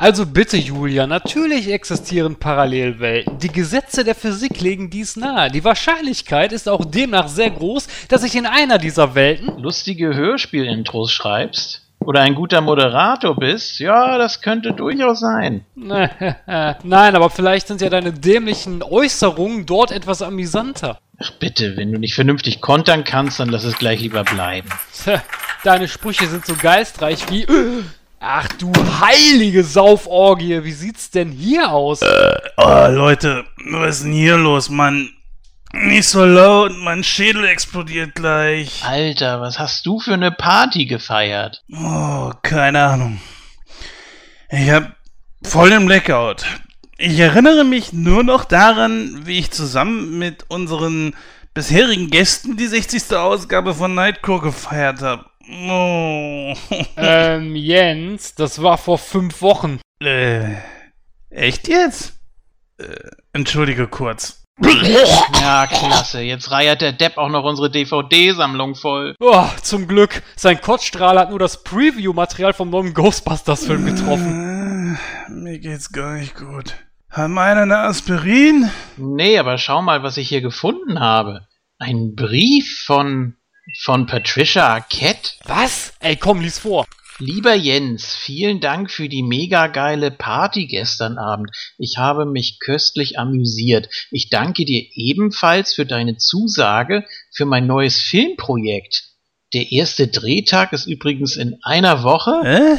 Also bitte, Julia, natürlich existieren Parallelwelten. Die Gesetze der Physik legen dies nahe. Die Wahrscheinlichkeit ist auch demnach sehr groß, dass ich in einer dieser Welten lustige Hörspielintros schreibst oder ein guter Moderator bist, ja, das könnte durchaus sein. Nein, aber vielleicht sind ja deine dämlichen Äußerungen dort etwas amüsanter. Ach bitte, wenn du nicht vernünftig kontern kannst, dann lass es gleich lieber bleiben. Deine Sprüche sind so geistreich wie Ach du heilige Sauforgie, wie sieht's denn hier aus? Äh, oh, Leute, was ist denn hier los, Mann? Nicht so laut, mein Schädel explodiert gleich. Alter, was hast du für eine Party gefeiert? Oh, keine Ahnung. Ich hab voll den Blackout. Ich erinnere mich nur noch daran, wie ich zusammen mit unseren bisherigen Gästen die 60. Ausgabe von Nightcrow gefeiert habe. Oh. ähm, Jens, das war vor fünf Wochen. Äh, echt jetzt? Äh, entschuldige kurz. Ja, klasse. Jetzt reiert der Depp auch noch unsere DVD-Sammlung voll. Oh, zum Glück. Sein Kotzstrahl hat nur das Preview-Material vom neuen Ghostbusters-Film getroffen. Äh, mir geht's gar nicht gut. Haben einer eine Aspirin? Nee, aber schau mal, was ich hier gefunden habe. Ein Brief von von Patricia Arquette? Was? Ey, komm, lies vor. Lieber Jens, vielen Dank für die mega geile Party gestern Abend. Ich habe mich köstlich amüsiert. Ich danke dir ebenfalls für deine Zusage für mein neues Filmprojekt. Der erste Drehtag ist übrigens in einer Woche.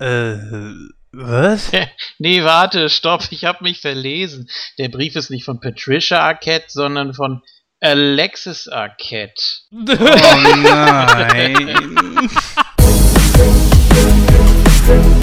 Äh? Äh. Was? nee, warte, stopp, ich hab mich verlesen. Der Brief ist nicht von Patricia Arquette, sondern von Alexis Arquette. Oh nein.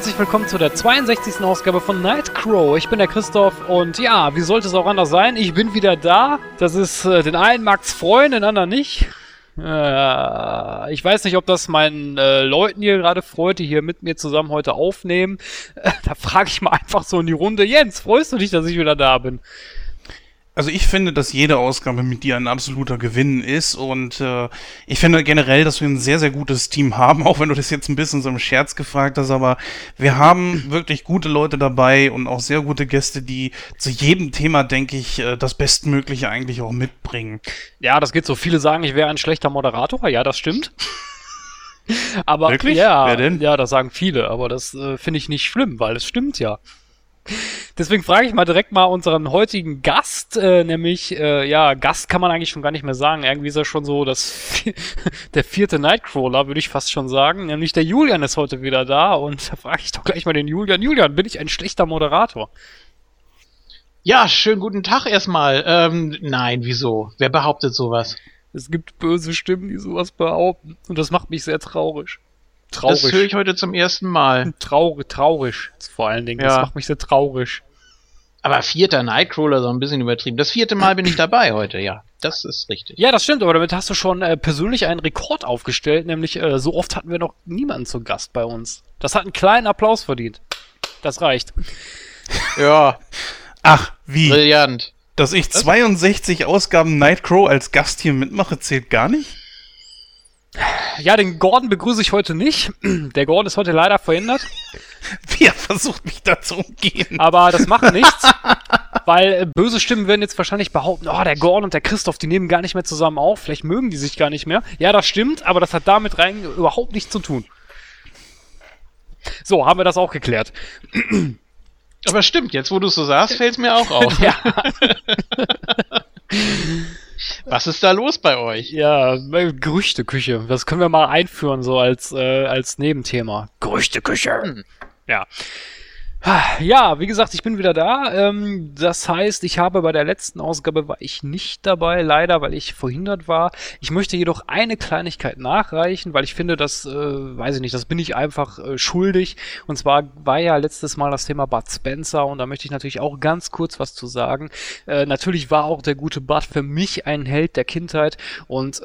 herzlich willkommen zu der 62. Ausgabe von Nightcrow. Ich bin der Christoph und ja, wie sollte es auch anders sein? Ich bin wieder da. Das ist, äh, den einen mag's freuen, den anderen nicht. Äh, ich weiß nicht, ob das meinen äh, Leuten hier gerade freut, die hier mit mir zusammen heute aufnehmen. Äh, da frage ich mal einfach so in die Runde. Jens, freust du dich, dass ich wieder da bin? Also ich finde, dass jede Ausgabe mit dir ein absoluter Gewinn ist und äh, ich finde generell, dass wir ein sehr, sehr gutes Team haben, auch wenn du das jetzt ein bisschen so im Scherz gefragt hast, aber wir haben wirklich gute Leute dabei und auch sehr gute Gäste, die zu jedem Thema, denke ich, äh, das Bestmögliche eigentlich auch mitbringen. Ja, das geht so. Viele sagen, ich wäre ein schlechter Moderator. Ja, das stimmt. aber Wirklich? ja, Wer denn? ja, das sagen viele, aber das äh, finde ich nicht schlimm, weil es stimmt ja. Deswegen frage ich mal direkt mal unseren heutigen Gast, äh, nämlich, äh, ja, Gast kann man eigentlich schon gar nicht mehr sagen. Irgendwie ist er schon so das der vierte Nightcrawler, würde ich fast schon sagen. Nämlich der Julian ist heute wieder da und da frage ich doch gleich mal den Julian. Julian, bin ich ein schlechter Moderator? Ja, schönen guten Tag erstmal. Ähm, nein, wieso? Wer behauptet sowas? Es gibt böse Stimmen, die sowas behaupten. Und das macht mich sehr traurig. Traurig. Das höre ich heute zum ersten Mal. Traurig, traurig vor allen Dingen. Ja. Das macht mich sehr traurig. Aber vierter Nightcrawler, so ein bisschen übertrieben. Das vierte Mal bin ich dabei heute, ja. Das ist richtig. Ja, das stimmt, aber damit hast du schon äh, persönlich einen Rekord aufgestellt, nämlich äh, so oft hatten wir noch niemanden zu Gast bei uns. Das hat einen kleinen Applaus verdient. Das reicht. Ja. Ach, wie? Brillant. Dass ich 62 Ausgaben Nightcrow als Gast hier mitmache, zählt gar nicht? Ja, den Gordon begrüße ich heute nicht. Der Gordon ist heute leider verhindert. Wie er versucht mich da zu umgehen. Aber das macht nichts, weil äh, böse Stimmen werden jetzt wahrscheinlich behaupten, oh, der Gordon und der Christoph, die nehmen gar nicht mehr zusammen auf. Vielleicht mögen die sich gar nicht mehr. Ja, das stimmt, aber das hat damit rein überhaupt nichts zu tun. So, haben wir das auch geklärt. Aber stimmt, jetzt wo du es so sagst, fällt es mir auch auf. ja. Was ist da los bei euch? Ja, Gerüchteküche. Das können wir mal einführen, so als, äh, als Nebenthema. Gerüchteküche. Hm. Ja. Ja, wie gesagt, ich bin wieder da. Ähm, das heißt, ich habe bei der letzten Ausgabe war ich nicht dabei, leider, weil ich verhindert war. Ich möchte jedoch eine Kleinigkeit nachreichen, weil ich finde, das, äh, weiß ich nicht, das bin ich einfach äh, schuldig. Und zwar war ja letztes Mal das Thema Bud Spencer und da möchte ich natürlich auch ganz kurz was zu sagen. Äh, natürlich war auch der gute Bud für mich ein Held der Kindheit und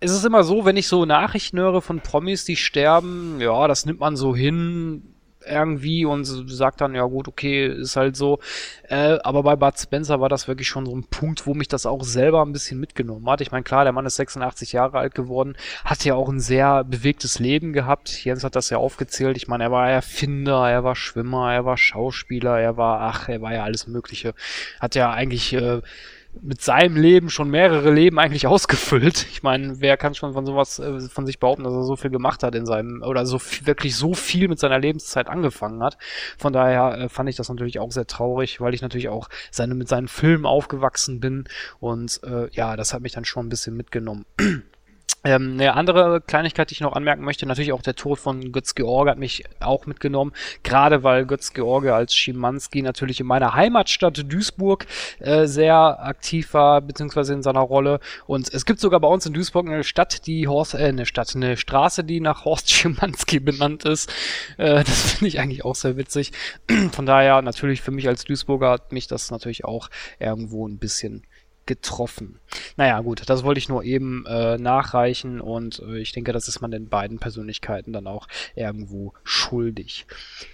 es ist immer so, wenn ich so Nachrichten höre von Promis, die sterben, ja, das nimmt man so hin irgendwie und sagt dann, ja gut, okay, ist halt so. Äh, aber bei Bud Spencer war das wirklich schon so ein Punkt, wo mich das auch selber ein bisschen mitgenommen hat. Ich meine, klar, der Mann ist 86 Jahre alt geworden, hat ja auch ein sehr bewegtes Leben gehabt. Jens hat das ja aufgezählt. Ich meine, er war Erfinder, er war Schwimmer, er war Schauspieler, er war, ach, er war ja alles Mögliche. Hat ja eigentlich äh, mit seinem Leben schon mehrere Leben eigentlich ausgefüllt. Ich meine, wer kann schon von sowas äh, von sich behaupten, dass er so viel gemacht hat in seinem oder so viel, wirklich so viel mit seiner Lebenszeit angefangen hat. Von daher äh, fand ich das natürlich auch sehr traurig, weil ich natürlich auch seine mit seinen Filmen aufgewachsen bin und äh, ja, das hat mich dann schon ein bisschen mitgenommen. Ähm, eine andere Kleinigkeit, die ich noch anmerken möchte, natürlich auch der Tod von Götz George hat mich auch mitgenommen, gerade weil Götz George als Schimanski natürlich in meiner Heimatstadt Duisburg äh, sehr aktiv war, beziehungsweise in seiner Rolle. Und es gibt sogar bei uns in Duisburg eine Stadt, die Horst, äh, eine Stadt, eine Straße, die nach Horst Schimanski benannt ist. Äh, das finde ich eigentlich auch sehr witzig. Von daher natürlich für mich als Duisburger hat mich das natürlich auch irgendwo ein bisschen getroffen. Naja, gut, das wollte ich nur eben äh, nachreichen und äh, ich denke, das ist man den beiden Persönlichkeiten dann auch irgendwo schuldig.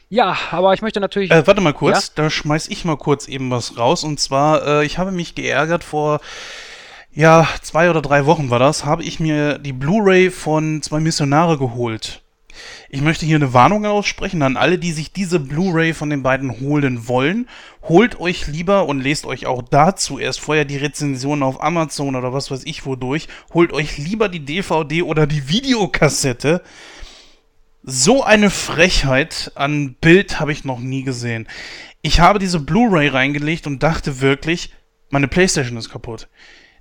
Ja, aber ich möchte natürlich. Äh, warte mal kurz, ja? da schmeiß ich mal kurz eben was raus und zwar, äh, ich habe mich geärgert vor. Ja, zwei oder drei Wochen war das, habe ich mir die Blu-ray von zwei Missionare geholt. Ich möchte hier eine Warnung aussprechen an alle, die sich diese Blu-ray von den beiden holen wollen. Holt euch lieber und lest euch auch dazu erst vorher die Rezensionen auf Amazon oder was weiß ich wodurch. Holt euch lieber die DVD oder die Videokassette. So eine Frechheit an Bild habe ich noch nie gesehen. Ich habe diese Blu-ray reingelegt und dachte wirklich, meine Playstation ist kaputt.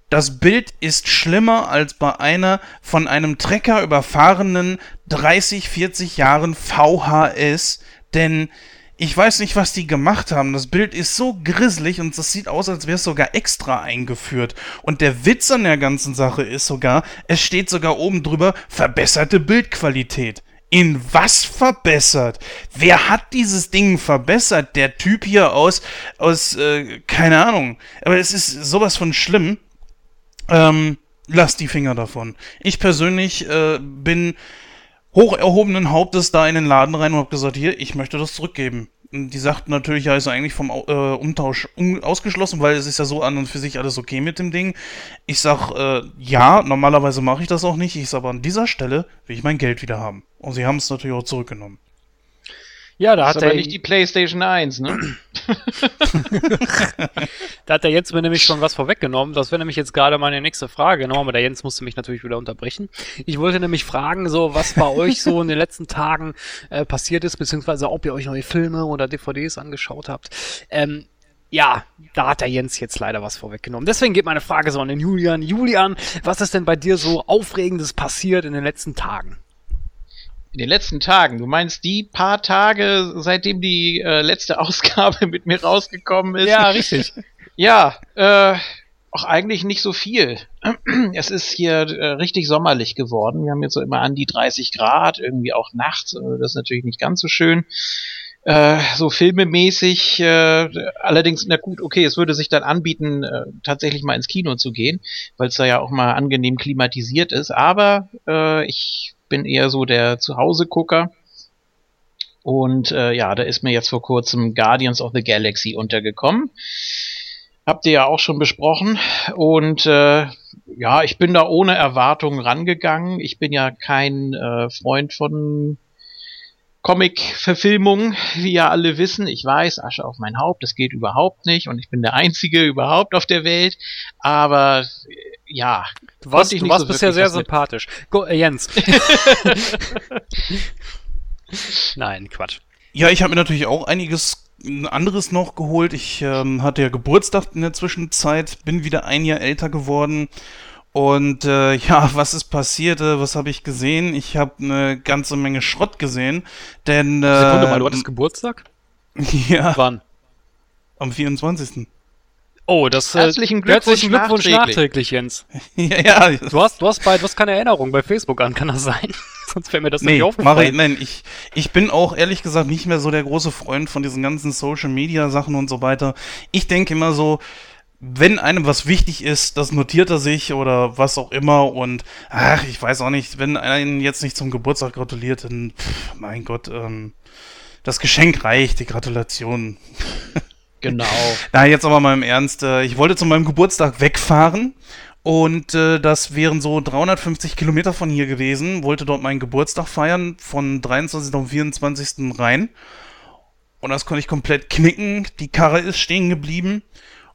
Das Bild ist schlimmer als bei einer von einem Trecker überfahrenen 30, 40 Jahren VHS, denn ich weiß nicht, was die gemacht haben. Das Bild ist so grisselig und das sieht aus, als wäre es sogar extra eingeführt. Und der Witz an der ganzen Sache ist sogar, es steht sogar oben drüber verbesserte Bildqualität. In was verbessert? Wer hat dieses Ding verbessert? Der Typ hier aus, aus, äh, keine Ahnung. Aber es ist sowas von schlimm. Ähm, lasst die Finger davon. Ich persönlich äh, bin hoch erhobenen Hauptes da in den Laden rein und habe gesagt, hier, ich möchte das zurückgeben. Die sagten natürlich, ja, ist eigentlich vom äh, Umtausch um, ausgeschlossen, weil es ist ja so an und für sich alles okay mit dem Ding. Ich sag, äh, ja, normalerweise mache ich das auch nicht. Ich sag aber an dieser Stelle will ich mein Geld wieder haben. Und sie haben es natürlich auch zurückgenommen. Ja, da das hat er nicht die PlayStation 1, ne? da hat der Jens mir nämlich schon was vorweggenommen. Das wäre nämlich jetzt gerade meine nächste Frage. Nochmal, aber der Jens musste mich natürlich wieder unterbrechen. Ich wollte nämlich fragen, so was bei euch so in den letzten Tagen äh, passiert ist, beziehungsweise ob ihr euch neue Filme oder DVDs angeschaut habt. Ähm, ja, da hat der Jens jetzt leider was vorweggenommen. Deswegen geht meine Frage so an den Julian. Julian, was ist denn bei dir so Aufregendes passiert in den letzten Tagen? In den letzten Tagen. Du meinst die paar Tage, seitdem die äh, letzte Ausgabe mit mir rausgekommen ist? Ja, richtig. ja, äh, auch eigentlich nicht so viel. Es ist hier äh, richtig sommerlich geworden. Wir haben jetzt so immer an die 30 Grad, irgendwie auch nachts. Äh, das ist natürlich nicht ganz so schön. Äh, so filmemäßig, äh, allerdings, na gut, okay, es würde sich dann anbieten, äh, tatsächlich mal ins Kino zu gehen, weil es da ja auch mal angenehm klimatisiert ist. Aber äh, ich bin eher so der Zuhause-Gucker. Und äh, ja, da ist mir jetzt vor kurzem Guardians of the Galaxy untergekommen. Habt ihr ja auch schon besprochen. Und äh, ja, ich bin da ohne Erwartungen rangegangen. Ich bin ja kein äh, Freund von Comic-Verfilmungen, wie ja alle wissen. Ich weiß, Asche auf mein Haupt, das geht überhaupt nicht und ich bin der Einzige überhaupt auf der Welt. Aber ja. Du warst, du warst so bisher sehr sympathisch. Go, äh, Jens. Nein, Quatsch. Ja, ich habe mir natürlich auch einiges anderes noch geholt. Ich ähm, hatte ja Geburtstag in der Zwischenzeit, bin wieder ein Jahr älter geworden. Und äh, ja, was ist passiert? Äh, was habe ich gesehen? Ich habe eine ganze Menge Schrott gesehen. Denn. Sekunde mal, du ähm, hattest Geburtstag? Ja, Wann? am 24. Oh, das äh, Herzlichen Glückwunsch herzlichen Glückwunsch nachträglich. nachträglich. Jens. ja, ja. Du hast, du hast bei, du hast keine Erinnerung bei Facebook an, kann das sein? Sonst wäre mir das Nee, nicht mach aufgefallen. ich, nein, ich, ich bin auch ehrlich gesagt nicht mehr so der große Freund von diesen ganzen Social Media Sachen und so weiter. Ich denke immer so, wenn einem was wichtig ist, das notiert er sich oder was auch immer und ach, ich weiß auch nicht, wenn einen jetzt nicht zum Geburtstag gratuliert, dann pff, mein Gott, ähm, das Geschenk reicht, die Gratulation. Genau. Na, jetzt aber mal im Ernst. Äh, ich wollte zu meinem Geburtstag wegfahren und äh, das wären so 350 Kilometer von hier gewesen. Wollte dort meinen Geburtstag feiern, von 23. auf 24. rein. Und das konnte ich komplett knicken. Die Karre ist stehen geblieben.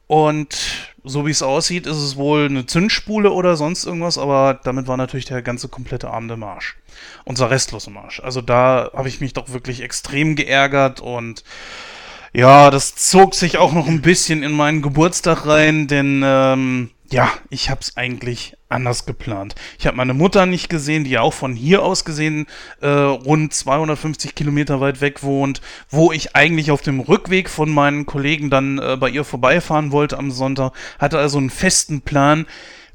Und so wie es aussieht, ist es wohl eine Zündspule oder sonst irgendwas, aber damit war natürlich der ganze komplette Abend im Marsch. Unser restloser Marsch. Also da habe ich mich doch wirklich extrem geärgert und ja, das zog sich auch noch ein bisschen in meinen Geburtstag rein, denn ähm, ja, ich hab's eigentlich anders geplant. Ich habe meine Mutter nicht gesehen, die ja auch von hier aus gesehen äh, rund 250 Kilometer weit weg wohnt, wo ich eigentlich auf dem Rückweg von meinen Kollegen dann äh, bei ihr vorbeifahren wollte am Sonntag. Hatte also einen festen Plan,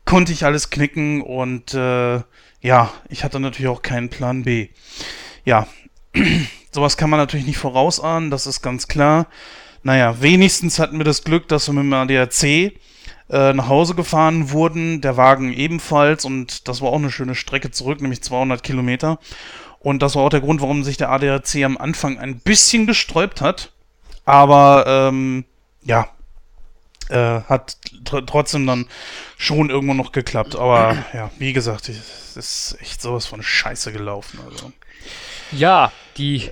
konnte ich alles knicken und äh, ja, ich hatte natürlich auch keinen Plan B. Ja, sowas kann man natürlich nicht vorausahnen, das ist ganz klar. Naja, wenigstens hatten wir das Glück, dass wir mit dem ADAC äh, nach Hause gefahren wurden, der Wagen ebenfalls und das war auch eine schöne Strecke zurück, nämlich 200 Kilometer. Und das war auch der Grund, warum sich der ADAC am Anfang ein bisschen gesträubt hat. Aber ähm, ja, äh, hat tr trotzdem dann schon irgendwo noch geklappt. Aber ja, wie gesagt, es ist echt sowas von Scheiße gelaufen. Also. Ja, die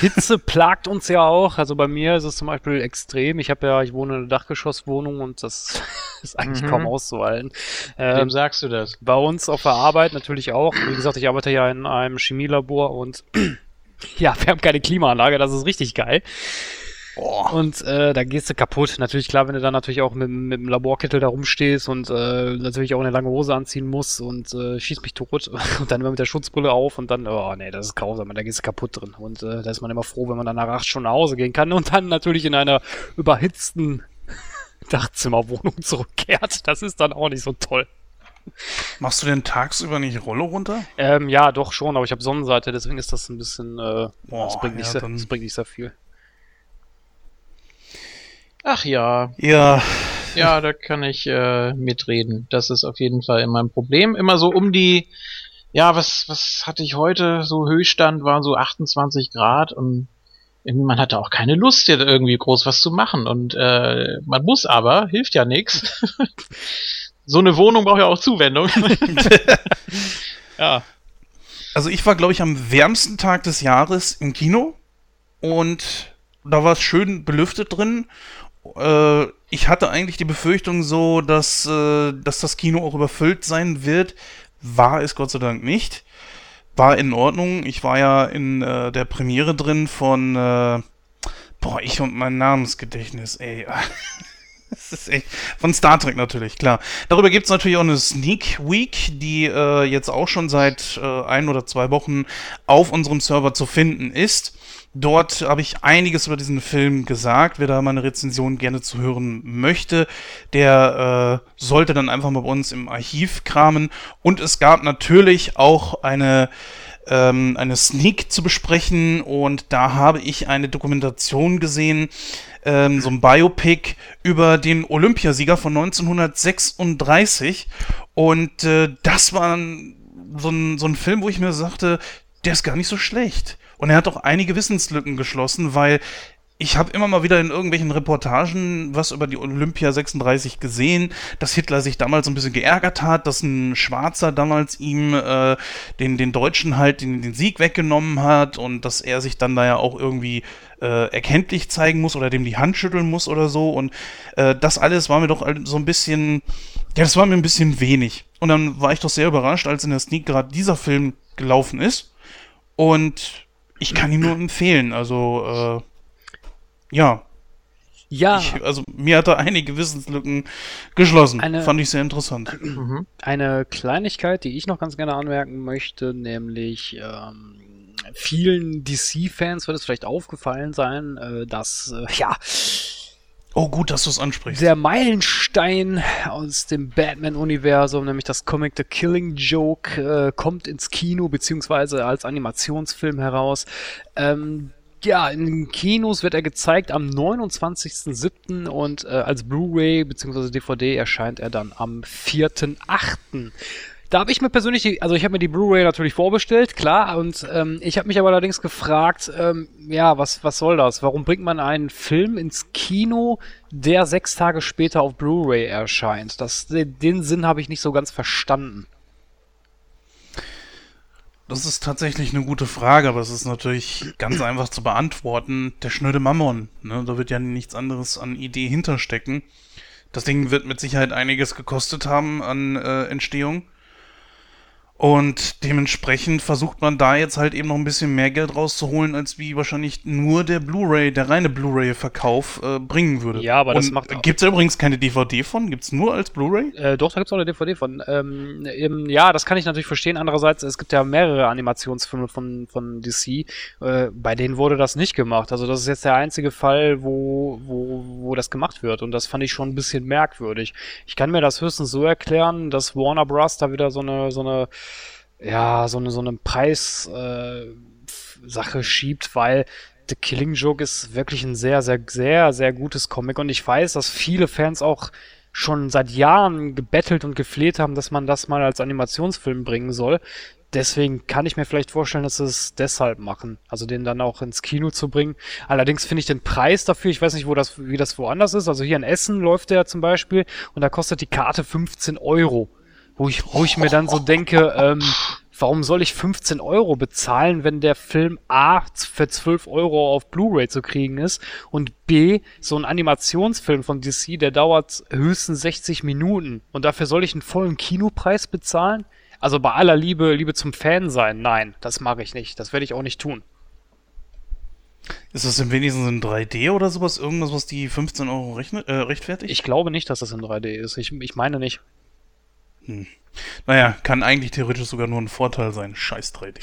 Hitze plagt uns ja auch. Also bei mir ist es zum Beispiel extrem. Ich habe ja, ich wohne in einer Dachgeschosswohnung und das ist eigentlich Mhm. kaum auszuhalten. Wem Ähm, sagst du das? bei uns auf der Arbeit natürlich auch. Wie gesagt, ich arbeite ja in einem Chemielabor und ja, wir haben keine Klimaanlage, das ist richtig geil. Boah. Und äh, da gehst du kaputt. Natürlich, klar, wenn du dann natürlich auch mit, mit dem Laborkittel da rumstehst und äh, natürlich auch eine lange Hose anziehen musst und äh, schießt mich tot und dann immer mit der Schutzbrille auf und dann, oh nee, das ist grausam, da gehst du kaputt drin. Und äh, da ist man immer froh, wenn man dann nach acht Stunden nach Hause gehen kann und dann natürlich in einer überhitzten Dachzimmerwohnung zurückkehrt. Das ist dann auch nicht so toll. Machst du denn tagsüber nicht Rolle runter? Ähm, ja, doch schon, aber ich habe Sonnenseite, deswegen ist das ein bisschen, äh, Boah, das, bringt nicht ja, sehr, dann- das bringt nicht sehr viel. Ach ja, Ja, ja, da kann ich äh, mitreden. Das ist auf jeden Fall immer ein Problem. Immer so um die, ja, was, was hatte ich heute? So Höchststand waren so 28 Grad und irgendwie man hatte auch keine Lust, hier irgendwie groß was zu machen. Und äh, man muss aber, hilft ja nichts. So eine Wohnung braucht ja auch Zuwendung. ja. also ich war, glaube ich, am wärmsten Tag des Jahres im Kino und da war es schön belüftet drin. Äh, ich hatte eigentlich die Befürchtung so, dass, äh, dass das Kino auch überfüllt sein wird. War es Gott sei Dank nicht. War in Ordnung. Ich war ja in äh, der Premiere drin von, äh, boah, ich und mein Namensgedächtnis, ey. Das ist echt. Von Star Trek natürlich, klar. Darüber gibt es natürlich auch eine Sneak Week, die äh, jetzt auch schon seit äh, ein oder zwei Wochen auf unserem Server zu finden ist. Dort habe ich einiges über diesen Film gesagt. Wer da meine Rezension gerne zu hören möchte, der äh, sollte dann einfach mal bei uns im Archiv kramen. Und es gab natürlich auch eine ähm, eine Sneak zu besprechen und da habe ich eine Dokumentation gesehen, ähm, so ein Biopic über den Olympiasieger von 1936 und äh, das war so ein, so ein Film, wo ich mir sagte, der ist gar nicht so schlecht. Und er hat auch einige Wissenslücken geschlossen, weil ich habe immer mal wieder in irgendwelchen Reportagen was über die Olympia 36 gesehen, dass Hitler sich damals so ein bisschen geärgert hat, dass ein Schwarzer damals ihm äh, den, den Deutschen halt den, den Sieg weggenommen hat und dass er sich dann da ja auch irgendwie äh, erkenntlich zeigen muss oder dem die Hand schütteln muss oder so. Und äh, das alles war mir doch so ein bisschen, ja, das war mir ein bisschen wenig. Und dann war ich doch sehr überrascht, als in der Sneak gerade dieser Film gelaufen ist. Und ich kann ihn nur empfehlen. Also, äh, ja, Ja, ich, also mir hat er einige Wissenslücken geschlossen. Eine- Fand ich sehr interessant. Mhm. Eine Kleinigkeit, die ich noch ganz gerne anmerken möchte, nämlich ähm, vielen DC-Fans wird es vielleicht aufgefallen sein, äh, dass, äh, ja, Oh, gut, dass du es ansprichst. der Meilenstein aus dem Batman-Universum, nämlich das Comic The Killing Joke, äh, kommt ins Kino beziehungsweise als Animationsfilm heraus. Ähm, ja, in Kinos wird er gezeigt am 29.07. und äh, als Blu-ray beziehungsweise DVD erscheint er dann am 4.08. Da habe ich mir persönlich, die, also ich habe mir die Blu-ray natürlich vorbestellt, klar, und ähm, ich habe mich aber allerdings gefragt, ähm, ja, was, was soll das? Warum bringt man einen Film ins Kino, der sechs Tage später auf Blu-ray erscheint? Das, den, Sinn habe ich nicht so ganz verstanden. Das ist tatsächlich eine gute Frage, aber es ist natürlich ganz einfach zu beantworten. Der schnöde Mammon, ne? da wird ja nichts anderes an Idee hinterstecken. Das Ding wird mit Sicherheit einiges gekostet haben an äh, Entstehung. Und dementsprechend versucht man da jetzt halt eben noch ein bisschen mehr Geld rauszuholen, als wie wahrscheinlich nur der Blu-ray, der reine Blu-ray-Verkauf äh, bringen würde. Ja, aber das Und macht- Gibt's da übrigens keine DVD von? Gibt's nur als Blu-ray? Äh, doch, da gibt's auch eine DVD von. Ähm, eben, ja, das kann ich natürlich verstehen. Andererseits, es gibt ja mehrere Animationsfilme von, von DC, äh, bei denen wurde das nicht gemacht. Also das ist jetzt der einzige Fall, wo, wo, wo das gemacht wird. Und das fand ich schon ein bisschen merkwürdig. Ich kann mir das höchstens so erklären, dass Warner Bros. da wieder so eine, so eine, ja, so eine, so eine Preis, äh, schiebt, weil The Killing Joke ist wirklich ein sehr, sehr, sehr, sehr gutes Comic und ich weiß, dass viele Fans auch schon seit Jahren gebettelt und gefleht haben, dass man das mal als Animationsfilm bringen soll. Deswegen kann ich mir vielleicht vorstellen, dass sie es deshalb machen. Also den dann auch ins Kino zu bringen. Allerdings finde ich den Preis dafür, ich weiß nicht, wo das, wie das woanders ist. Also hier in Essen läuft der zum Beispiel und da kostet die Karte 15 Euro. Wo ich, wo ich mir dann so denke, ähm, warum soll ich 15 Euro bezahlen, wenn der Film A für 12 Euro auf Blu-ray zu kriegen ist und B, so ein Animationsfilm von DC, der dauert höchstens 60 Minuten und dafür soll ich einen vollen Kinopreis bezahlen? Also bei aller Liebe, Liebe zum Fan sein, nein, das mache ich nicht. Das werde ich auch nicht tun. Ist das im wenigstens in 3D oder sowas? Irgendwas, was die 15 Euro rechnet, äh, rechtfertigt? Ich glaube nicht, dass das in 3D ist. Ich, ich meine nicht. Naja, kann eigentlich theoretisch sogar nur ein Vorteil sein. Scheiß 3D.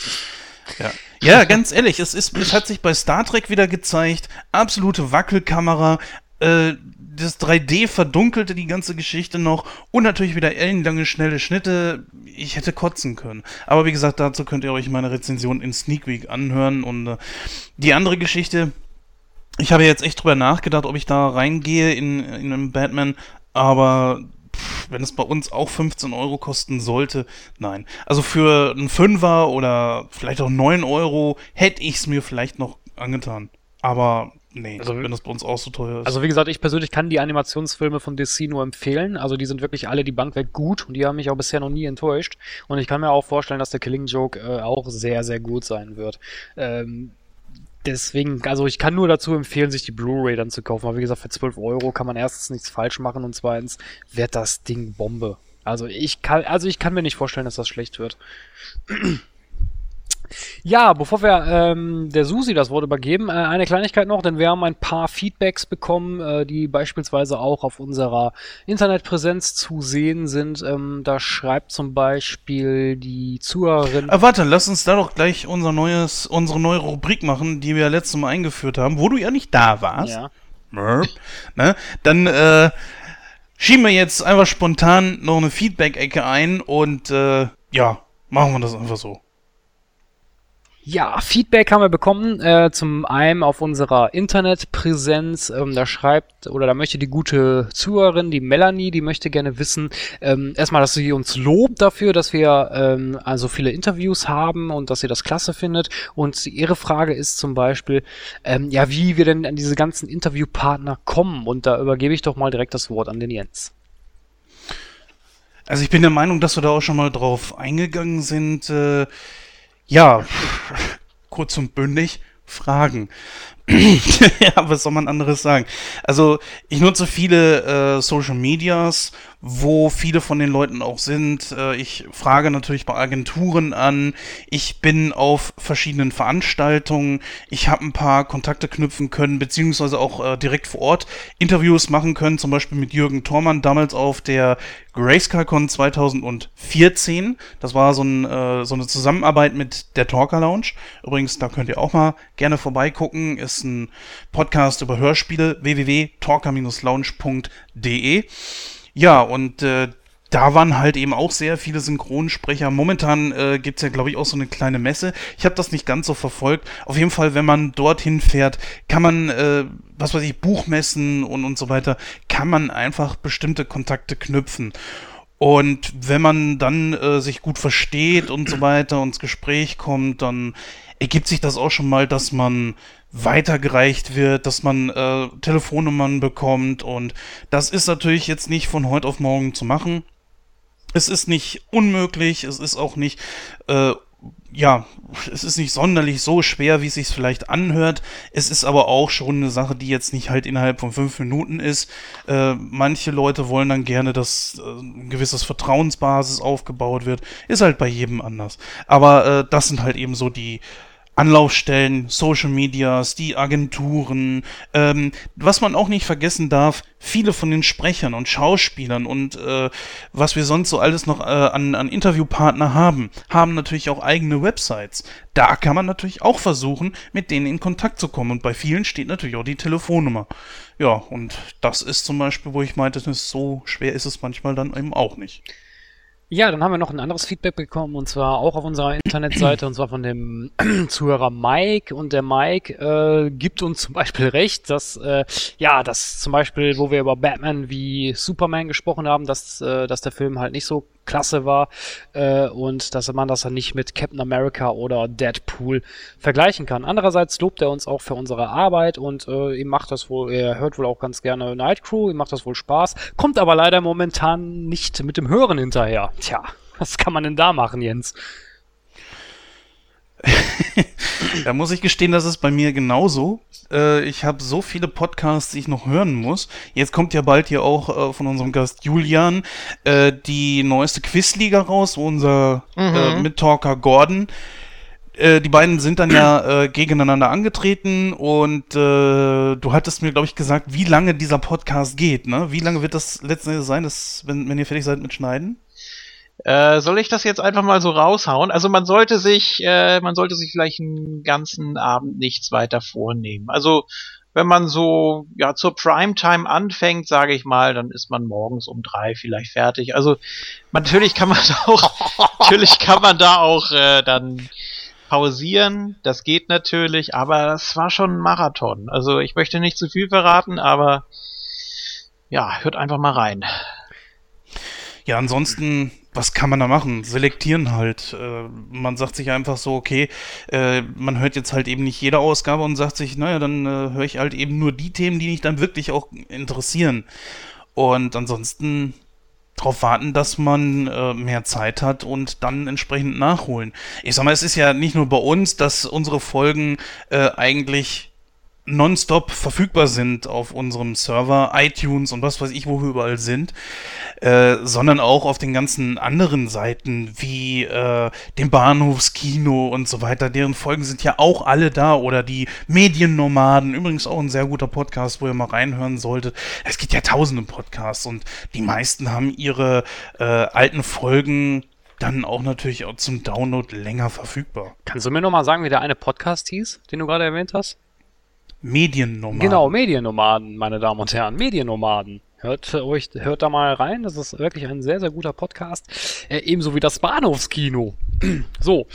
Ja. ja, ganz ehrlich, es, ist, es hat sich bei Star Trek wieder gezeigt. Absolute Wackelkamera. Äh, das 3D verdunkelte die ganze Geschichte noch. Und natürlich wieder ellenlange, schnelle Schnitte. Ich hätte kotzen können. Aber wie gesagt, dazu könnt ihr euch meine Rezension in Sneak Week anhören. Und äh, die andere Geschichte, ich habe jetzt echt drüber nachgedacht, ob ich da reingehe in, in einen Batman, aber pff, wenn es bei uns auch 15 Euro kosten sollte, nein. Also für einen Fünfer oder vielleicht auch 9 Euro hätte ich es mir vielleicht noch angetan. Aber nee, Also- wenn das bei uns auch so teuer ist. Also wie gesagt, ich persönlich kann die Animationsfilme von DC nur empfehlen. Also die sind wirklich alle die Bank weg gut und die haben mich auch bisher noch nie enttäuscht. Und ich kann mir auch vorstellen, dass der Killing Joke äh, auch sehr, sehr gut sein wird. Ähm, deswegen, also ich kann nur dazu empfehlen, sich die Blu-ray dann zu kaufen. Aber wie gesagt, für 12 Euro kann man erstens nichts falsch machen und zweitens wird das Ding Bombe. Also ich kann, also ich kann mir nicht vorstellen, dass das schlecht wird. Ja, bevor wir ähm, der Susi das Wort übergeben, äh, eine Kleinigkeit noch, denn wir haben ein paar Feedbacks bekommen, äh, die beispielsweise auch auf unserer Internetpräsenz zu sehen sind. Ähm, da schreibt zum Beispiel die Zuhörerin. Ah, warte, lass uns da doch gleich unser neues, unsere neue Rubrik machen, die wir letztes Mal eingeführt haben, wo du ja nicht da warst. Ja. Ne? Dann äh, schieben wir jetzt einfach spontan noch eine Feedback-Ecke ein und äh, ja, machen wir das einfach so. Ja, Feedback haben wir bekommen, äh, zum einen auf unserer Internetpräsenz. Ähm, da schreibt oder da möchte die gute Zuhörerin, die Melanie, die möchte gerne wissen, ähm, erstmal, dass sie uns lobt dafür, dass wir ähm, also viele Interviews haben und dass sie das klasse findet. Und ihre Frage ist zum Beispiel, ähm, ja, wie wir denn an diese ganzen Interviewpartner kommen. Und da übergebe ich doch mal direkt das Wort an den Jens. Also ich bin der Meinung, dass wir da auch schon mal drauf eingegangen sind. Äh, ja, kurz und bündig, Fragen. ja, was soll man anderes sagen? Also ich nutze viele äh, Social Medias, wo viele von den Leuten auch sind. Äh, ich frage natürlich bei Agenturen an. Ich bin auf verschiedenen Veranstaltungen. Ich habe ein paar Kontakte knüpfen können, beziehungsweise auch äh, direkt vor Ort Interviews machen können, zum Beispiel mit Jürgen Thormann, damals auf der GraceCalCon 2014. Das war so, ein, äh, so eine Zusammenarbeit mit der Talker Lounge. Übrigens, da könnt ihr auch mal gerne vorbeigucken. Ist ein Podcast über Hörspiele www.talker-lounge.de. Ja, und äh, da waren halt eben auch sehr viele Synchronsprecher. Momentan äh, gibt ja, glaube ich, auch so eine kleine Messe. Ich habe das nicht ganz so verfolgt. Auf jeden Fall, wenn man dorthin fährt, kann man, äh, was weiß ich, Buchmessen und, und so weiter, kann man einfach bestimmte Kontakte knüpfen. Und wenn man dann äh, sich gut versteht und so weiter und ins Gespräch kommt, dann ergibt sich das auch schon mal, dass man weitergereicht wird, dass man äh, Telefonnummern bekommt und das ist natürlich jetzt nicht von heute auf morgen zu machen. Es ist nicht unmöglich, es ist auch nicht, äh, ja, es ist nicht sonderlich so schwer, wie es sich vielleicht anhört. Es ist aber auch schon eine Sache, die jetzt nicht halt innerhalb von fünf Minuten ist. Äh, manche Leute wollen dann gerne, dass äh, ein gewisses Vertrauensbasis aufgebaut wird. Ist halt bei jedem anders. Aber äh, das sind halt eben so die Anlaufstellen, Social Medias, die Agenturen. Ähm, was man auch nicht vergessen darf, viele von den Sprechern und Schauspielern und äh, was wir sonst so alles noch äh, an, an Interviewpartner haben, haben natürlich auch eigene Websites. Da kann man natürlich auch versuchen, mit denen in Kontakt zu kommen. Und bei vielen steht natürlich auch die Telefonnummer. Ja, und das ist zum Beispiel, wo ich meinte, so schwer ist es manchmal dann eben auch nicht. Ja, dann haben wir noch ein anderes Feedback bekommen und zwar auch auf unserer Internetseite und zwar von dem Zuhörer Mike. Und der Mike äh, gibt uns zum Beispiel recht, dass äh, ja, dass zum Beispiel, wo wir über Batman wie Superman gesprochen haben, dass, äh, dass der Film halt nicht so klasse war äh, und dass man das dann nicht mit Captain America oder Deadpool vergleichen kann. Andererseits lobt er uns auch für unsere Arbeit und äh, ihm macht das wohl, er hört wohl auch ganz gerne Night Crew, ihm macht das wohl Spaß, kommt aber leider momentan nicht mit dem Hören hinterher. Tja, was kann man denn da machen, Jens? da muss ich gestehen, das ist bei mir genauso. Äh, ich habe so viele Podcasts, die ich noch hören muss. Jetzt kommt ja bald hier auch äh, von unserem Gast Julian äh, die neueste Quizliga raus, wo unser äh, mhm. Mittalker Gordon äh, die beiden sind dann ja äh, gegeneinander angetreten und du hattest mir, glaube ich, gesagt, wie lange dieser Podcast geht, ne? Wie lange wird das letzten Endes sein, dass, wenn, wenn ihr fertig seid mit Schneiden? Äh, soll ich das jetzt einfach mal so raushauen? Also man sollte sich, äh, man sollte sich vielleicht einen ganzen Abend nichts weiter vornehmen. Also wenn man so ja zur Primetime anfängt, sage ich mal, dann ist man morgens um drei vielleicht fertig. Also natürlich kann man da auch, natürlich kann man da auch äh, dann pausieren. Das geht natürlich, aber das war schon ein Marathon. Also ich möchte nicht zu viel verraten, aber ja, hört einfach mal rein. Ja, ansonsten was kann man da machen? Selektieren halt. Äh, man sagt sich einfach so, okay, äh, man hört jetzt halt eben nicht jede Ausgabe und sagt sich, naja, dann äh, höre ich halt eben nur die Themen, die mich dann wirklich auch interessieren. Und ansonsten darauf warten, dass man äh, mehr Zeit hat und dann entsprechend nachholen. Ich sag mal, es ist ja nicht nur bei uns, dass unsere Folgen äh, eigentlich nonstop verfügbar sind auf unserem Server, iTunes und was weiß ich, wo wir überall sind, äh, sondern auch auf den ganzen anderen Seiten wie äh, dem Bahnhofskino und so weiter. Deren Folgen sind ja auch alle da oder die Mediennomaden, übrigens auch ein sehr guter Podcast, wo ihr mal reinhören solltet. Es gibt ja tausende Podcasts und die meisten haben ihre äh, alten Folgen dann auch natürlich auch zum Download länger verfügbar. Kannst du mir nochmal sagen, wie der eine Podcast hieß, den du gerade erwähnt hast? Mediennomaden. Genau, Mediennomaden, meine Damen und Herren, Mediennomaden. Hört euch, hört da mal rein. Das ist wirklich ein sehr, sehr guter Podcast. Äh, ebenso wie das Bahnhofskino. so.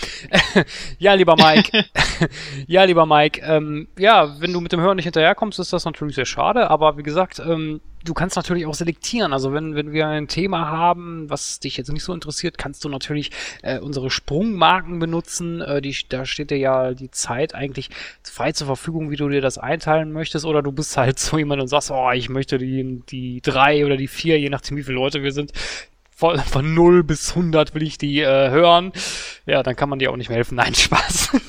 ja, lieber Mike. ja, lieber Mike. Ähm, ja, wenn du mit dem Hören nicht hinterherkommst, ist das natürlich sehr schade. Aber wie gesagt, ähm, du kannst natürlich auch selektieren. Also wenn, wenn wir ein Thema haben, was dich jetzt nicht so interessiert, kannst du natürlich äh, unsere Sprungmarken benutzen. Äh, die, da steht dir ja die Zeit eigentlich frei zur Verfügung, wie du dir das einteilen möchtest. Oder du bist halt so jemand und sagst, oh, ich möchte die, die drei oder die vier, je nachdem wie viele Leute wir sind, von, von 0 bis 100 will ich die äh, hören. Ja, dann kann man dir auch nicht mehr helfen. Nein, Spaß.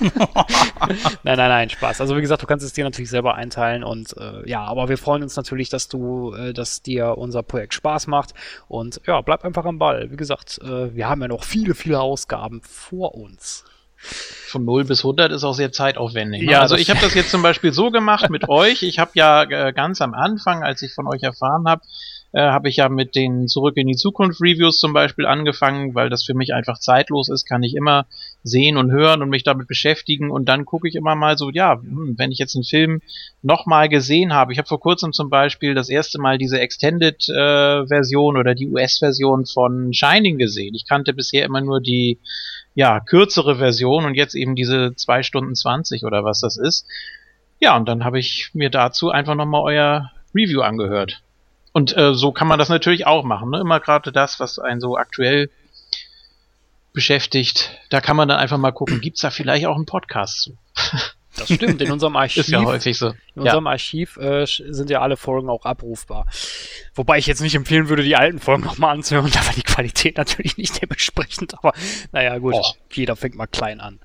nein, nein, nein, Spaß. Also wie gesagt, du kannst es dir natürlich selber einteilen und äh, ja, aber wir freuen uns natürlich, dass du, äh, dass dir unser Projekt Spaß macht und ja, bleib einfach am Ball. Wie gesagt, äh, wir haben ja noch viele, viele Ausgaben vor uns. Von 0 bis 100 ist auch sehr zeitaufwendig. Ne? Ja, also ich habe das jetzt zum Beispiel so gemacht mit euch. Ich habe ja äh, ganz am Anfang, als ich von euch erfahren habe, äh, habe ich ja mit den Zurück in die Zukunft Reviews zum Beispiel angefangen, weil das für mich einfach zeitlos ist, kann ich immer sehen und hören und mich damit beschäftigen und dann gucke ich immer mal so, ja, hm, wenn ich jetzt einen Film nochmal gesehen habe, ich habe vor kurzem zum Beispiel das erste Mal diese Extended-Version äh, oder die US-Version von Shining gesehen. Ich kannte bisher immer nur die ja, kürzere Version und jetzt eben diese zwei Stunden zwanzig oder was das ist. Ja, und dann habe ich mir dazu einfach nochmal euer Review angehört. Und äh, so kann man das natürlich auch machen. Ne? Immer gerade das, was einen so aktuell beschäftigt. Da kann man dann einfach mal gucken, gibt's da vielleicht auch einen Podcast zu? Das stimmt, in unserem Archiv. Ist ja häufig so. In unserem ja. Archiv äh, sind ja alle Folgen auch abrufbar. Wobei ich jetzt nicht empfehlen würde, die alten Folgen nochmal anzuhören, da war die Qualität natürlich nicht dementsprechend, aber naja, gut, oh. jeder fängt mal klein an.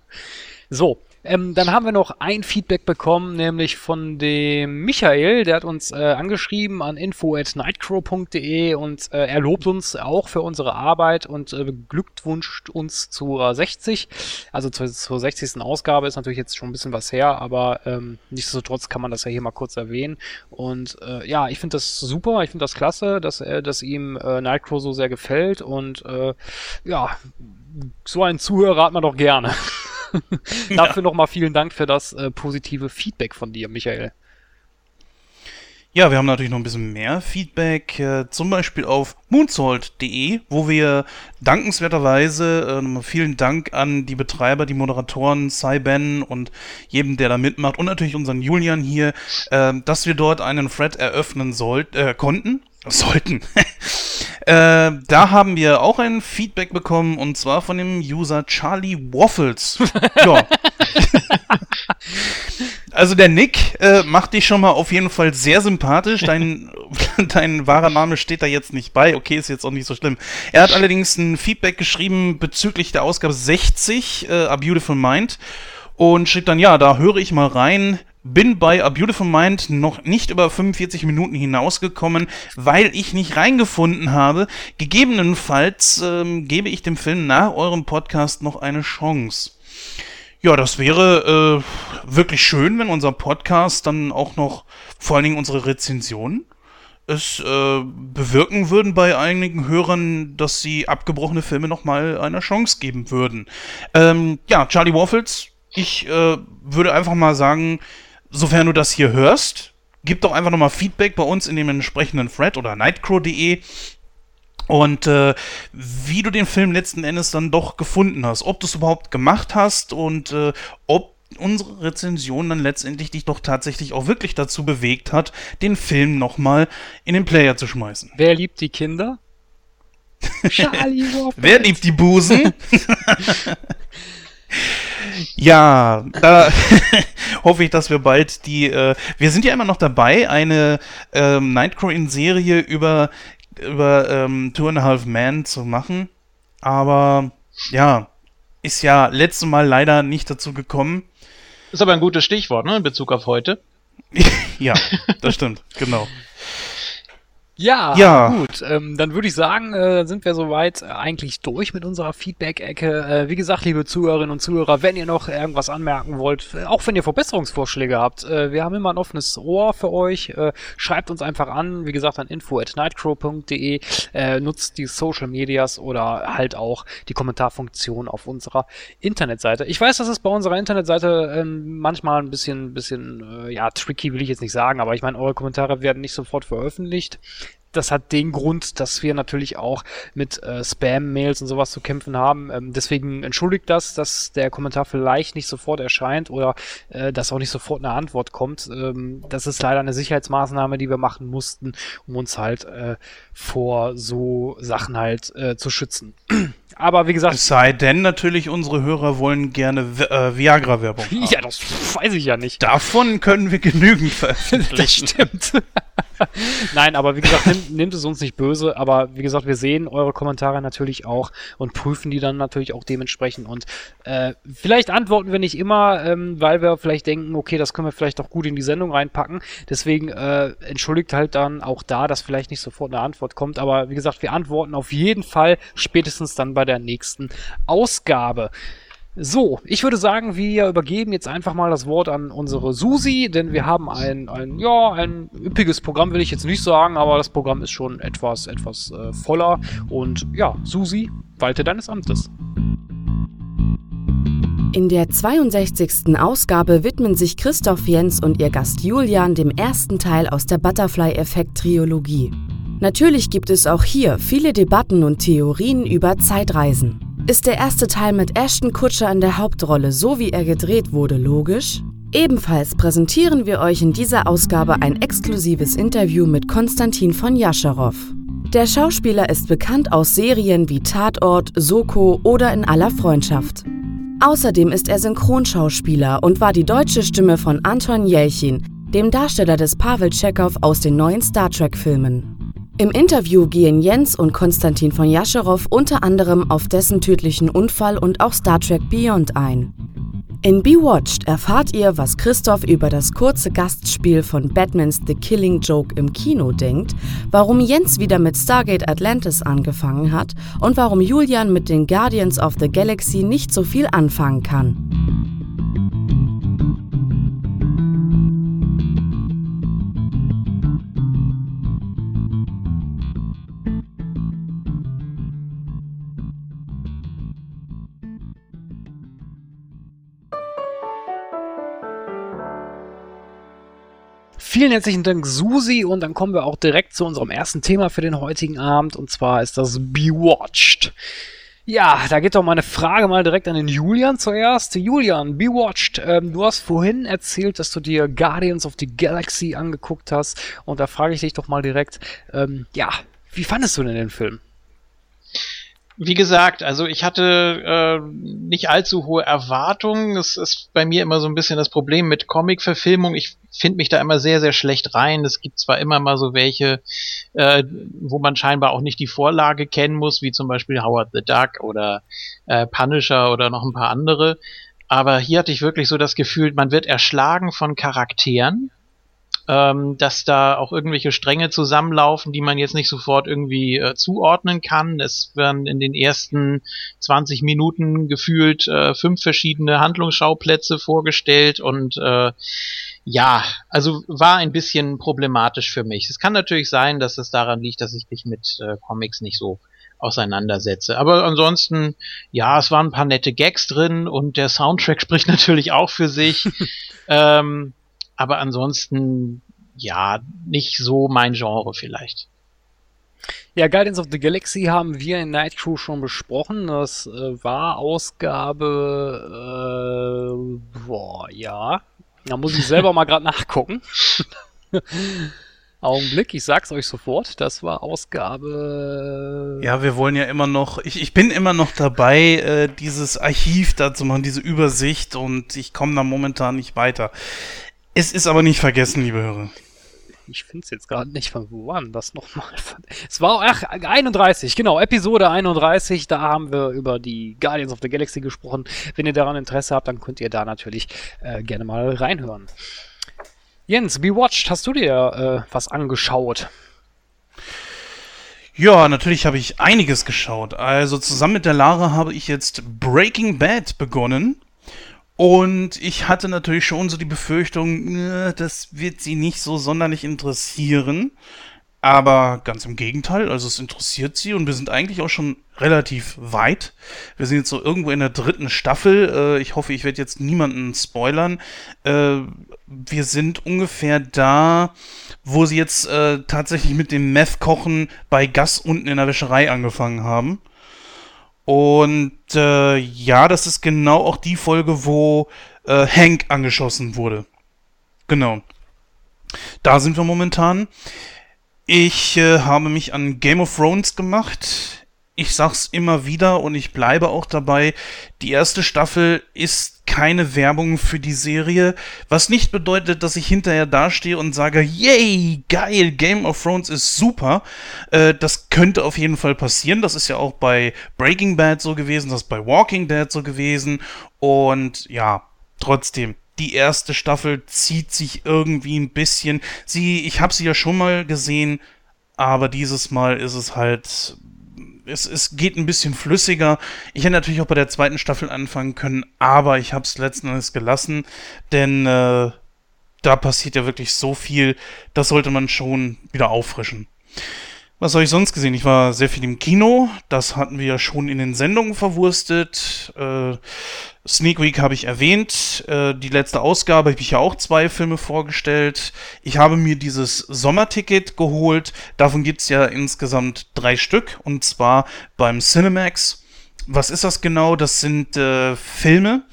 So, ähm, dann haben wir noch ein Feedback bekommen, nämlich von dem Michael, der hat uns äh, angeschrieben an info@nightcrow.de und äh, er lobt uns auch für unsere Arbeit und äh, glückwünscht uns zur 60, also zur, zur 60. Ausgabe ist natürlich jetzt schon ein bisschen was her, aber ähm, nichtsdestotrotz kann man das ja hier mal kurz erwähnen und äh, ja, ich finde das super, ich finde das klasse, dass er, dass ihm äh, Nightcrow so sehr gefällt und äh, ja, so einen Zuhörer hat man doch gerne. Dafür ja. nochmal vielen Dank für das äh, positive Feedback von dir, Michael. Ja, wir haben natürlich noch ein bisschen mehr Feedback, äh, zum Beispiel auf moonsault.de, wo wir dankenswerterweise, äh, vielen Dank an die Betreiber, die Moderatoren, Cyben und jedem, der da mitmacht und natürlich unseren Julian hier, äh, dass wir dort einen Thread eröffnen sollten, äh, konnten, sollten. äh, da haben wir auch ein Feedback bekommen und zwar von dem User Charlie Waffles. ja. also der Nick äh, macht dich schon mal auf jeden Fall sehr sympathisch. Dein, dein wahrer Name steht da jetzt nicht bei. Okay, ist jetzt auch nicht so schlimm. Er hat allerdings ein Feedback geschrieben bezüglich der Ausgabe 60, äh, A Beautiful Mind. Und schrieb dann, ja, da höre ich mal rein. Bin bei A Beautiful Mind noch nicht über 45 Minuten hinausgekommen, weil ich nicht reingefunden habe. Gegebenenfalls ähm, gebe ich dem Film nach eurem Podcast noch eine Chance. Ja, das wäre äh, wirklich schön, wenn unser Podcast dann auch noch, vor allen Dingen unsere Rezensionen, es äh, bewirken würden bei einigen Hörern, dass sie abgebrochene Filme nochmal eine Chance geben würden. Ähm, ja, Charlie Waffles, ich äh, würde einfach mal sagen, sofern du das hier hörst, gib doch einfach nochmal Feedback bei uns in dem entsprechenden Thread oder nightcrow.de und äh, wie du den Film letzten Endes dann doch gefunden hast, ob du es überhaupt gemacht hast und äh, ob unsere Rezension dann letztendlich dich doch tatsächlich auch wirklich dazu bewegt hat, den Film nochmal in den Player zu schmeißen. Wer liebt die Kinder? Charlie Wer liebt die Busen? Ja, da hoffe ich, dass wir bald die. Äh, wir sind ja immer noch dabei, eine ähm, Nightcrawler-Serie über, über ähm, Two and a Half Men zu machen. Aber ja, ist ja letztes Mal leider nicht dazu gekommen. Ist aber ein gutes Stichwort, ne, in Bezug auf heute. ja, das stimmt, genau. Ja, ja. gut. Ähm, dann würde ich sagen, äh, sind wir soweit äh, eigentlich durch mit unserer Feedback-Ecke. Äh, wie gesagt, liebe Zuhörerinnen und Zuhörer, wenn ihr noch irgendwas anmerken wollt, äh, auch wenn ihr Verbesserungsvorschläge habt, äh, wir haben immer ein offenes Ohr für euch. Äh, schreibt uns einfach an, wie gesagt, an info at nightcrow.de. nutzt die Social Medias oder halt auch die Kommentarfunktion auf unserer Internetseite. Ich weiß, das ist bei unserer Internetseite ähm, manchmal ein bisschen, bisschen, ja, tricky will ich jetzt nicht sagen, aber ich meine, eure Kommentare werden nicht sofort veröffentlicht das hat den Grund, dass wir natürlich auch mit äh, Spam-Mails und sowas zu kämpfen haben. Ähm, deswegen entschuldigt das, dass der Kommentar vielleicht nicht sofort erscheint oder äh, dass auch nicht sofort eine Antwort kommt. Ähm, das ist leider eine Sicherheitsmaßnahme, die wir machen mussten, um uns halt äh, vor so Sachen halt äh, zu schützen. Aber wie gesagt. Es sei denn, natürlich, unsere Hörer wollen gerne äh, Viagra-Werbung. Ja, das weiß ich ja nicht. Davon können wir genügend veröffentlichen. das stimmt. Nein, aber wie gesagt, nimm, nehmt es uns nicht böse, aber wie gesagt, wir sehen eure Kommentare natürlich auch und prüfen die dann natürlich auch dementsprechend und äh, vielleicht antworten wir nicht immer, ähm, weil wir vielleicht denken, okay, das können wir vielleicht auch gut in die Sendung reinpacken. Deswegen äh, entschuldigt halt dann auch da, dass vielleicht nicht sofort eine Antwort kommt, aber wie gesagt, wir antworten auf jeden Fall spätestens dann bei der nächsten Ausgabe. So, ich würde sagen, wir übergeben jetzt einfach mal das Wort an unsere Susi, denn wir haben ein, ein ja, ein üppiges Programm, will ich jetzt nicht sagen, aber das Programm ist schon etwas, etwas äh, voller. Und ja, Susi, walte deines Amtes. In der 62. Ausgabe widmen sich Christoph Jens und ihr Gast Julian dem ersten Teil aus der Butterfly-Effekt-Triologie. Natürlich gibt es auch hier viele Debatten und Theorien über Zeitreisen. Ist der erste Teil mit Ashton Kutscher in der Hauptrolle, so wie er gedreht wurde, logisch? Ebenfalls präsentieren wir euch in dieser Ausgabe ein exklusives Interview mit Konstantin von Jascherow. Der Schauspieler ist bekannt aus Serien wie Tatort, Soko oder In aller Freundschaft. Außerdem ist er Synchronschauspieler und war die deutsche Stimme von Anton Jelchin, dem Darsteller des Pavel Tschechow aus den neuen Star Trek-Filmen. Im Interview gehen Jens und Konstantin von Jascherow unter anderem auf dessen tödlichen Unfall und auch Star Trek Beyond ein. In Bewatched erfahrt ihr, was Christoph über das kurze Gastspiel von Batmans The Killing Joke im Kino denkt, warum Jens wieder mit Stargate Atlantis angefangen hat und warum Julian mit den Guardians of the Galaxy nicht so viel anfangen kann. Vielen herzlichen Dank, Susi. Und dann kommen wir auch direkt zu unserem ersten Thema für den heutigen Abend. Und zwar ist das Bewatched. Ja, da geht doch meine Frage mal direkt an den Julian zuerst. Julian, Bewatched, ähm, du hast vorhin erzählt, dass du dir Guardians of the Galaxy angeguckt hast. Und da frage ich dich doch mal direkt, ähm, ja, wie fandest du denn den Film? Wie gesagt, also ich hatte äh, nicht allzu hohe Erwartungen. Das ist bei mir immer so ein bisschen das Problem mit Comic-Verfilmung. Ich finde mich da immer sehr, sehr schlecht rein. Es gibt zwar immer mal so welche, äh, wo man scheinbar auch nicht die Vorlage kennen muss, wie zum Beispiel Howard the Duck oder äh, Punisher oder noch ein paar andere. Aber hier hatte ich wirklich so das Gefühl, man wird erschlagen von Charakteren ähm, dass da auch irgendwelche Stränge zusammenlaufen, die man jetzt nicht sofort irgendwie äh, zuordnen kann. Es werden in den ersten 20 Minuten gefühlt äh, fünf verschiedene Handlungsschauplätze vorgestellt und äh, ja, also war ein bisschen problematisch für mich. Es kann natürlich sein, dass es daran liegt, dass ich mich mit äh, Comics nicht so auseinandersetze. Aber ansonsten, ja, es waren ein paar nette Gags drin und der Soundtrack spricht natürlich auch für sich. ähm, aber ansonsten, ja, nicht so mein Genre vielleicht. Ja, Guardians of the Galaxy haben wir in Night Crew schon besprochen. Das äh, war Ausgabe, äh, boah, ja. Da muss ich selber mal gerade nachgucken. Augenblick, ich sag's euch sofort, das war Ausgabe. Ja, wir wollen ja immer noch, ich, ich bin immer noch dabei, äh, dieses Archiv da zu machen, diese Übersicht und ich komme da momentan nicht weiter. Es ist aber nicht vergessen, liebe Hörer. Ich finde es jetzt gerade nicht, von wo war das nochmal? Es war, ach, 31, genau, Episode 31, da haben wir über die Guardians of the Galaxy gesprochen. Wenn ihr daran Interesse habt, dann könnt ihr da natürlich äh, gerne mal reinhören. Jens, Bewatched, hast du dir äh, was angeschaut? Ja, natürlich habe ich einiges geschaut. Also zusammen mit der Lara habe ich jetzt Breaking Bad begonnen. Und ich hatte natürlich schon so die Befürchtung, äh, das wird sie nicht so sonderlich interessieren. Aber ganz im Gegenteil, also es interessiert sie und wir sind eigentlich auch schon relativ weit. Wir sind jetzt so irgendwo in der dritten Staffel. Äh, ich hoffe, ich werde jetzt niemanden spoilern. Äh, wir sind ungefähr da, wo sie jetzt tatsächlich mit dem Meth-Kochen bei Gas unten in der Wäscherei angefangen haben. Und äh, ja, das ist genau auch die Folge, wo äh, Hank angeschossen wurde. Genau. Da sind wir momentan. Ich äh, habe mich an Game of Thrones gemacht. Ich sag's immer wieder und ich bleibe auch dabei, die erste Staffel ist keine Werbung für die Serie, was nicht bedeutet, dass ich hinterher dastehe und sage, yay, geil, Game of Thrones ist super. Äh, das könnte auf jeden Fall passieren. Das ist ja auch bei Breaking Bad so gewesen, das ist bei Walking Dead so gewesen. Und ja, trotzdem, die erste Staffel zieht sich irgendwie ein bisschen. Sie, ich habe sie ja schon mal gesehen, aber dieses Mal ist es halt es, es geht ein bisschen flüssiger. Ich hätte natürlich auch bei der zweiten Staffel anfangen können, aber ich habe es letzten Endes gelassen, denn äh, da passiert ja wirklich so viel, das sollte man schon wieder auffrischen. Was habe ich sonst gesehen? Ich war sehr viel im Kino. Das hatten wir ja schon in den Sendungen verwurstet. Äh, Sneak Week habe ich erwähnt. Äh, die letzte Ausgabe habe ich ja auch zwei Filme vorgestellt. Ich habe mir dieses Sommerticket geholt. Davon gibt es ja insgesamt drei Stück. Und zwar beim Cinemax. Was ist das genau? Das sind äh, Filme.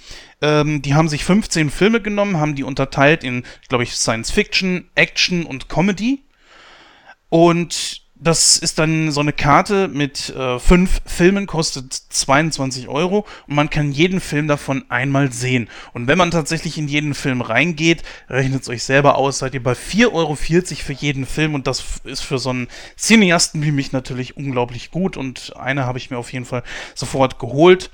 Ähm, die haben sich 15 Filme genommen, haben die unterteilt in, glaube ich, Science Fiction, Action und Comedy. Und das ist dann so eine Karte mit äh, fünf Filmen, kostet 22 Euro und man kann jeden Film davon einmal sehen. Und wenn man tatsächlich in jeden Film reingeht, rechnet es euch selber aus, seid ihr bei 4,40 Euro für jeden Film und das ist für so einen Cineasten wie mich natürlich unglaublich gut und eine habe ich mir auf jeden Fall sofort geholt.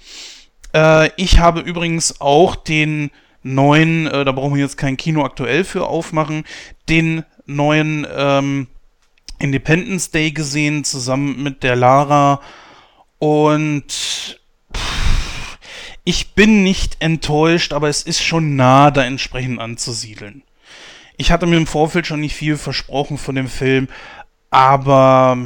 Äh, ich habe übrigens auch den neuen, äh, da brauchen wir jetzt kein Kino aktuell für aufmachen, den neuen, ähm, Independence Day gesehen, zusammen mit der Lara. Und ich bin nicht enttäuscht, aber es ist schon nah, da entsprechend anzusiedeln. Ich hatte mir im Vorfeld schon nicht viel versprochen von dem Film, aber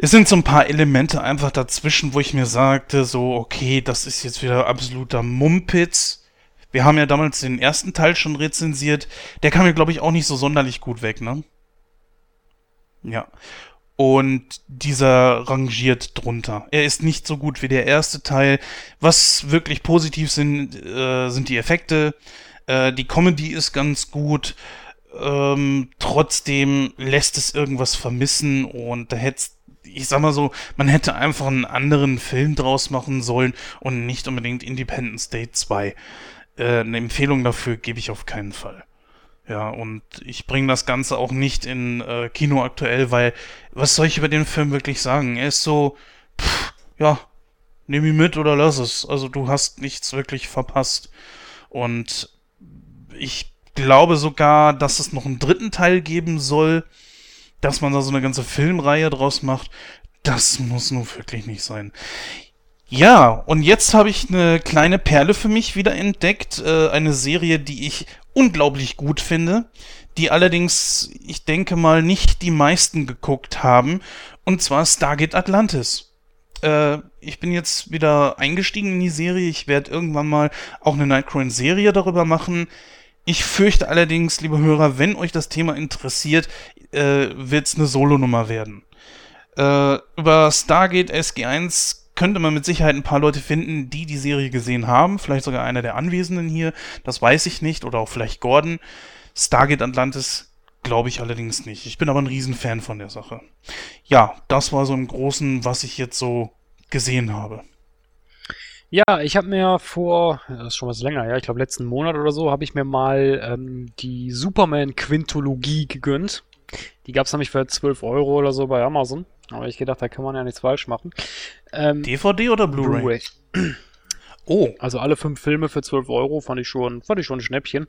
es sind so ein paar Elemente einfach dazwischen, wo ich mir sagte, so, okay, das ist jetzt wieder absoluter Mumpitz. Wir haben ja damals den ersten Teil schon rezensiert. Der kam mir, glaube ich, auch nicht so sonderlich gut weg, ne? Ja. Und dieser rangiert drunter. Er ist nicht so gut wie der erste Teil. Was wirklich positiv sind, äh, sind die Effekte. Äh, die Comedy ist ganz gut. Ähm, trotzdem lässt es irgendwas vermissen und da hätte ich sag mal so, man hätte einfach einen anderen Film draus machen sollen und nicht unbedingt Independence Day 2 äh, eine Empfehlung dafür gebe ich auf keinen Fall. Ja, und ich bringe das Ganze auch nicht in äh, Kino aktuell, weil was soll ich über den Film wirklich sagen? Er ist so, pff, ja, nimm ihn mit oder lass es. Also du hast nichts wirklich verpasst. Und ich glaube sogar, dass es noch einen dritten Teil geben soll, dass man da so eine ganze Filmreihe draus macht. Das muss nun wirklich nicht sein. Ja, und jetzt habe ich eine kleine Perle für mich wieder entdeckt. Äh, eine Serie, die ich unglaublich gut finde, die allerdings, ich denke mal, nicht die meisten geguckt haben. Und zwar Stargate Atlantis. Äh, ich bin jetzt wieder eingestiegen in die Serie. Ich werde irgendwann mal auch eine Nightcrawler-Serie darüber machen. Ich fürchte allerdings, liebe Hörer, wenn euch das Thema interessiert, äh, wird es eine Solonummer werden. Äh, über Stargate SG1 könnte man mit Sicherheit ein paar Leute finden, die die Serie gesehen haben. Vielleicht sogar einer der Anwesenden hier. Das weiß ich nicht. Oder auch vielleicht Gordon. Stargate Atlantis glaube ich allerdings nicht. Ich bin aber ein Riesenfan von der Sache. Ja, das war so im Großen, was ich jetzt so gesehen habe. Ja, ich habe mir vor, das ist schon was länger, ja, ich glaube letzten Monat oder so, habe ich mir mal ähm, die Superman-Quintologie gegönnt. Die gab es nämlich für 12 Euro oder so bei Amazon. Aber ich gedacht, da kann man ja nichts falsch machen. Ähm, DVD oder Blu-ray? Blu oh. Also alle fünf Filme für 12 Euro fand ich schon, fand ich schon ein Schnäppchen.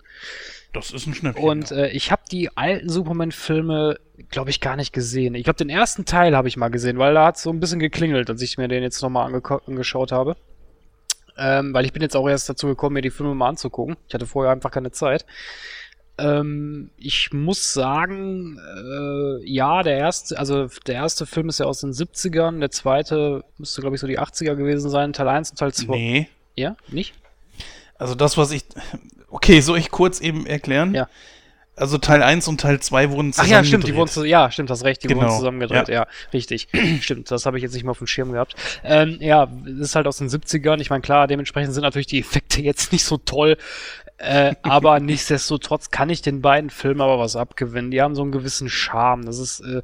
Das ist ein Schnäppchen. Und äh, ich habe die alten Superman-Filme, glaube ich, gar nicht gesehen. Ich glaube, den ersten Teil habe ich mal gesehen, weil da hat so ein bisschen geklingelt, als ich mir den jetzt nochmal ange angeschaut habe. Ähm, weil ich bin jetzt auch erst dazu gekommen, mir die Filme mal anzugucken. Ich hatte vorher einfach keine Zeit. Ähm, ich muss sagen, äh, ja, der erste, also der erste Film ist ja aus den 70ern, der zweite müsste, glaube ich, so die 80er gewesen sein, Teil 1 und Teil 2. Nee. Ja, nicht? Also das, was ich. Okay, soll ich kurz eben erklären? Ja. Also Teil 1 und Teil 2 wurden zusammen Ach ja, stimmt, die wurden zu, ja, stimmt, hast recht, die genau. wurden zusammengedreht, ja. ja, richtig. stimmt, das habe ich jetzt nicht mal auf dem Schirm gehabt. Ähm, ja, ist halt aus den 70ern. Ich meine, klar, dementsprechend sind natürlich die Effekte jetzt nicht so toll. Äh, aber nichtsdestotrotz kann ich den beiden Filmen aber was abgewinnen. Die haben so einen gewissen Charme. Das ist, äh,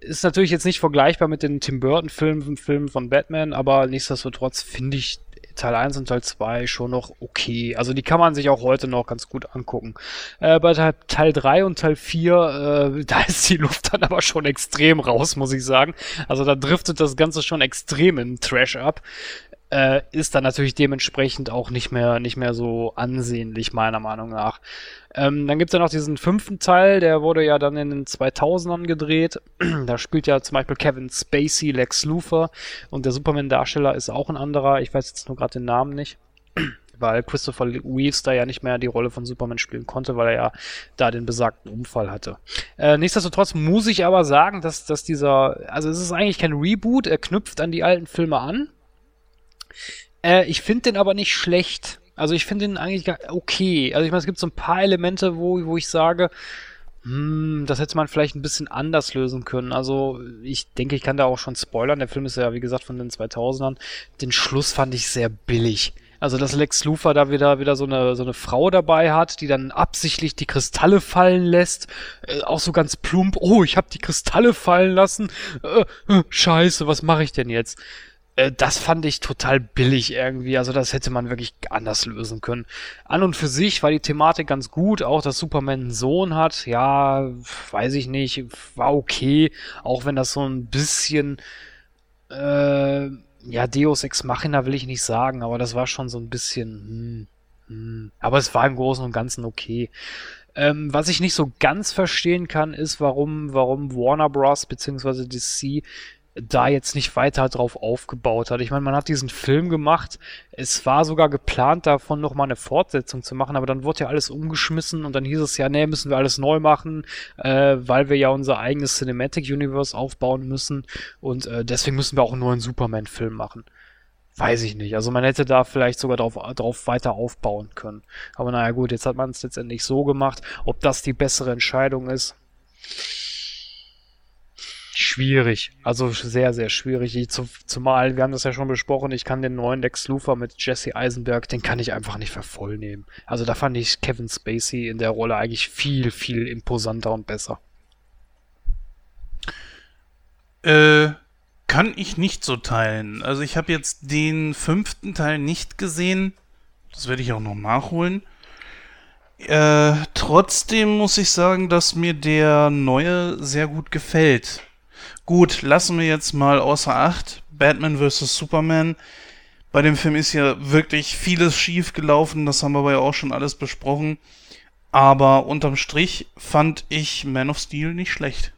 ist natürlich jetzt nicht vergleichbar mit den Tim Burton-Filmen Filmen von Batman, aber nichtsdestotrotz finde ich Teil 1 und Teil 2 schon noch okay. Also die kann man sich auch heute noch ganz gut angucken. Äh, bei Teil 3 und Teil 4, äh, da ist die Luft dann aber schon extrem raus, muss ich sagen. Also da driftet das Ganze schon extrem in Trash ab äh, ist dann natürlich dementsprechend auch nicht mehr, nicht mehr so ansehnlich, meiner Meinung nach. Ähm, dann gibt's ja noch diesen fünften Teil, der wurde ja dann in den 2000ern gedreht. da spielt ja zum Beispiel Kevin Spacey, Lex Luthor und der Superman-Darsteller ist auch ein anderer. Ich weiß jetzt nur gerade den Namen nicht. weil Christopher Reeves da ja nicht mehr die Rolle von Superman spielen konnte, weil er ja da den besagten Unfall hatte. Äh, nichtsdestotrotz muss ich aber sagen, dass, dass dieser, also es ist eigentlich kein Reboot, er knüpft an die alten Filme an, äh, ich finde den aber nicht schlecht. Also ich finde den eigentlich okay. Also ich meine, es gibt so ein paar Elemente, wo, wo ich sage, hm, das hätte man vielleicht ein bisschen anders lösen können. Also ich denke, ich kann da auch schon spoilern. Der Film ist ja, wie gesagt, von den 2000ern. Den Schluss fand ich sehr billig. Also, dass Lex Luthor da wieder, wieder so eine, so eine Frau dabei hat, die dann absichtlich die Kristalle fallen lässt. Äh, auch so ganz plump. Oh, ich habe die Kristalle fallen lassen. Äh, äh, scheiße, was mache ich denn jetzt? Äh, das fand ich total billig irgendwie. Also das hätte man wirklich anders lösen können. An und für sich war die Thematik ganz gut. Auch, dass Superman einen Sohn hat. Ja, weiß ich nicht. War okay. Auch wenn das so ein bisschen... Äh, ja, Deus Ex Machina will ich nicht sagen, aber das war schon so ein bisschen... Hm, hm. Aber es war im Großen und Ganzen okay. Ähm, was ich nicht so ganz verstehen kann, ist, warum, warum Warner Bros. bzw. DC da jetzt nicht weiter drauf aufgebaut hat. Ich meine, man hat diesen Film gemacht. Es war sogar geplant, davon nochmal eine Fortsetzung zu machen, aber dann wurde ja alles umgeschmissen und dann hieß es ja, nee, müssen wir alles neu machen, äh, weil wir ja unser eigenes Cinematic Universe aufbauen müssen und äh, deswegen müssen wir auch nur einen Superman-Film machen. Weiß ich nicht. Also man hätte da vielleicht sogar drauf, drauf weiter aufbauen können. Aber naja gut, jetzt hat man es letztendlich so gemacht. Ob das die bessere Entscheidung ist, schwierig. Also sehr, sehr schwierig. zumal, wir haben das ja schon besprochen, ich kann den neuen Lex Luthor mit Jesse Eisenberg, den kann ich einfach nicht für voll nehmen. Also da fand ich Kevin Spacey in der Rolle eigentlich viel, viel imposanter und besser. Äh, kann ich nicht so teilen. Also ich habe jetzt den fünften Teil nicht gesehen. Das werde ich auch noch nachholen. Äh, trotzdem muss ich sagen, dass mir der neue sehr gut gefällt. Gut, lassen wir jetzt mal außer Acht Batman vs. Superman. Bei dem Film ist ja wirklich vieles schief gelaufen, das haben wir aber ja auch schon alles besprochen. Aber unterm Strich fand ich Man of Steel nicht schlecht.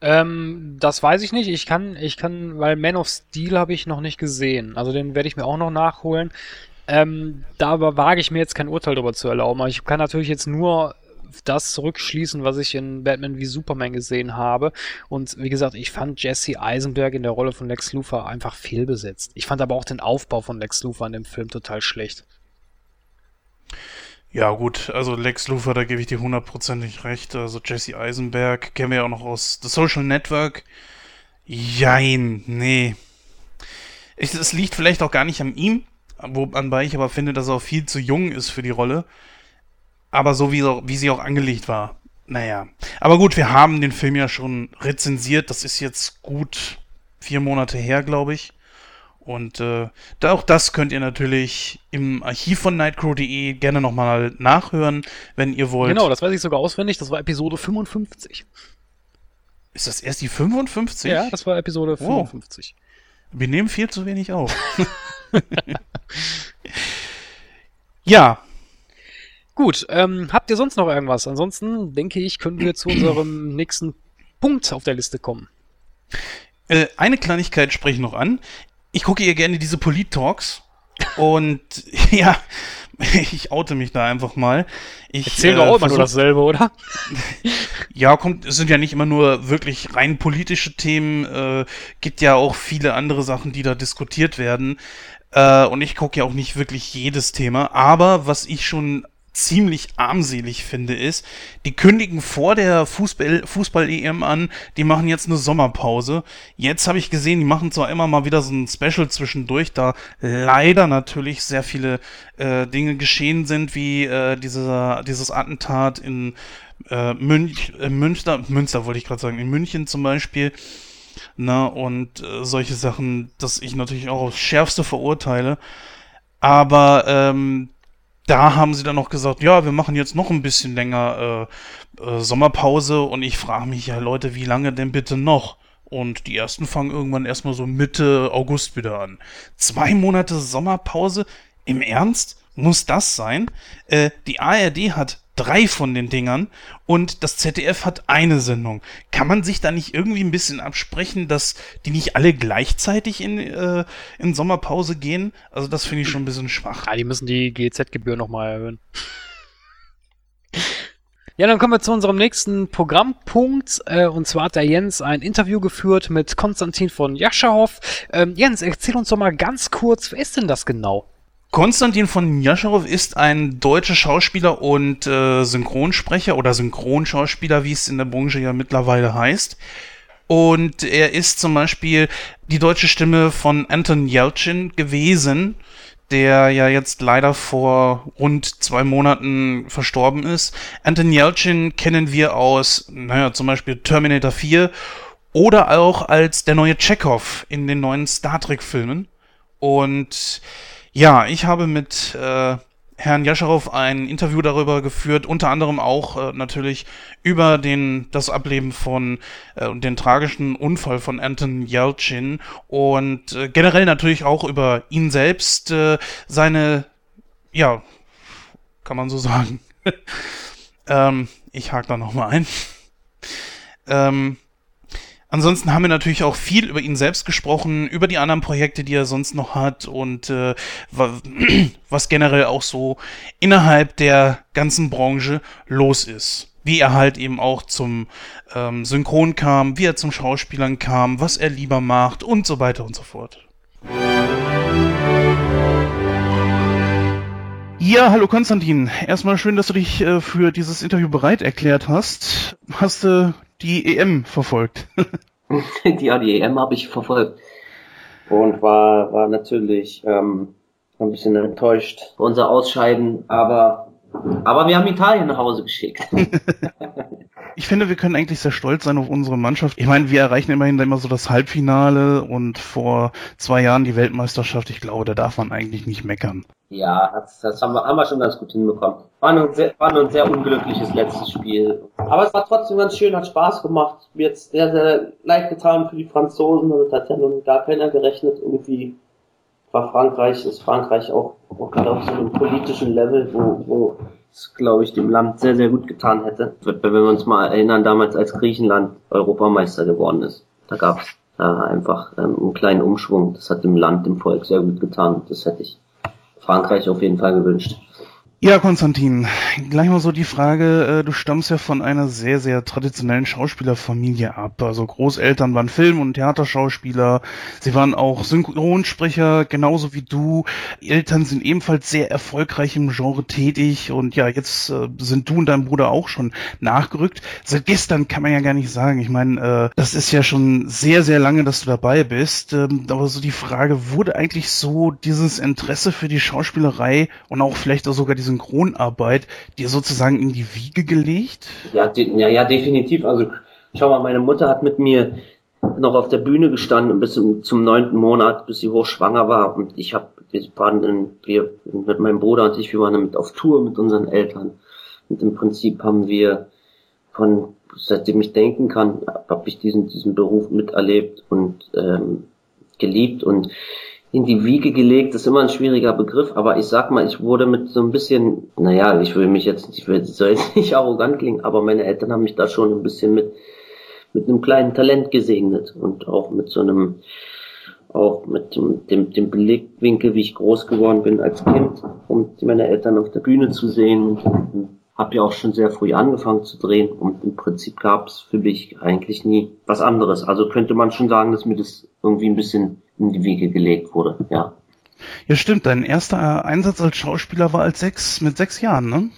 Ähm, das weiß ich nicht. Ich kann, ich kann, weil Man of Steel habe ich noch nicht gesehen. Also den werde ich mir auch noch nachholen. Ähm, da wage ich mir jetzt kein Urteil darüber zu erlauben. Aber ich kann natürlich jetzt nur das zurückschließen, was ich in Batman wie Superman gesehen habe. Und wie gesagt, ich fand Jesse Eisenberg in der Rolle von Lex Luthor einfach fehlbesetzt. Ich fand aber auch den Aufbau von Lex Luthor in dem Film total schlecht. Ja, gut, also Lex Luthor, da gebe ich dir hundertprozentig recht. Also Jesse Eisenberg kennen wir ja auch noch aus The Social Network. Jein, nee. Es liegt vielleicht auch gar nicht an ihm, wobei ich aber finde, dass er auch viel zu jung ist für die Rolle. Aber so wie, wie sie auch angelegt war. Naja. Aber gut, wir haben den Film ja schon rezensiert. Das ist jetzt gut vier Monate her, glaube ich. Und äh, auch das könnt ihr natürlich im Archiv von nightcrow.de gerne nochmal nachhören, wenn ihr wollt. Genau, das weiß ich sogar auswendig. Das war Episode 55. Ist das erst die 55? Ja, das war Episode 55. Oh. Wir nehmen viel zu wenig auf. ja, Gut, ähm, habt ihr sonst noch irgendwas? Ansonsten denke ich, können wir zu unserem nächsten Punkt auf der Liste kommen. Äh, eine Kleinigkeit spreche ich noch an. Ich gucke ihr gerne diese Polit-Talks. Und ja, ich oute mich da einfach mal. Ich, Erzähl doch äh, auch immer nur dasselbe, oder? ja, kommt, es sind ja nicht immer nur wirklich rein politische Themen, äh, gibt ja auch viele andere Sachen, die da diskutiert werden. Äh, und ich gucke ja auch nicht wirklich jedes Thema. Aber was ich schon ziemlich armselig finde, ist, die kündigen vor der Fußball-EM Fußball an, die machen jetzt eine Sommerpause. Jetzt habe ich gesehen, die machen zwar immer mal wieder so ein Special zwischendurch, da leider natürlich sehr viele äh, Dinge geschehen sind, wie äh, dieser, dieses Attentat in äh, Münch, äh, Münster, Münster wollte ich gerade sagen, in München zum Beispiel. Na, und äh, solche Sachen, dass ich natürlich auch aufs Schärfste verurteile. Aber ähm, da haben sie dann noch gesagt, ja, wir machen jetzt noch ein bisschen länger äh, äh, Sommerpause und ich frage mich ja, Leute, wie lange denn bitte noch? Und die ersten fangen irgendwann erstmal so Mitte August wieder an. Zwei Monate Sommerpause? Im Ernst? Muss das sein? Äh, die ARD hat drei von den Dingern und das ZDF hat eine Sendung. Kann man sich da nicht irgendwie ein bisschen absprechen, dass die nicht alle gleichzeitig in, äh, in Sommerpause gehen? Also das finde ich schon ein bisschen schwach. Ja, die müssen die GZ-Gebühr nochmal erhöhen. Ja, dann kommen wir zu unserem nächsten Programmpunkt. Äh, und zwar hat der Jens ein Interview geführt mit Konstantin von Jaschahoff. Ähm, Jens, erzähl uns doch mal ganz kurz, wer ist denn das genau? Konstantin von Jascharow ist ein deutscher Schauspieler und äh, Synchronsprecher oder Synchronschauspieler, wie es in der Branche ja mittlerweile heißt. Und er ist zum Beispiel die deutsche Stimme von Anton Yelchin gewesen, der ja jetzt leider vor rund zwei Monaten verstorben ist. Anton Yelchin kennen wir aus, naja, zum Beispiel Terminator 4 oder auch als der neue Chekhov in den neuen Star Trek-Filmen. Und ja, ich habe mit äh, Herrn Jascharow ein Interview darüber geführt, unter anderem auch äh, natürlich über den, das Ableben von äh, den tragischen Unfall von Anton Yelchin und äh, generell natürlich auch über ihn selbst, äh, seine, ja, kann man so sagen. ähm, ich hake da nochmal ein. ähm, Ansonsten haben wir natürlich auch viel über ihn selbst gesprochen, über die anderen Projekte, die er sonst noch hat und äh, was generell auch so innerhalb der ganzen Branche los ist. Wie er halt eben auch zum ähm, Synchron kam, wie er zum Schauspielern kam, was er lieber macht und so weiter und so fort. Ja, hallo Konstantin. Erstmal schön, dass du dich äh, für dieses Interview bereit erklärt hast. Hast du die EM verfolgt? ja, die EM habe ich verfolgt und war, war natürlich ähm, ein bisschen enttäuscht. Unser Ausscheiden, aber, aber wir haben Italien nach Hause geschickt. ich finde, wir können eigentlich sehr stolz sein auf unsere Mannschaft. Ich meine, wir erreichen immerhin immer so das Halbfinale und vor zwei Jahren die Weltmeisterschaft. Ich glaube, da darf man eigentlich nicht meckern. Ja, das, das haben, wir, haben wir schon ganz gut hinbekommen. War nur, sehr, war ein sehr unglückliches letztes Spiel. Aber es war trotzdem ganz schön, hat Spaß gemacht. Mir jetzt sehr, sehr leid getan für die Franzosen. Damit hat ja nun gar keiner gerechnet. Irgendwie war Frankreich, ist Frankreich auch, auch gerade auf so einem politischen Level, wo, wo glaube ich, dem Land sehr, sehr gut getan hätte. Wenn wir uns mal erinnern, damals als Griechenland Europameister geworden ist. Da gab es äh, einfach ähm, einen kleinen Umschwung. Das hat dem Land, dem Volk sehr gut getan. Das hätte ich Frankreich auf jeden Fall gewünscht. Ja, Konstantin, gleich mal so die Frage, äh, du stammst ja von einer sehr, sehr traditionellen Schauspielerfamilie ab. Also Großeltern waren Film- und Theaterschauspieler, sie waren auch Synchronsprecher, genauso wie du. Eltern sind ebenfalls sehr erfolgreich im Genre tätig und ja, jetzt äh, sind du und dein Bruder auch schon nachgerückt. Seit gestern kann man ja gar nicht sagen. Ich meine, äh, das ist ja schon sehr, sehr lange, dass du dabei bist. Ähm, aber so die Frage, wurde eigentlich so dieses Interesse für die Schauspielerei und auch vielleicht auch sogar diese Synchronarbeit dir sozusagen in die Wiege gelegt? Ja, de ja, ja, definitiv. Also schau mal, meine Mutter hat mit mir noch auf der Bühne gestanden bis zum, neunten Monat, bis sie hochschwanger war. Und ich habe, wir waren in, wir mit meinem Bruder und ich, wir waren damit auf Tour mit unseren Eltern. Und im Prinzip haben wir von seitdem ich denken kann, habe ich diesen diesen Beruf miterlebt und ähm, geliebt und in die Wiege gelegt, ist immer ein schwieriger Begriff, aber ich sag mal, ich wurde mit so ein bisschen, naja, ich will mich jetzt, ich will, soll jetzt nicht arrogant klingen, aber meine Eltern haben mich da schon ein bisschen mit, mit einem kleinen Talent gesegnet und auch mit so einem, auch mit dem, dem, dem Blickwinkel, wie ich groß geworden bin als Kind, um meine Eltern auf der Bühne zu sehen. Habe ja auch schon sehr früh angefangen zu drehen und im Prinzip gab es für mich eigentlich nie was anderes. Also könnte man schon sagen, dass mir das irgendwie ein bisschen in die Wiege gelegt wurde, ja. Ja, stimmt. Dein erster Einsatz als Schauspieler war als sechs, mit sechs Jahren, ne?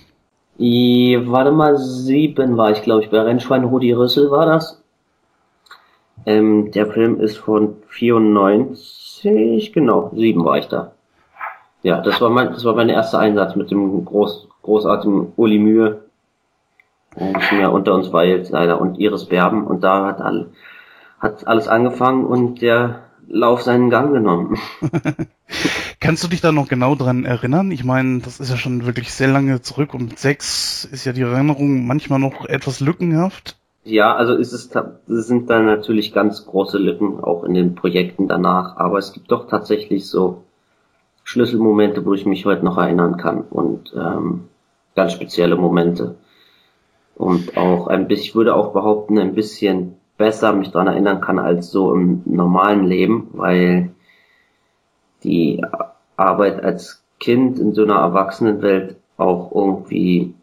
I, warte mal, sieben war ich, glaube ich. Bei Rennschwein Rudi Rüssel war das. Ähm, der Film ist von 94, genau, sieben war ich da. Ja, das war mein, das war mein erster Einsatz mit dem groß, großartigen Uli Mühe. nicht mehr unter uns weilt, leider, und Iris Berben. Und da hat, all, hat alles angefangen und der Lauf seinen Gang genommen. Kannst du dich da noch genau dran erinnern? Ich meine, das ist ja schon wirklich sehr lange zurück und mit sechs ist ja die Erinnerung manchmal noch etwas lückenhaft. Ja, also ist es, es sind da natürlich ganz große Lücken auch in den Projekten danach, aber es gibt doch tatsächlich so Schlüsselmomente, wo ich mich heute noch erinnern kann und ähm, ganz spezielle Momente. Und auch ein bisschen, ich würde auch behaupten, ein bisschen besser mich daran erinnern kann als so im normalen Leben, weil die Arbeit als Kind in so einer Erwachsenenwelt auch irgendwie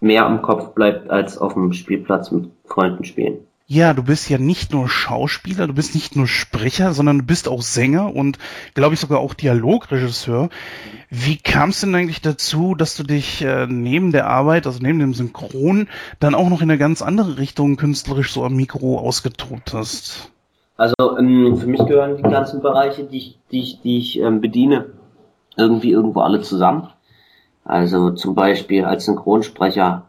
mehr am Kopf bleibt als auf dem Spielplatz mit Freunden spielen. Ja, du bist ja nicht nur Schauspieler, du bist nicht nur Sprecher, sondern du bist auch Sänger und glaube ich sogar auch Dialogregisseur. Wie kam es denn eigentlich dazu, dass du dich äh, neben der Arbeit, also neben dem Synchron, dann auch noch in eine ganz andere Richtung künstlerisch so am Mikro ausgetobt hast? Also ähm, für mich gehören die ganzen Bereiche, die ich, die ich, die ich ähm, bediene, irgendwie irgendwo alle zusammen. Also zum Beispiel als Synchronsprecher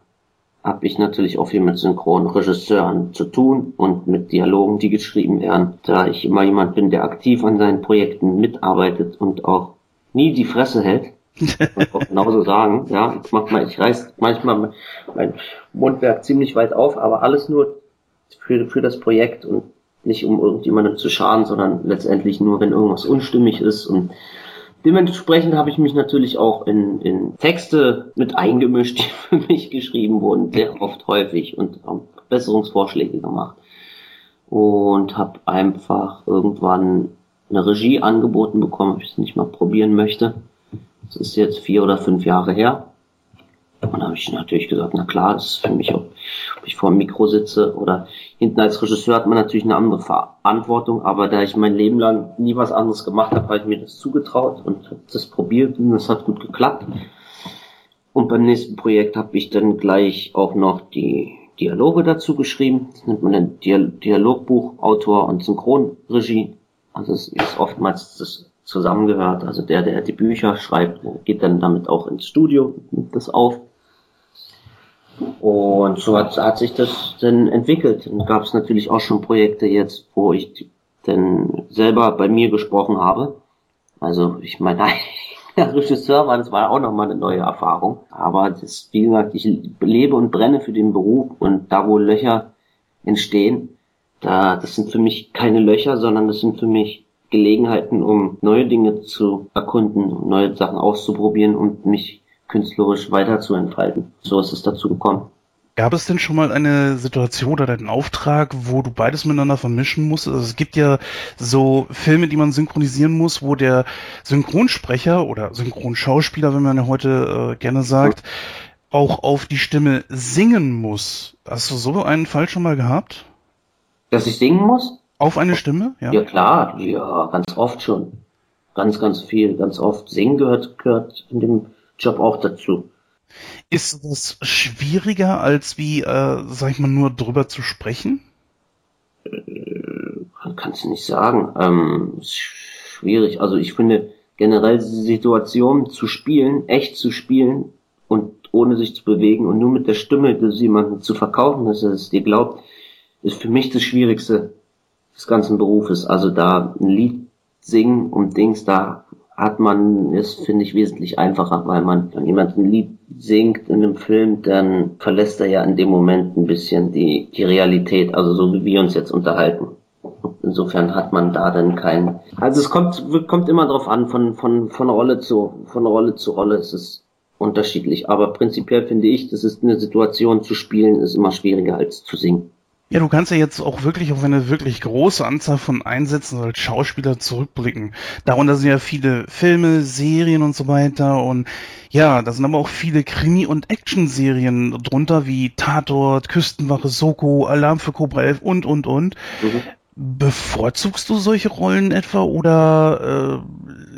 habe ich natürlich auch viel mit Synchronregisseuren zu tun und mit Dialogen, die geschrieben werden, da ich immer jemand bin, der aktiv an seinen Projekten mitarbeitet und auch nie die Fresse hält. Ich auch genauso sagen, ja, ich mach mal, ich reiß manchmal mein Mundwerk ziemlich weit auf, aber alles nur für, für das Projekt und nicht um irgendjemandem zu schaden, sondern letztendlich nur, wenn irgendwas unstimmig ist und Dementsprechend habe ich mich natürlich auch in, in Texte mit eingemischt, die für mich geschrieben wurden, sehr oft häufig und Besserungsvorschläge gemacht. Und habe einfach irgendwann eine Regie angeboten bekommen, ob ich es nicht mal probieren möchte. Das ist jetzt vier oder fünf Jahre her. Und da habe ich natürlich gesagt, na klar, das ist für mich, ob ich vor dem Mikro sitze oder hinten als Regisseur hat man natürlich eine andere Verantwortung, aber da ich mein Leben lang nie was anderes gemacht habe, habe ich mir das zugetraut und habe das probiert und das hat gut geklappt. Und beim nächsten Projekt habe ich dann gleich auch noch die Dialoge dazu geschrieben. Das nennt man dann Dialogbuchautor und Synchronregie. Also es ist oftmals das zusammengehört. Also der, der die Bücher schreibt, geht dann damit auch ins Studio, nimmt das auf. Und so hat, hat sich das dann entwickelt. Dann gab es natürlich auch schon Projekte jetzt, wo ich dann selber bei mir gesprochen habe. Also ich meine, der Regisseur war, das war auch nochmal eine neue Erfahrung. Aber das, wie gesagt, ich lebe und brenne für den Beruf und da, wo Löcher entstehen, da, das sind für mich keine Löcher, sondern das sind für mich Gelegenheiten, um neue Dinge zu erkunden, neue Sachen auszuprobieren und mich künstlerisch weiterzuentfalten. So ist es dazu gekommen. Gab es denn schon mal eine Situation oder einen Auftrag, wo du beides miteinander vermischen musst? Also es gibt ja so Filme, die man synchronisieren muss, wo der Synchronsprecher oder Synchronschauspieler, wenn man ja heute äh, gerne sagt, auch auf die Stimme singen muss. Hast du so einen Fall schon mal gehabt? Dass ich singen muss? Auf eine Stimme? Ja, ja klar, ja, ganz oft schon. Ganz, ganz viel, ganz oft. Singen gehört, gehört in dem Job auch dazu. Ist das schwieriger, als wie, äh, sag ich mal, nur drüber zu sprechen? Äh, kannst du nicht sagen. Ähm, schwierig. Also ich finde generell diese Situation zu spielen, echt zu spielen und ohne sich zu bewegen und nur mit der Stimme das jemanden zu verkaufen, dass er es dir glaubt, ist für mich das Schwierigste des ganzen Berufes. Also da ein Lied singen und Dings, da hat man, ist finde ich wesentlich einfacher, weil man, wenn jemand ein Lied singt in einem Film, dann verlässt er ja in dem Moment ein bisschen die, die Realität, also so wie wir uns jetzt unterhalten. Insofern hat man da dann keinen. Also es kommt, kommt immer drauf an, von, von, von Rolle zu, von Rolle zu Rolle ist es unterschiedlich. Aber prinzipiell finde ich, das ist eine Situation zu spielen, ist immer schwieriger als zu singen. Ja, du kannst ja jetzt auch wirklich auf eine wirklich große Anzahl von Einsätzen als Schauspieler zurückblicken. Darunter sind ja viele Filme, Serien und so weiter. Und ja, da sind aber auch viele Krimi- und Action-Serien drunter, wie Tatort, Küstenwache, Soko, Alarm für Cobra 11 und, und, und. Mhm. Bevorzugst du solche Rollen etwa oder,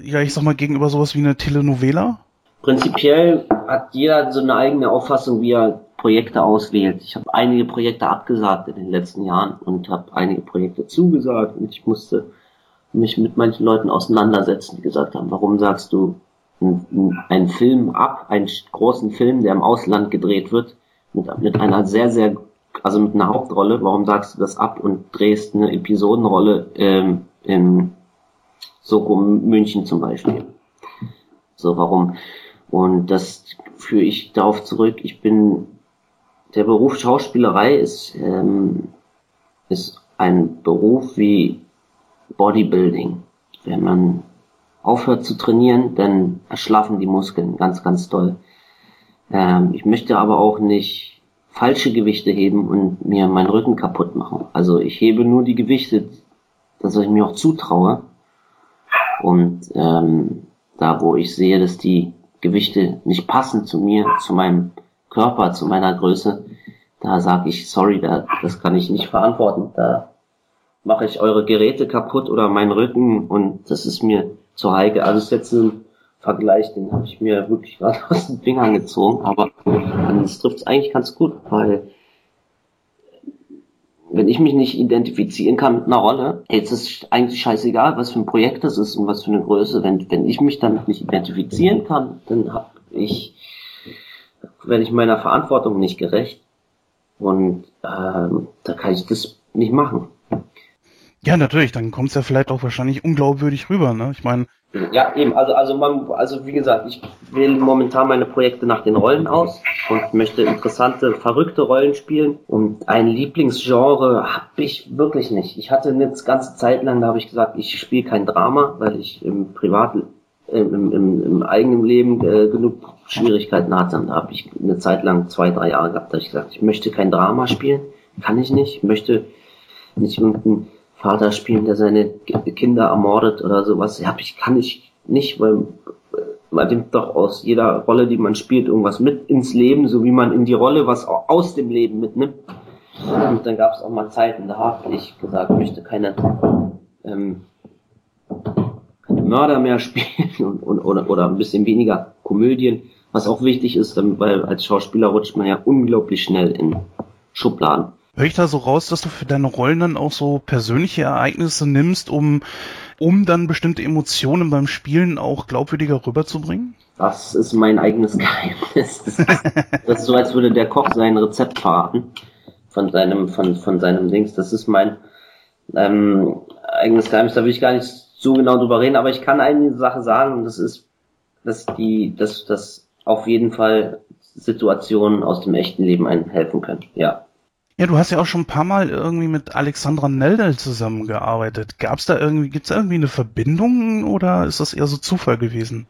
äh, ja, ich sag mal, gegenüber sowas wie eine Telenovela? Prinzipiell hat jeder so eine eigene Auffassung, wie er Projekte auswählt. Ich habe einige Projekte abgesagt in den letzten Jahren und habe einige Projekte zugesagt und ich musste mich mit manchen Leuten auseinandersetzen, die gesagt haben, warum sagst du einen Film ab, einen großen Film, der im Ausland gedreht wird, mit, mit einer sehr, sehr, also mit einer Hauptrolle, warum sagst du das ab und drehst eine Episodenrolle ähm, in Soko München zum Beispiel? So, warum? Und das führe ich darauf zurück. Ich bin, der Beruf Schauspielerei ist, ähm, ist ein Beruf wie Bodybuilding. Wenn man aufhört zu trainieren, dann erschlaffen die Muskeln ganz, ganz doll. Ähm, ich möchte aber auch nicht falsche Gewichte heben und mir meinen Rücken kaputt machen. Also ich hebe nur die Gewichte, dass ich mir auch zutraue. Und ähm, da, wo ich sehe, dass die Gewichte nicht passen zu mir, zu meinem Körper, zu meiner Größe, da sage ich, sorry, da, das kann ich nicht verantworten. Da mache ich eure Geräte kaputt oder meinen Rücken und das ist mir zu heikel. Also ist jetzt ein Vergleich, den habe ich mir wirklich gerade aus den Fingern gezogen, aber das trifft eigentlich ganz gut, weil wenn ich mich nicht identifizieren kann mit einer Rolle, jetzt ist eigentlich scheißegal, was für ein Projekt das ist und was für eine Größe. Wenn, wenn ich mich damit nicht identifizieren kann, dann hab ich, werde ich meiner Verantwortung nicht gerecht. Und ähm, da kann ich das nicht machen. Ja, natürlich, dann kommt es ja vielleicht auch wahrscheinlich unglaubwürdig rüber, ne? Ich meine. Ja, eben, also, also man, also wie gesagt, ich wähle momentan meine Projekte nach den Rollen aus und möchte interessante, verrückte Rollen spielen. Und ein Lieblingsgenre habe ich wirklich nicht. Ich hatte eine ganze Zeit lang, da habe ich gesagt, ich spiele kein Drama, weil ich im privaten, im, im, im eigenen Leben äh, genug Schwierigkeiten hatte. Da habe ich eine Zeit lang, zwei, drei Jahre gehabt, da habe ich gesagt, ich möchte kein Drama spielen. Kann ich nicht. Ich möchte nicht irgendein Vater spielen, der seine Kinder ermordet oder sowas. Ja, ich kann ich nicht, weil man nimmt doch aus jeder Rolle, die man spielt, irgendwas mit ins Leben, so wie man in die Rolle was aus dem Leben mitnimmt. Und dann gab es auch mal Zeiten, da habe ich gesagt, ich möchte keine, ähm, Mörder mehr spielen und, und, oder, oder ein bisschen weniger Komödien, was auch wichtig ist, weil als Schauspieler rutscht man ja unglaublich schnell in Schubladen. Höre ich da so raus, dass du für deine Rollen dann auch so persönliche Ereignisse nimmst, um, um dann bestimmte Emotionen beim Spielen auch glaubwürdiger rüberzubringen? Das ist mein eigenes Geheimnis. Das ist, das ist so, als würde der Koch sein Rezept verraten von seinem, von, von seinem Dings. Das ist mein ähm, eigenes Geheimnis. Da will ich gar nicht so genau drüber reden, aber ich kann eine Sache sagen, und das ist, dass die, dass, dass auf jeden Fall Situationen aus dem echten Leben einen helfen können. Ja. Ja, du hast ja auch schon ein paar Mal irgendwie mit Alexandra Neldel zusammengearbeitet. Gab's da irgendwie, gibt's da irgendwie eine Verbindung oder ist das eher so Zufall gewesen?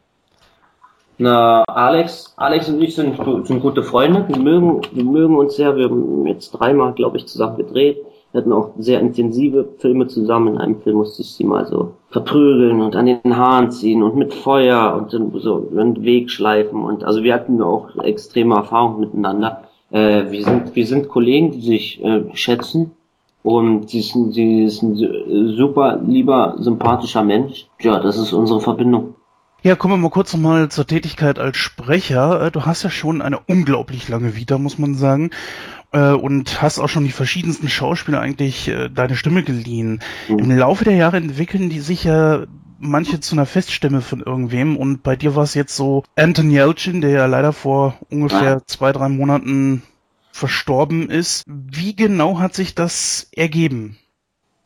Na, Alex, Alex und ich sind, sind gute Freunde. Wir mögen, wir mögen uns sehr. Wir haben jetzt dreimal, glaube ich, zusammen gedreht. Wir hatten auch sehr intensive Filme zusammen. In einem Film musste ich sie mal so verprügeln und an den Haaren ziehen und mit Feuer und so einen Weg schleifen. Und also wir hatten auch extreme Erfahrungen miteinander. Äh, wir, sind, wir sind Kollegen, die sich äh, schätzen und sie ist, ein, sie ist ein super lieber, sympathischer Mensch. Ja, das ist unsere Verbindung. Ja, kommen wir mal kurz nochmal zur Tätigkeit als Sprecher. Äh, du hast ja schon eine unglaublich lange Vita, muss man sagen. Äh, und hast auch schon die verschiedensten Schauspieler eigentlich äh, deine Stimme geliehen. Mhm. Im Laufe der Jahre entwickeln die sich ja manche zu einer Feststimme von irgendwem und bei dir war es jetzt so Anton Yelchin, der ja leider vor ungefähr ja. zwei, drei Monaten verstorben ist. Wie genau hat sich das ergeben?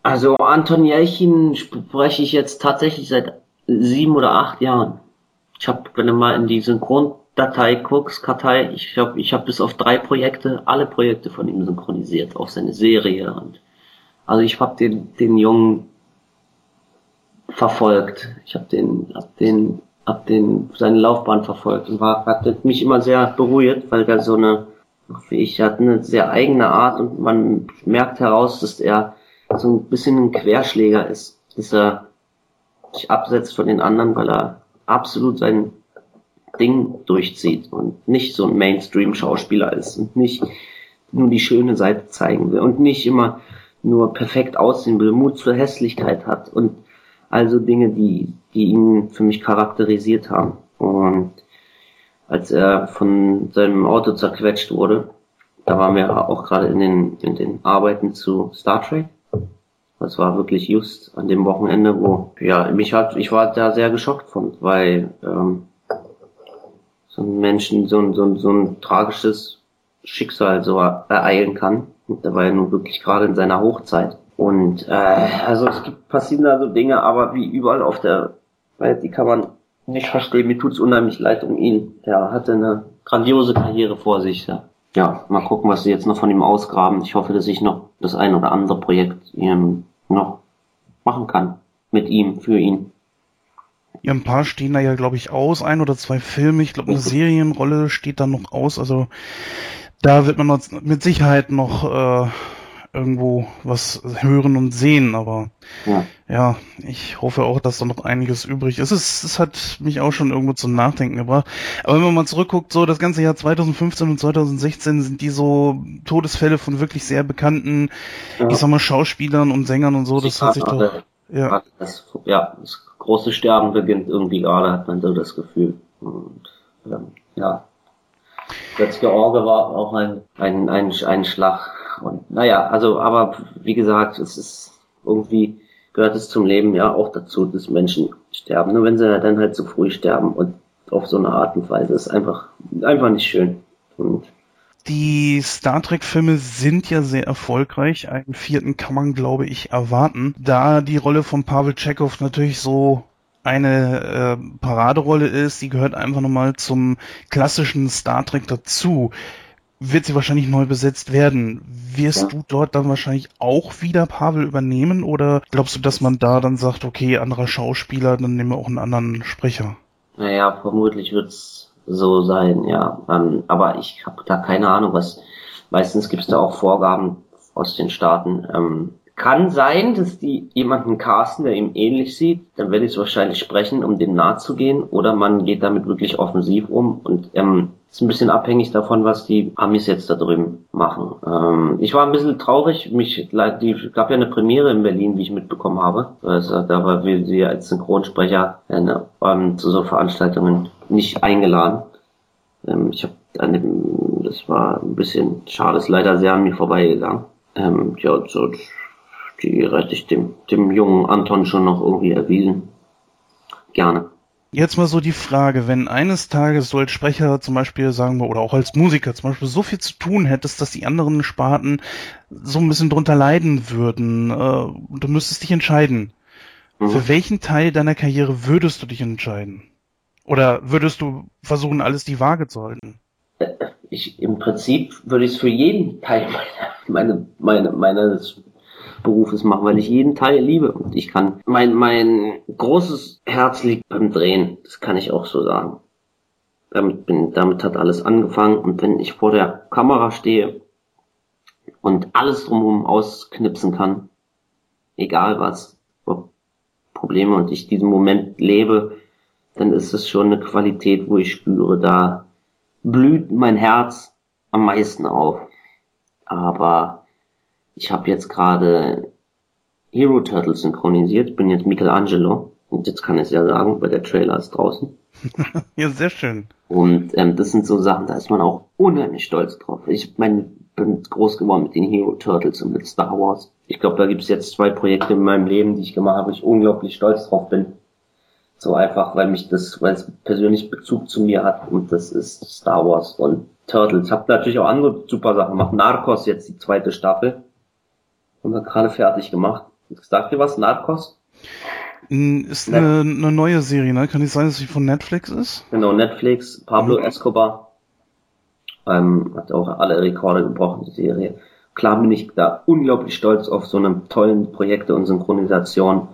Also Anton Jelchin spreche ich jetzt tatsächlich seit sieben oder acht Jahren. Ich habe, wenn du mal in die Synchrondatei guckst, Kartei, ich glaube, ich habe bis auf drei Projekte, alle Projekte von ihm synchronisiert, auch seine Serie und also ich habe den, den Jungen verfolgt. Ich habe den, hab den, hab den seine Laufbahn verfolgt und war hat mich immer sehr berührt, weil er so eine, wie ich, hat eine sehr eigene Art und man merkt heraus, dass er so ein bisschen ein Querschläger ist, dass er sich absetzt von den anderen, weil er absolut sein Ding durchzieht und nicht so ein Mainstream-Schauspieler ist und nicht nur die schöne Seite zeigen will und nicht immer nur perfekt aussehen will, Mut zur Hässlichkeit hat und also Dinge, die, die ihn für mich charakterisiert haben. Und als er von seinem Auto zerquetscht wurde, da waren wir auch gerade in den, in den Arbeiten zu Star Trek. Das war wirklich just an dem Wochenende, wo, ja, mich hat, ich war da sehr geschockt von, weil ähm, so ein Menschen, so ein, so ein, so ein tragisches Schicksal so ereilen kann. Und der war ja nun wirklich gerade in seiner Hochzeit. Und äh, also es gibt passieren da so Dinge, aber wie überall auf der Welt, die kann man nicht verstehen. Mir tut's unheimlich leid um ihn. Der hatte eine grandiose Karriere vor sich. Ja. ja, mal gucken, was sie jetzt noch von ihm ausgraben. Ich hoffe, dass ich noch das ein oder andere Projekt ähm, noch machen kann. Mit ihm, für ihn. Ja, ein paar stehen da ja, glaube ich, aus. Ein oder zwei Filme. Ich glaube, eine Serienrolle steht da noch aus. Also da wird man mit Sicherheit noch äh, irgendwo was hören und sehen, aber ja. ja, ich hoffe auch, dass da noch einiges übrig ist. Es, es hat mich auch schon irgendwo zum Nachdenken gebracht. Aber wenn man mal zurückguckt, so das ganze Jahr 2015 und 2016 sind die so Todesfälle von wirklich sehr bekannten, ja. ich sag mal, Schauspielern und Sängern und so, das hat sich doch. Ja. Das, ja, das große Sterben beginnt irgendwie gerade, hat man so das Gefühl. Und ähm, ja, Götzke Orge war auch ein, ein, ein, ein Schlag. Und naja, also, aber wie gesagt, es ist irgendwie gehört es zum Leben ja auch dazu, dass Menschen sterben. Nur wenn sie dann halt zu früh sterben und auf so eine Art und Weise ist einfach, einfach nicht schön. Und die Star Trek-Filme sind ja sehr erfolgreich. Einen vierten kann man, glaube ich, erwarten. Da die Rolle von Pavel Chekhov natürlich so eine äh, Paraderolle ist, die gehört einfach nochmal zum klassischen Star Trek dazu, wird sie wahrscheinlich neu besetzt werden. Wirst ja. du dort dann wahrscheinlich auch wieder Pavel übernehmen oder glaubst du, dass man da dann sagt, okay, anderer Schauspieler, dann nehmen wir auch einen anderen Sprecher? Naja, vermutlich wird's so sein, ja. Ähm, aber ich habe da keine Ahnung, was meistens gibt's da auch Vorgaben aus den Staaten. Ähm, kann sein, dass die jemanden casten, der ihm ähnlich sieht. Dann werde ich es wahrscheinlich sprechen, um dem nahe zu gehen. Oder man geht damit wirklich offensiv um. Und ähm, ist ein bisschen abhängig davon, was die Amis jetzt da drüben machen. Ähm, ich war ein bisschen traurig. Mich, die gab ja eine Premiere in Berlin, wie ich mitbekommen habe. Also, da war wir als Synchronsprecher eine, ähm, zu so Veranstaltungen nicht eingeladen. Ähm, ich habe das war ein bisschen schade, ist leider sehr an mir vorbeigegangen. Ähm, ja, so die hätte ich dem, dem jungen Anton schon noch irgendwie erwiesen. Gerne. Jetzt mal so die Frage, wenn eines Tages du als Sprecher zum Beispiel, sagen wir, oder auch als Musiker zum Beispiel so viel zu tun hättest, dass die anderen Sparten so ein bisschen drunter leiden würden, äh, du müsstest dich entscheiden. Mhm. Für welchen Teil deiner Karriere würdest du dich entscheiden? Oder würdest du versuchen, alles die Waage zu halten? Ich, Im Prinzip würde ich es für jeden Teil meine, meine, meines Berufes mache, weil ich jeden Teil liebe. Und ich kann, mein, mein großes Herz liegt beim Drehen. Das kann ich auch so sagen. Damit bin, damit hat alles angefangen. Und wenn ich vor der Kamera stehe und alles drumherum ausknipsen kann, egal was, Probleme und ich diesen Moment lebe, dann ist es schon eine Qualität, wo ich spüre, da blüht mein Herz am meisten auf. Aber ich habe jetzt gerade Hero Turtles synchronisiert, bin jetzt Michelangelo und jetzt kann ich es ja sagen, weil der Trailer ist draußen. ja, sehr schön. Und ähm, das sind so Sachen, da ist man auch unheimlich stolz drauf. Ich meine, bin groß geworden mit den Hero Turtles und mit Star Wars. Ich glaube, da gibt es jetzt zwei Projekte in meinem Leben, die ich gemacht habe, wo ich unglaublich stolz drauf bin. So einfach, weil mich das, weil es persönlich Bezug zu mir hat und das ist Star Wars und Turtles. Hab natürlich auch andere super Sachen gemacht. Narcos jetzt die zweite Staffel haben wir gerade fertig gemacht. Sagt ihr was, Narcos? Ist eine, eine, neue Serie, ne? Kann nicht sein, dass sie von Netflix ist? Genau, Netflix, Pablo mhm. Escobar. Ähm, hat auch alle Rekorde gebrochen, die Serie. Klar bin ich da unglaublich stolz auf so eine tollen Projekte und Synchronisation.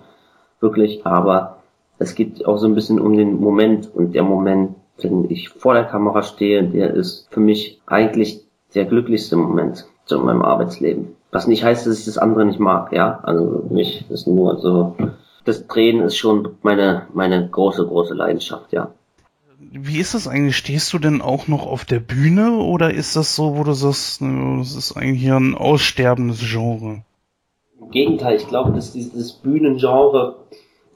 Wirklich, aber es geht auch so ein bisschen um den Moment und der Moment, wenn ich vor der Kamera stehe, der ist für mich eigentlich der glücklichste Moment zu meinem Arbeitsleben. Was nicht heißt, dass ich das andere nicht mag, ja. Also nicht, ist nur so. Das Drehen ist schon meine, meine große, große Leidenschaft, ja. Wie ist das eigentlich? Stehst du denn auch noch auf der Bühne oder ist das so, wo du sagst, das ist eigentlich hier ein aussterbendes Genre? Im Gegenteil, ich glaube, dass dieses Bühnengenre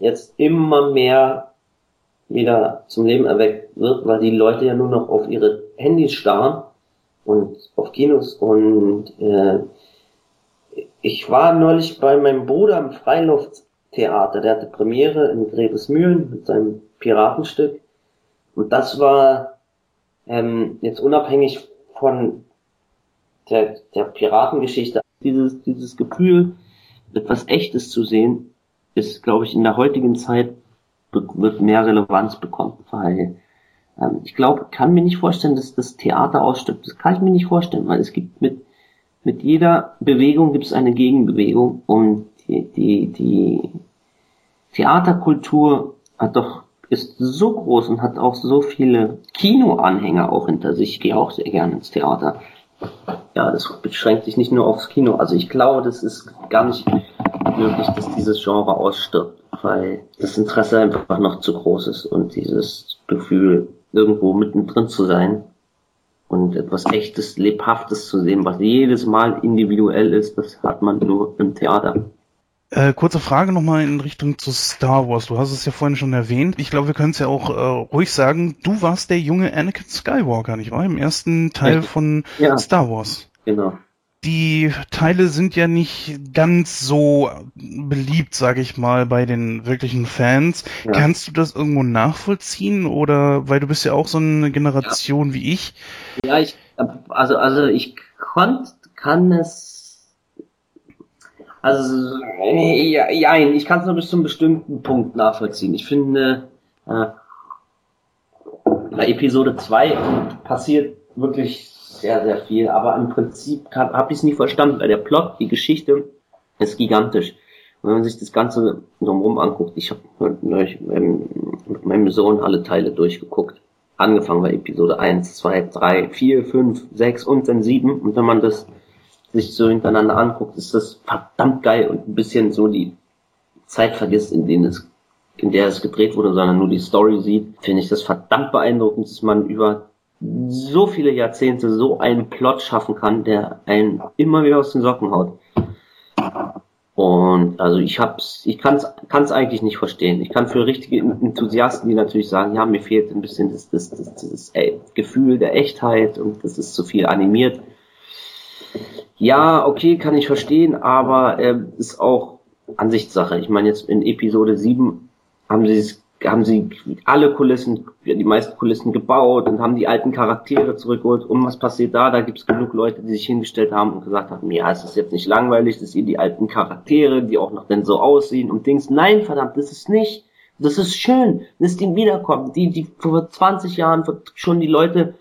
jetzt immer mehr wieder zum Leben erweckt wird, weil die Leute ja nur noch auf ihre Handys starren und auf Kinos und äh, ich war neulich bei meinem Bruder im Freilufttheater. Der hatte Premiere in Grebesmühlen mit seinem Piratenstück. Und das war ähm, jetzt unabhängig von der, der Piratengeschichte, dieses, dieses Gefühl, etwas Echtes zu sehen, ist, glaube ich, in der heutigen Zeit wird mehr Relevanz bekommen, weil ähm, ich glaube, kann mir nicht vorstellen, dass das Theater ausstirbt. Das kann ich mir nicht vorstellen, weil es gibt mit mit jeder Bewegung gibt es eine Gegenbewegung und die, die, die Theaterkultur hat doch ist so groß und hat auch so viele Kinoanhänger auch hinter sich. Ich gehe auch sehr gerne ins Theater. Ja, das beschränkt sich nicht nur aufs Kino. Also ich glaube, das ist gar nicht möglich, dass dieses Genre ausstirbt, weil das Interesse einfach noch zu groß ist und dieses Gefühl, irgendwo mittendrin zu sein und etwas echtes, lebhaftes zu sehen, was jedes Mal individuell ist, das hat man nur im Theater. Äh, kurze Frage nochmal in Richtung zu Star Wars. Du hast es ja vorhin schon erwähnt. Ich glaube, wir können es ja auch äh, ruhig sagen. Du warst der junge Anakin Skywalker, nicht wahr? Im ersten Teil von ja. Star Wars. Genau. Die Teile sind ja nicht ganz so beliebt, sage ich mal, bei den wirklichen Fans. Ja. Kannst du das irgendwo nachvollziehen oder weil du bist ja auch so eine Generation wie ich? Ja, ich also also ich konnte kann es also, ja, ja ich kann es nur bis zu einem bestimmten Punkt nachvollziehen. Ich finde, äh, bei Episode 2 passiert wirklich sehr, sehr viel, aber im Prinzip habe hab ich es nie verstanden, weil der Plot, die Geschichte ist gigantisch. Und wenn man sich das Ganze drumherum anguckt, ich habe neulich mit meinem Sohn alle Teile durchgeguckt. Angefangen bei Episode 1, 2, 3, 4, 5, 6 und dann 7. Und wenn man das sich so hintereinander anguckt, ist das verdammt geil und ein bisschen so die Zeit vergisst, in denen es, in der es gedreht wurde, sondern nur die Story sieht, finde ich das verdammt beeindruckend, dass man über so viele Jahrzehnte so einen Plot schaffen kann, der einen immer wieder aus den Socken haut. Und also ich hab's, ich kann's, kann's eigentlich nicht verstehen. Ich kann für richtige Enthusiasten, die natürlich sagen, ja, mir fehlt ein bisschen das, das, das, das, das Gefühl der Echtheit und das ist zu viel animiert ja, okay, kann ich verstehen, aber äh, ist auch Ansichtssache. Ich meine, jetzt in Episode 7 haben sie haben sie alle Kulissen, die meisten Kulissen gebaut und haben die alten Charaktere zurückgeholt. Und was passiert da? Da gibt es genug Leute, die sich hingestellt haben und gesagt haben, ja, es ist jetzt nicht langweilig, das sind die alten Charaktere, die auch noch denn so aussehen und Dings. Nein, verdammt, das ist nicht. Das ist schön, dass die wiederkommen. Die, die vor 20 Jahren schon die Leute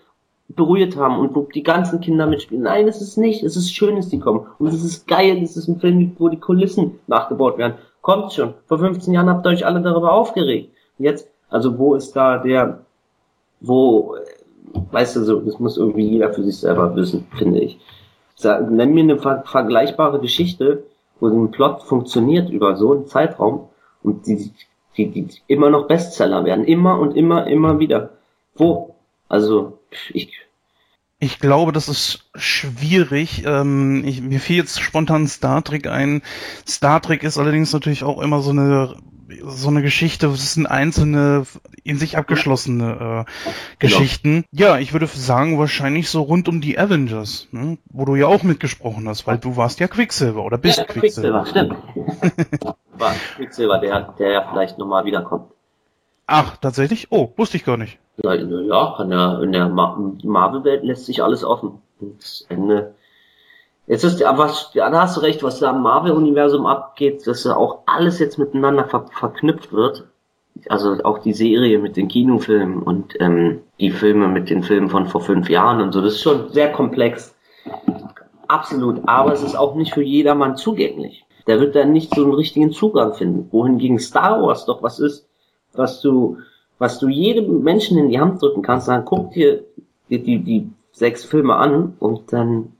berührt haben und wo die ganzen Kinder mitspielen. Nein, es ist nicht. Es ist schön, dass die kommen. Und es ist geil, es ist ein Film, wo die Kulissen nachgebaut werden. Kommt schon. Vor 15 Jahren habt ihr euch alle darüber aufgeregt. Jetzt, also wo ist da der, wo, weißt du so, das muss irgendwie jeder für sich selber wissen, finde ich. Sag, nenn mir eine ver vergleichbare Geschichte, wo ein Plot funktioniert über so einen Zeitraum und die, die, die immer noch Bestseller werden. Immer und immer, immer wieder. Wo? Also, ich, ich glaube, das ist schwierig. Ähm, ich, mir fiel jetzt spontan Star Trek ein. Star Trek ist allerdings natürlich auch immer so eine so eine Geschichte, das sind einzelne in sich abgeschlossene äh. Geschichten. Genau. Ja, ich würde sagen, wahrscheinlich so rund um die Avengers, ne? wo du ja auch mitgesprochen hast, weil du warst ja Quicksilver oder bist ja, Quicksilver. Quicksilver, stimmt. War Quicksilver, der, der ja vielleicht nochmal wiederkommt. Ach, tatsächlich? Oh, wusste ich gar nicht. Ja, in der, der Marvel-Welt lässt sich alles offen. Das Ende. Jetzt ist, aber ja, da hast du recht, was da im Marvel-Universum abgeht, dass ja auch alles jetzt miteinander ver verknüpft wird. Also auch die Serie mit den Kinofilmen und ähm, die Filme mit den Filmen von vor fünf Jahren und so. Das ist schon sehr komplex. Absolut. Aber es ist auch nicht für jedermann zugänglich. Der wird dann nicht so einen richtigen Zugang finden. Wohingegen Star Wars doch was ist, was du was du jedem Menschen in die Hand drücken kannst, dann guck dir die, die, die sechs Filme an und dann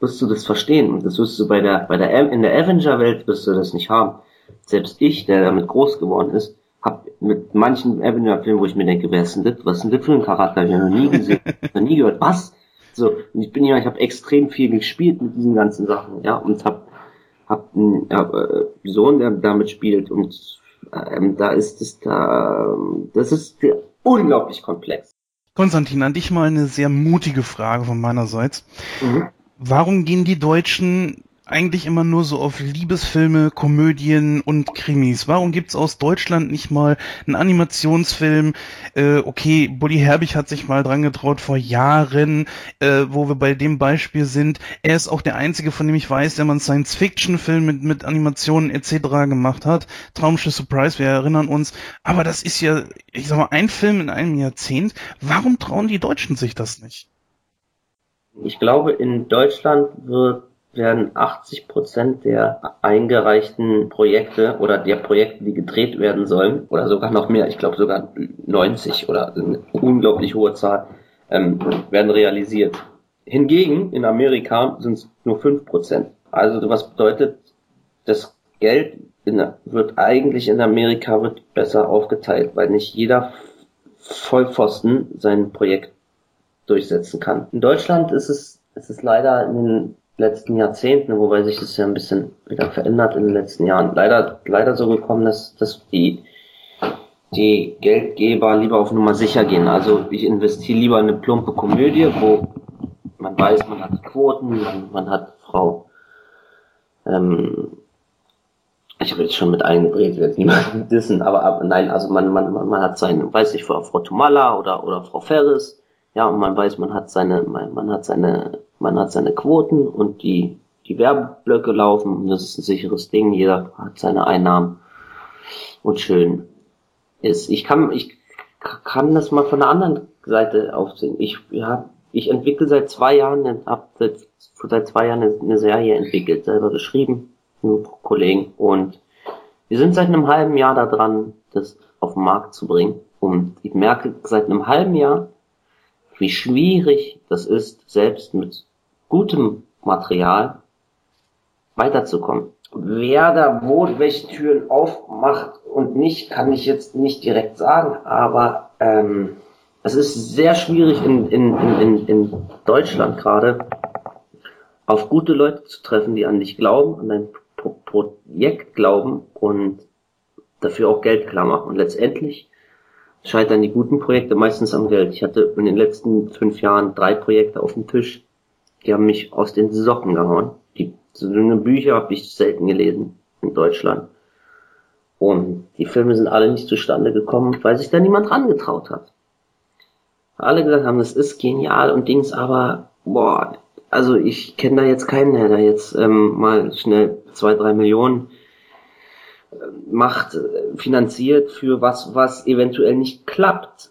wirst du das verstehen. Und das wirst du bei der, bei der, in der Avenger-Welt wirst du das nicht haben. Selbst ich, der damit groß geworden ist, hab mit manchen Avenger-Filmen, wo ich mir denke, wer ist denn das? Was ist denn das für ein Charakter? Ich habe noch nie gesehen, noch nie gehört. Was? So, und ich bin ja, ich habe extrem viel gespielt mit diesen ganzen Sachen, ja, und hab, hab einen hab, äh, Sohn, der damit spielt und ähm, da ist es da, das ist unglaublich komplex. Konstantin, an dich mal eine sehr mutige Frage von meinerseits. Mhm. Warum gehen die Deutschen eigentlich immer nur so auf Liebesfilme, Komödien und Krimis? Warum gibt's aus Deutschland nicht mal einen Animationsfilm? Äh, okay, Bully Herbig hat sich mal dran getraut vor Jahren, äh, wo wir bei dem Beispiel sind. Er ist auch der einzige, von dem ich weiß, der mal einen Science-Fiction-Film mit, mit Animationen etc. gemacht hat. Traumschiff Surprise, wir erinnern uns. Aber das ist ja, ich sag mal, ein Film in einem Jahrzehnt. Warum trauen die Deutschen sich das nicht? Ich glaube, in Deutschland wird werden 80 Prozent der eingereichten Projekte oder der Projekte, die gedreht werden sollen, oder sogar noch mehr, ich glaube sogar 90 oder eine unglaublich hohe Zahl, ähm, werden realisiert. Hingegen in Amerika sind es nur 5 Prozent. Also was bedeutet, das Geld in, wird eigentlich in Amerika wird besser aufgeteilt, weil nicht jeder Vollpfosten sein Projekt durchsetzen kann. In Deutschland ist es, ist es leider in den letzten Jahrzehnten, wobei sich das ja ein bisschen wieder verändert in den letzten Jahren, leider, leider so gekommen, dass, dass die, die Geldgeber lieber auf Nummer sicher gehen. Also ich investiere lieber in eine plumpe Komödie, wo man weiß, man hat Quoten, man, man hat Frau. Ähm, ich habe jetzt schon mit eingedreht, jetzt niemanden dissen, aber, aber nein, also man, man, man, hat seine, weiß ich, Frau, Tumala oder, oder Frau Ferris, ja, und man weiß, man hat seine, man, man hat seine man hat seine Quoten und die, die Werbeblöcke laufen das ist ein sicheres Ding. Jeder hat seine Einnahmen und schön ist. Ich kann, ich kann das mal von der anderen Seite aufsehen. Ich, ja, ich entwickle seit zwei Jahren, hab seit, seit zwei Jahren eine, eine Serie entwickelt, selber geschrieben, mit Kollegen und wir sind seit einem halben Jahr da dran, das auf den Markt zu bringen. Und ich merke seit einem halben Jahr, wie schwierig das ist, selbst mit gutem Material weiterzukommen. Wer da wo welche Türen aufmacht und nicht, kann ich jetzt nicht direkt sagen, aber ähm, es ist sehr schwierig in, in, in, in Deutschland gerade auf gute Leute zu treffen, die an dich glauben, an dein Pro Projekt glauben und dafür auch Geld klar machen. Und letztendlich scheitern die guten Projekte meistens am Geld. Ich hatte in den letzten fünf Jahren drei Projekte auf dem Tisch, die haben mich aus den Socken gehauen. Die, so eine Bücher habe ich selten gelesen in Deutschland. Und die Filme sind alle nicht zustande gekommen, weil sich da niemand rangetraut hat. Alle gesagt haben, das ist genial und Dings, aber boah, also ich kenne da jetzt keinen, der da jetzt ähm, mal schnell zwei, drei Millionen äh, macht, äh, finanziert für was, was eventuell nicht klappt.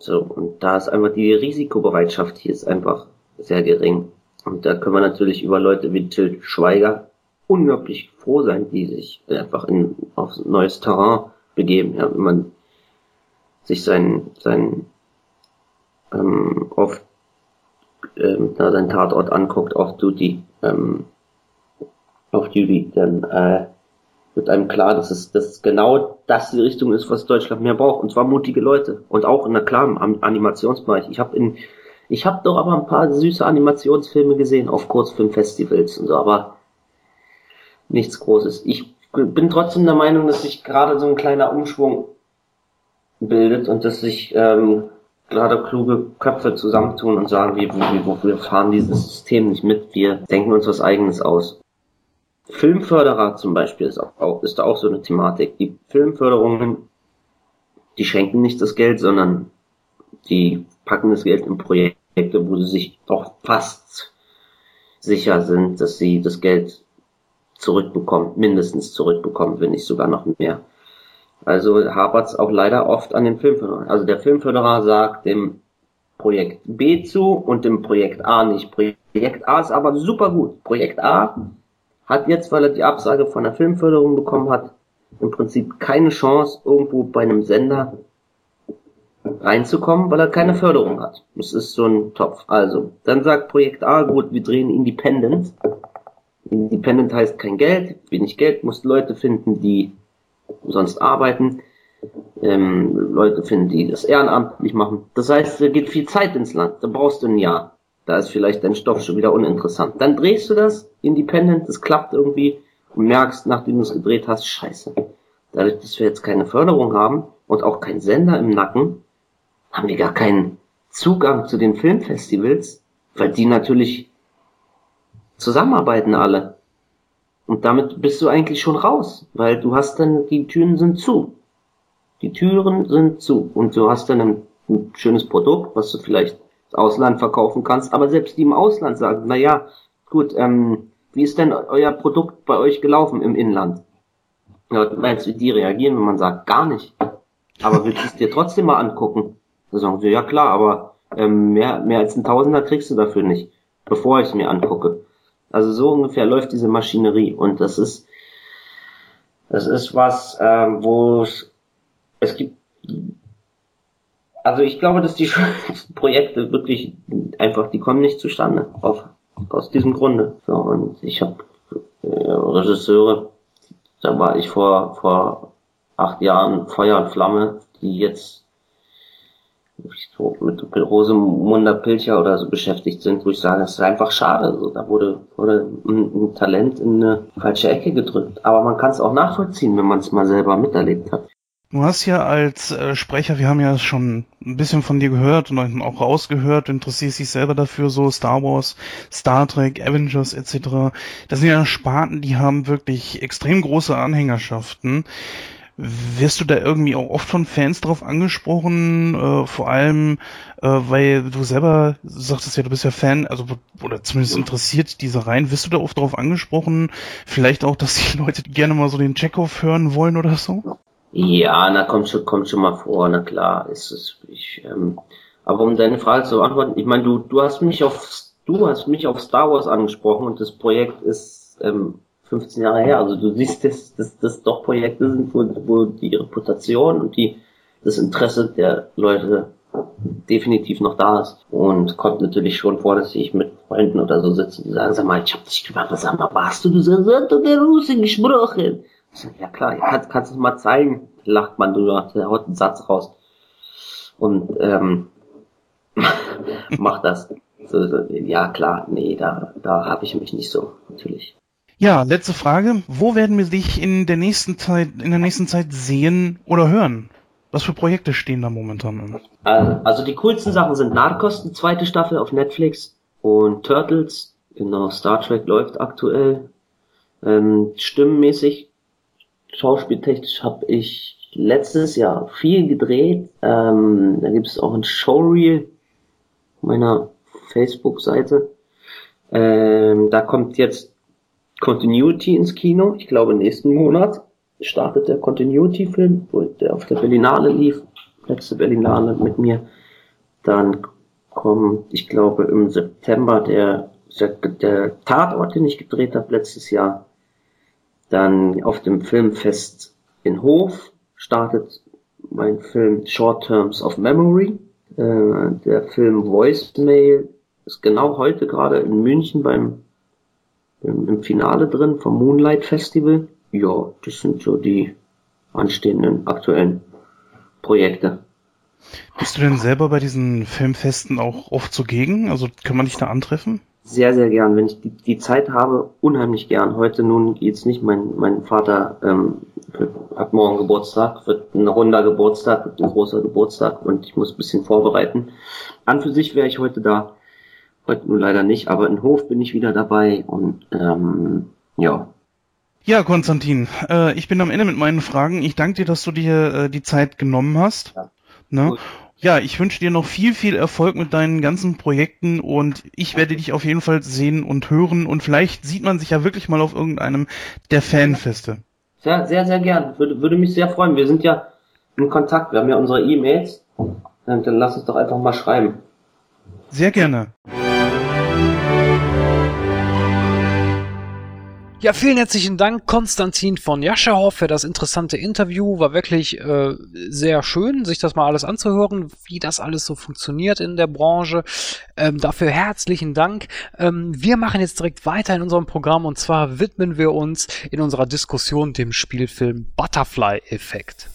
So, und da ist einfach die Risikobereitschaft hier ist einfach sehr gering. Und da können wir natürlich über Leute wie Till Schweiger unglaublich froh sein, die sich einfach in, auf neues Terrain begeben. Ja, wenn man sich sein, sein ähm, oft ähm, da sein Tatort anguckt, off Duty, ähm, off Duty, dann äh, wird einem klar, dass es, dass genau das die Richtung ist, was Deutschland mehr braucht. Und zwar mutige Leute. Und auch in der klaren Animationsbereich. Ich habe in ich habe doch aber ein paar süße Animationsfilme gesehen auf Kurzfilmfestivals und so, aber nichts Großes. Ich bin trotzdem der Meinung, dass sich gerade so ein kleiner Umschwung bildet und dass sich ähm, gerade kluge Köpfe zusammentun und sagen, wir, wir, wir fahren dieses System nicht mit, wir denken uns was eigenes aus. Filmförderer zum Beispiel ist auch, ist auch so eine Thematik. Die Filmförderungen, die schenken nicht das Geld, sondern die packen das Geld in Projekte, wo sie sich auch fast sicher sind, dass sie das Geld zurückbekommen, mindestens zurückbekommen, wenn nicht sogar noch mehr. Also hapert es auch leider oft an den Filmförderer. Also der Filmförderer sagt dem Projekt B zu und dem Projekt A nicht. Projekt A ist aber super gut. Projekt A hat jetzt, weil er die Absage von der Filmförderung bekommen hat, im Prinzip keine Chance, irgendwo bei einem Sender reinzukommen, weil er keine Förderung hat. Das ist so ein Topf. Also, dann sagt Projekt A, gut, wir drehen Independent. Independent heißt kein Geld, wenig Geld, musst Leute finden, die sonst arbeiten, ähm, Leute finden, die das ehrenamtlich machen. Das heißt, da geht viel Zeit ins Land, da brauchst du ein Jahr. Da ist vielleicht dein Stoff schon wieder uninteressant. Dann drehst du das, Independent, das klappt irgendwie und merkst, nachdem du es gedreht hast, scheiße. Dadurch, dass wir jetzt keine Förderung haben und auch keinen Sender im Nacken, haben die gar keinen Zugang zu den Filmfestivals, weil die natürlich zusammenarbeiten alle. Und damit bist du eigentlich schon raus, weil du hast dann, die Türen sind zu. Die Türen sind zu. Und du hast dann ein, ein schönes Produkt, was du vielleicht ins Ausland verkaufen kannst. Aber selbst die im Ausland sagen, na ja, gut, ähm, wie ist denn euer Produkt bei euch gelaufen im Inland? Ja, meinst du, die reagieren, wenn man sagt, gar nicht. Aber willst du es dir trotzdem mal angucken? Sie, ja klar, aber ähm, mehr, mehr als ein Tausender kriegst du dafür nicht, bevor ich es mir angucke. Also so ungefähr läuft diese Maschinerie und das ist, das ist was, ähm, wo es, es gibt, also ich glaube, dass die Projekte wirklich einfach, die kommen nicht zustande, auf, aus diesem Grunde. So, und ich habe äh, Regisseure, da war ich vor, vor acht Jahren Feuer und Flamme, die jetzt mit Rosemunder Pilcher oder so beschäftigt sind, wo ich sage, es ist einfach schade. So, da wurde, wurde ein, ein Talent in eine falsche Ecke gedrückt. Aber man kann es auch nachvollziehen, wenn man es mal selber miterlebt hat. Du hast ja als äh, Sprecher, wir haben ja schon ein bisschen von dir gehört und auch rausgehört, interessierst dich selber dafür, so Star Wars, Star Trek, Avengers etc. Das sind ja Sparten, die haben wirklich extrem große Anhängerschaften. Wirst du da irgendwie auch oft von Fans drauf angesprochen, äh, vor allem, äh, weil du selber sagtest ja, du bist ja Fan, also oder zumindest interessiert diese Reihen. Wirst du da oft drauf angesprochen? Vielleicht auch, dass die Leute gerne mal so den Chekhov hören wollen oder so? Ja, na kommt schon, kommt schon mal vor, na klar, ist es. Ich, ähm, aber um deine Frage zu beantworten, ich meine, du, du hast mich auf du hast mich auf Star Wars angesprochen und das Projekt ist ähm, 15 Jahre her. Also du siehst, dass das, das doch Projekte sind, wo, wo die Reputation und die, das Interesse der Leute definitiv noch da ist. Und kommt natürlich schon vor, dass ich mit Freunden oder so sitze, die sagen, sag mal, ich hab dich was sag mal, warst du, du sagst, du der Russe gesprochen. Sag, ja klar, kannst, kannst du mal zeigen, lacht man, du der haut einen Satz raus. Und ähm, mach das. So, so, ja klar, nee, da, da habe ich mich nicht so, natürlich. Ja, letzte Frage. Wo werden wir dich in der nächsten Zeit, in der nächsten Zeit sehen oder hören? Was für Projekte stehen da momentan an? Also die coolsten Sachen sind Narcos, die zweite Staffel auf Netflix und Turtles. Genau, Star Trek läuft aktuell. Ähm, stimmenmäßig, schauspieltechnisch habe ich letztes Jahr viel gedreht. Ähm, da gibt es auch ein Showreel meiner Facebook-Seite. Ähm, da kommt jetzt Continuity ins Kino. Ich glaube, nächsten Monat startet der Continuity-Film, der auf der Berlinale lief. Letzte Berlinale mit mir. Dann kommt, ich glaube, im September der, der, Tatort, den ich gedreht habe letztes Jahr. Dann auf dem Filmfest in Hof startet mein Film Short Terms of Memory. Äh, der Film Voicemail ist genau heute gerade in München beim im, im Finale drin vom Moonlight Festival. Ja, das sind so die anstehenden aktuellen Projekte. Bist du denn selber bei diesen Filmfesten auch oft zugegen? Also kann man dich da antreffen? Sehr, sehr gern. Wenn ich die, die Zeit habe, unheimlich gern. Heute nun geht's nicht. Mein, mein Vater ähm, hat morgen Geburtstag, wird ein runder Geburtstag, wird ein großer Geburtstag und ich muss ein bisschen vorbereiten. An für sich wäre ich heute da. Heute nur leider nicht, aber in Hof bin ich wieder dabei und ähm, ja. Ja, Konstantin, äh, ich bin am Ende mit meinen Fragen. Ich danke dir, dass du dir äh, die Zeit genommen hast. Ja, ne? ja, ich wünsche dir noch viel, viel Erfolg mit deinen ganzen Projekten und ich werde dich auf jeden Fall sehen und hören und vielleicht sieht man sich ja wirklich mal auf irgendeinem der Fanfeste. Sehr, sehr, sehr gern. Würde, würde mich sehr freuen. Wir sind ja in Kontakt. Wir haben ja unsere E-Mails. Dann lass uns doch einfach mal schreiben. Sehr gerne. Ja, vielen herzlichen Dank, Konstantin von Jascherhoff, für das interessante Interview. War wirklich äh, sehr schön, sich das mal alles anzuhören, wie das alles so funktioniert in der Branche. Ähm, dafür herzlichen Dank. Ähm, wir machen jetzt direkt weiter in unserem Programm und zwar widmen wir uns in unserer Diskussion dem Spielfilm Butterfly Effekt.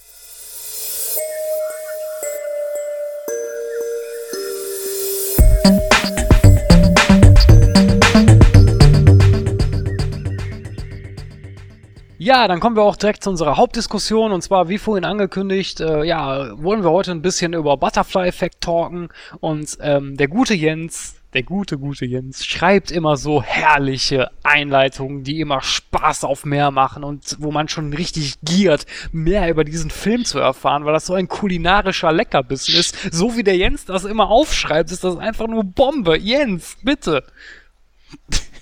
Ja, dann kommen wir auch direkt zu unserer Hauptdiskussion und zwar, wie vorhin angekündigt, äh, ja, wollen wir heute ein bisschen über Butterfly-Effekt talken und ähm, der gute Jens der gute, gute Jens, schreibt immer so herrliche Einleitungen, die immer Spaß auf mehr machen und wo man schon richtig giert, mehr über diesen Film zu erfahren, weil das so ein kulinarischer Leckerbissen ist. So wie der Jens das immer aufschreibt, ist das einfach nur Bombe. Jens, bitte.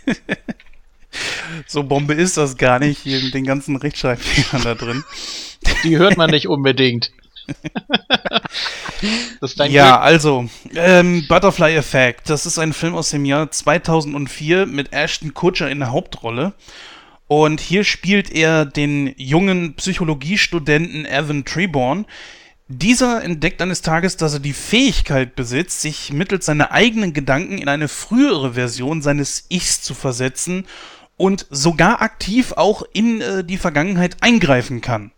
so Bombe ist das gar nicht, hier mit den ganzen Rechtschreibfehlern da drin. Die hört man nicht unbedingt. ja, Glück. also, ähm, Butterfly Effect, das ist ein Film aus dem Jahr 2004 mit Ashton Kutcher in der Hauptrolle. Und hier spielt er den jungen Psychologiestudenten Evan Treborn. Dieser entdeckt eines Tages, dass er die Fähigkeit besitzt, sich mittels seiner eigenen Gedanken in eine frühere Version seines Ichs zu versetzen und sogar aktiv auch in äh, die Vergangenheit eingreifen kann.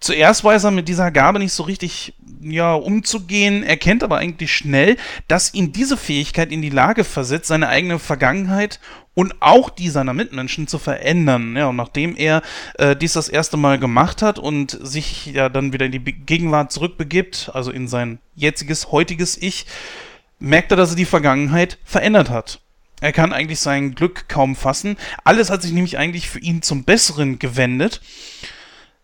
Zuerst weiß er mit dieser Gabe nicht so richtig ja, umzugehen, erkennt aber eigentlich schnell, dass ihn diese Fähigkeit in die Lage versetzt, seine eigene Vergangenheit und auch die seiner Mitmenschen zu verändern. Ja, und nachdem er äh, dies das erste Mal gemacht hat und sich ja dann wieder in die Gegenwart zurückbegibt, also in sein jetziges, heutiges Ich, merkt er, dass er die Vergangenheit verändert hat. Er kann eigentlich sein Glück kaum fassen. Alles hat sich nämlich eigentlich für ihn zum Besseren gewendet.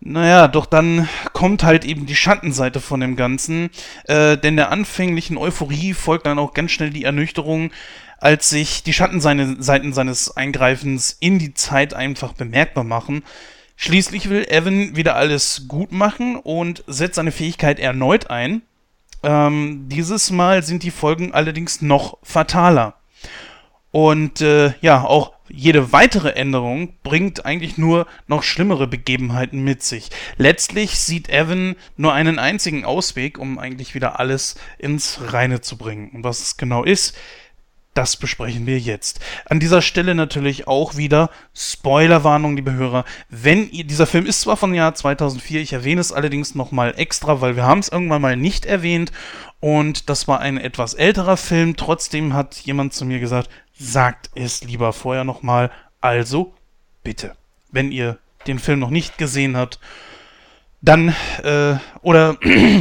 Naja, doch dann kommt halt eben die Schattenseite von dem Ganzen, äh, denn der anfänglichen Euphorie folgt dann auch ganz schnell die Ernüchterung, als sich die Schattenseiten seines Eingreifens in die Zeit einfach bemerkbar machen. Schließlich will Evan wieder alles gut machen und setzt seine Fähigkeit erneut ein. Ähm, dieses Mal sind die Folgen allerdings noch fataler. Und äh, ja, auch jede weitere Änderung bringt eigentlich nur noch schlimmere Begebenheiten mit sich. Letztlich sieht Evan nur einen einzigen Ausweg, um eigentlich wieder alles ins Reine zu bringen. Und was es genau ist, das besprechen wir jetzt. An dieser Stelle natürlich auch wieder Spoilerwarnung, liebe Hörer. Wenn ihr, dieser Film ist zwar von Jahr 2004, ich erwähne es allerdings nochmal extra, weil wir haben es irgendwann mal nicht erwähnt und das war ein etwas älterer Film. Trotzdem hat jemand zu mir gesagt, sagt es lieber vorher nochmal. Also bitte, wenn ihr den Film noch nicht gesehen habt, dann, äh, oder,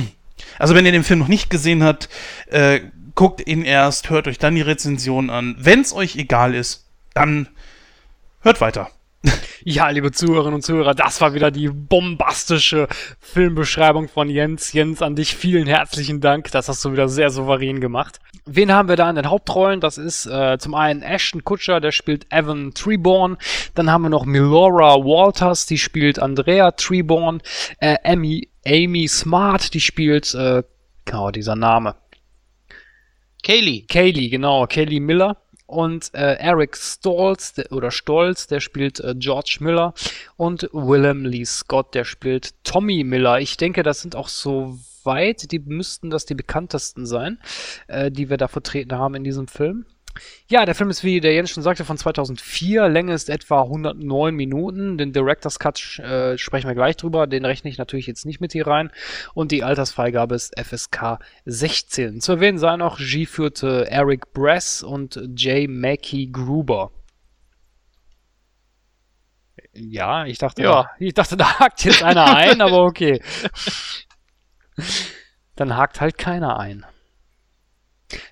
also wenn ihr den Film noch nicht gesehen habt, äh, guckt ihn erst, hört euch dann die Rezension an. Wenn es euch egal ist, dann hört weiter. Ja, liebe Zuhörerinnen und Zuhörer, das war wieder die bombastische Filmbeschreibung von Jens. Jens, an dich vielen herzlichen Dank. Das hast du wieder sehr souverän gemacht. Wen haben wir da in den Hauptrollen? Das ist äh, zum einen Ashton Kutcher, der spielt Evan Treborn. Dann haben wir noch Milora Walters, die spielt Andrea Treborn. Äh, Amy, Amy Smart, die spielt, äh, genau, dieser Name. Kaylee. Kaylee, genau, Kaylee Miller und äh, Eric Stolz der, oder Stolz, der spielt äh, George Miller und Willem Lee Scott, der spielt Tommy Miller. Ich denke, das sind auch so weit, die müssten das die bekanntesten sein, äh, die wir da vertreten haben in diesem Film. Ja, der Film ist, wie der Jens schon sagte, von 2004. Länge ist etwa 109 Minuten. Den Director's Cut äh, sprechen wir gleich drüber. Den rechne ich natürlich jetzt nicht mit hier rein. Und die Altersfreigabe ist FSK 16. Zu erwähnen sei noch, G führte Eric Bress und J. Mackie Gruber. Ja, ich dachte, ja. ich dachte, da hakt jetzt einer ein, aber okay. Dann hakt halt keiner ein.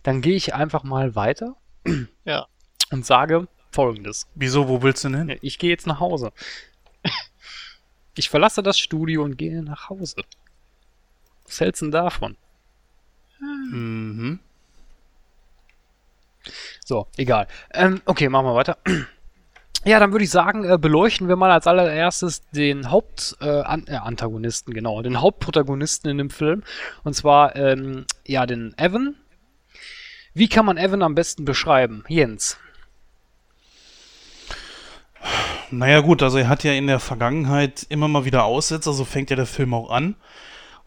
Dann gehe ich einfach mal weiter ja. Und sage folgendes. Wieso, wo willst du denn hin? Ich gehe jetzt nach Hause. Ich verlasse das Studio und gehe nach Hause. Was hältst du denn davon? Mhm. So, egal. Ähm, okay, machen wir weiter. Ja, dann würde ich sagen, äh, beleuchten wir mal als allererstes den Hauptantagonisten, äh, äh, genau, den Hauptprotagonisten in dem Film. Und zwar, ähm, ja, den Evan, wie kann man Evan am besten beschreiben? Jens. Naja gut, also er hat ja in der Vergangenheit immer mal wieder Aussetzer, so fängt ja der Film auch an.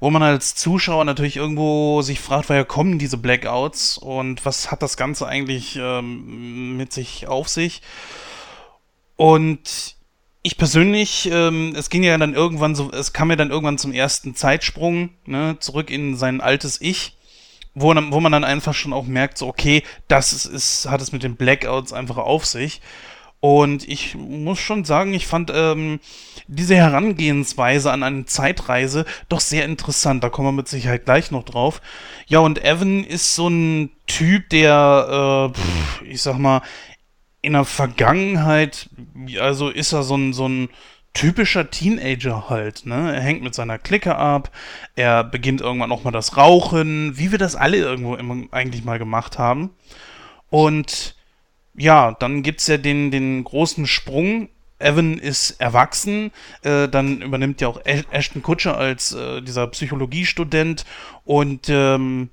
Wo man als Zuschauer natürlich irgendwo sich fragt, woher kommen diese Blackouts und was hat das Ganze eigentlich ähm, mit sich auf sich. Und ich persönlich, ähm, es ging ja dann irgendwann so, es kam ja dann irgendwann zum ersten Zeitsprung, ne, zurück in sein altes Ich wo, wo man dann einfach schon auch merkt, so, okay, das ist, ist, hat es mit den Blackouts einfach auf sich. Und ich muss schon sagen, ich fand ähm, diese Herangehensweise an eine Zeitreise doch sehr interessant. Da kommen wir mit Sicherheit gleich noch drauf. Ja, und Evan ist so ein Typ, der, äh, ich sag mal, in der Vergangenheit, also ist er so ein, so ein typischer Teenager halt, ne? Er hängt mit seiner Clique ab, er beginnt irgendwann auch mal das Rauchen, wie wir das alle irgendwo immer eigentlich mal gemacht haben. Und ja, dann gibt's ja den, den großen Sprung. Evan ist erwachsen, äh, dann übernimmt ja auch Ashton Kutscher als äh, dieser Psychologiestudent und ähm,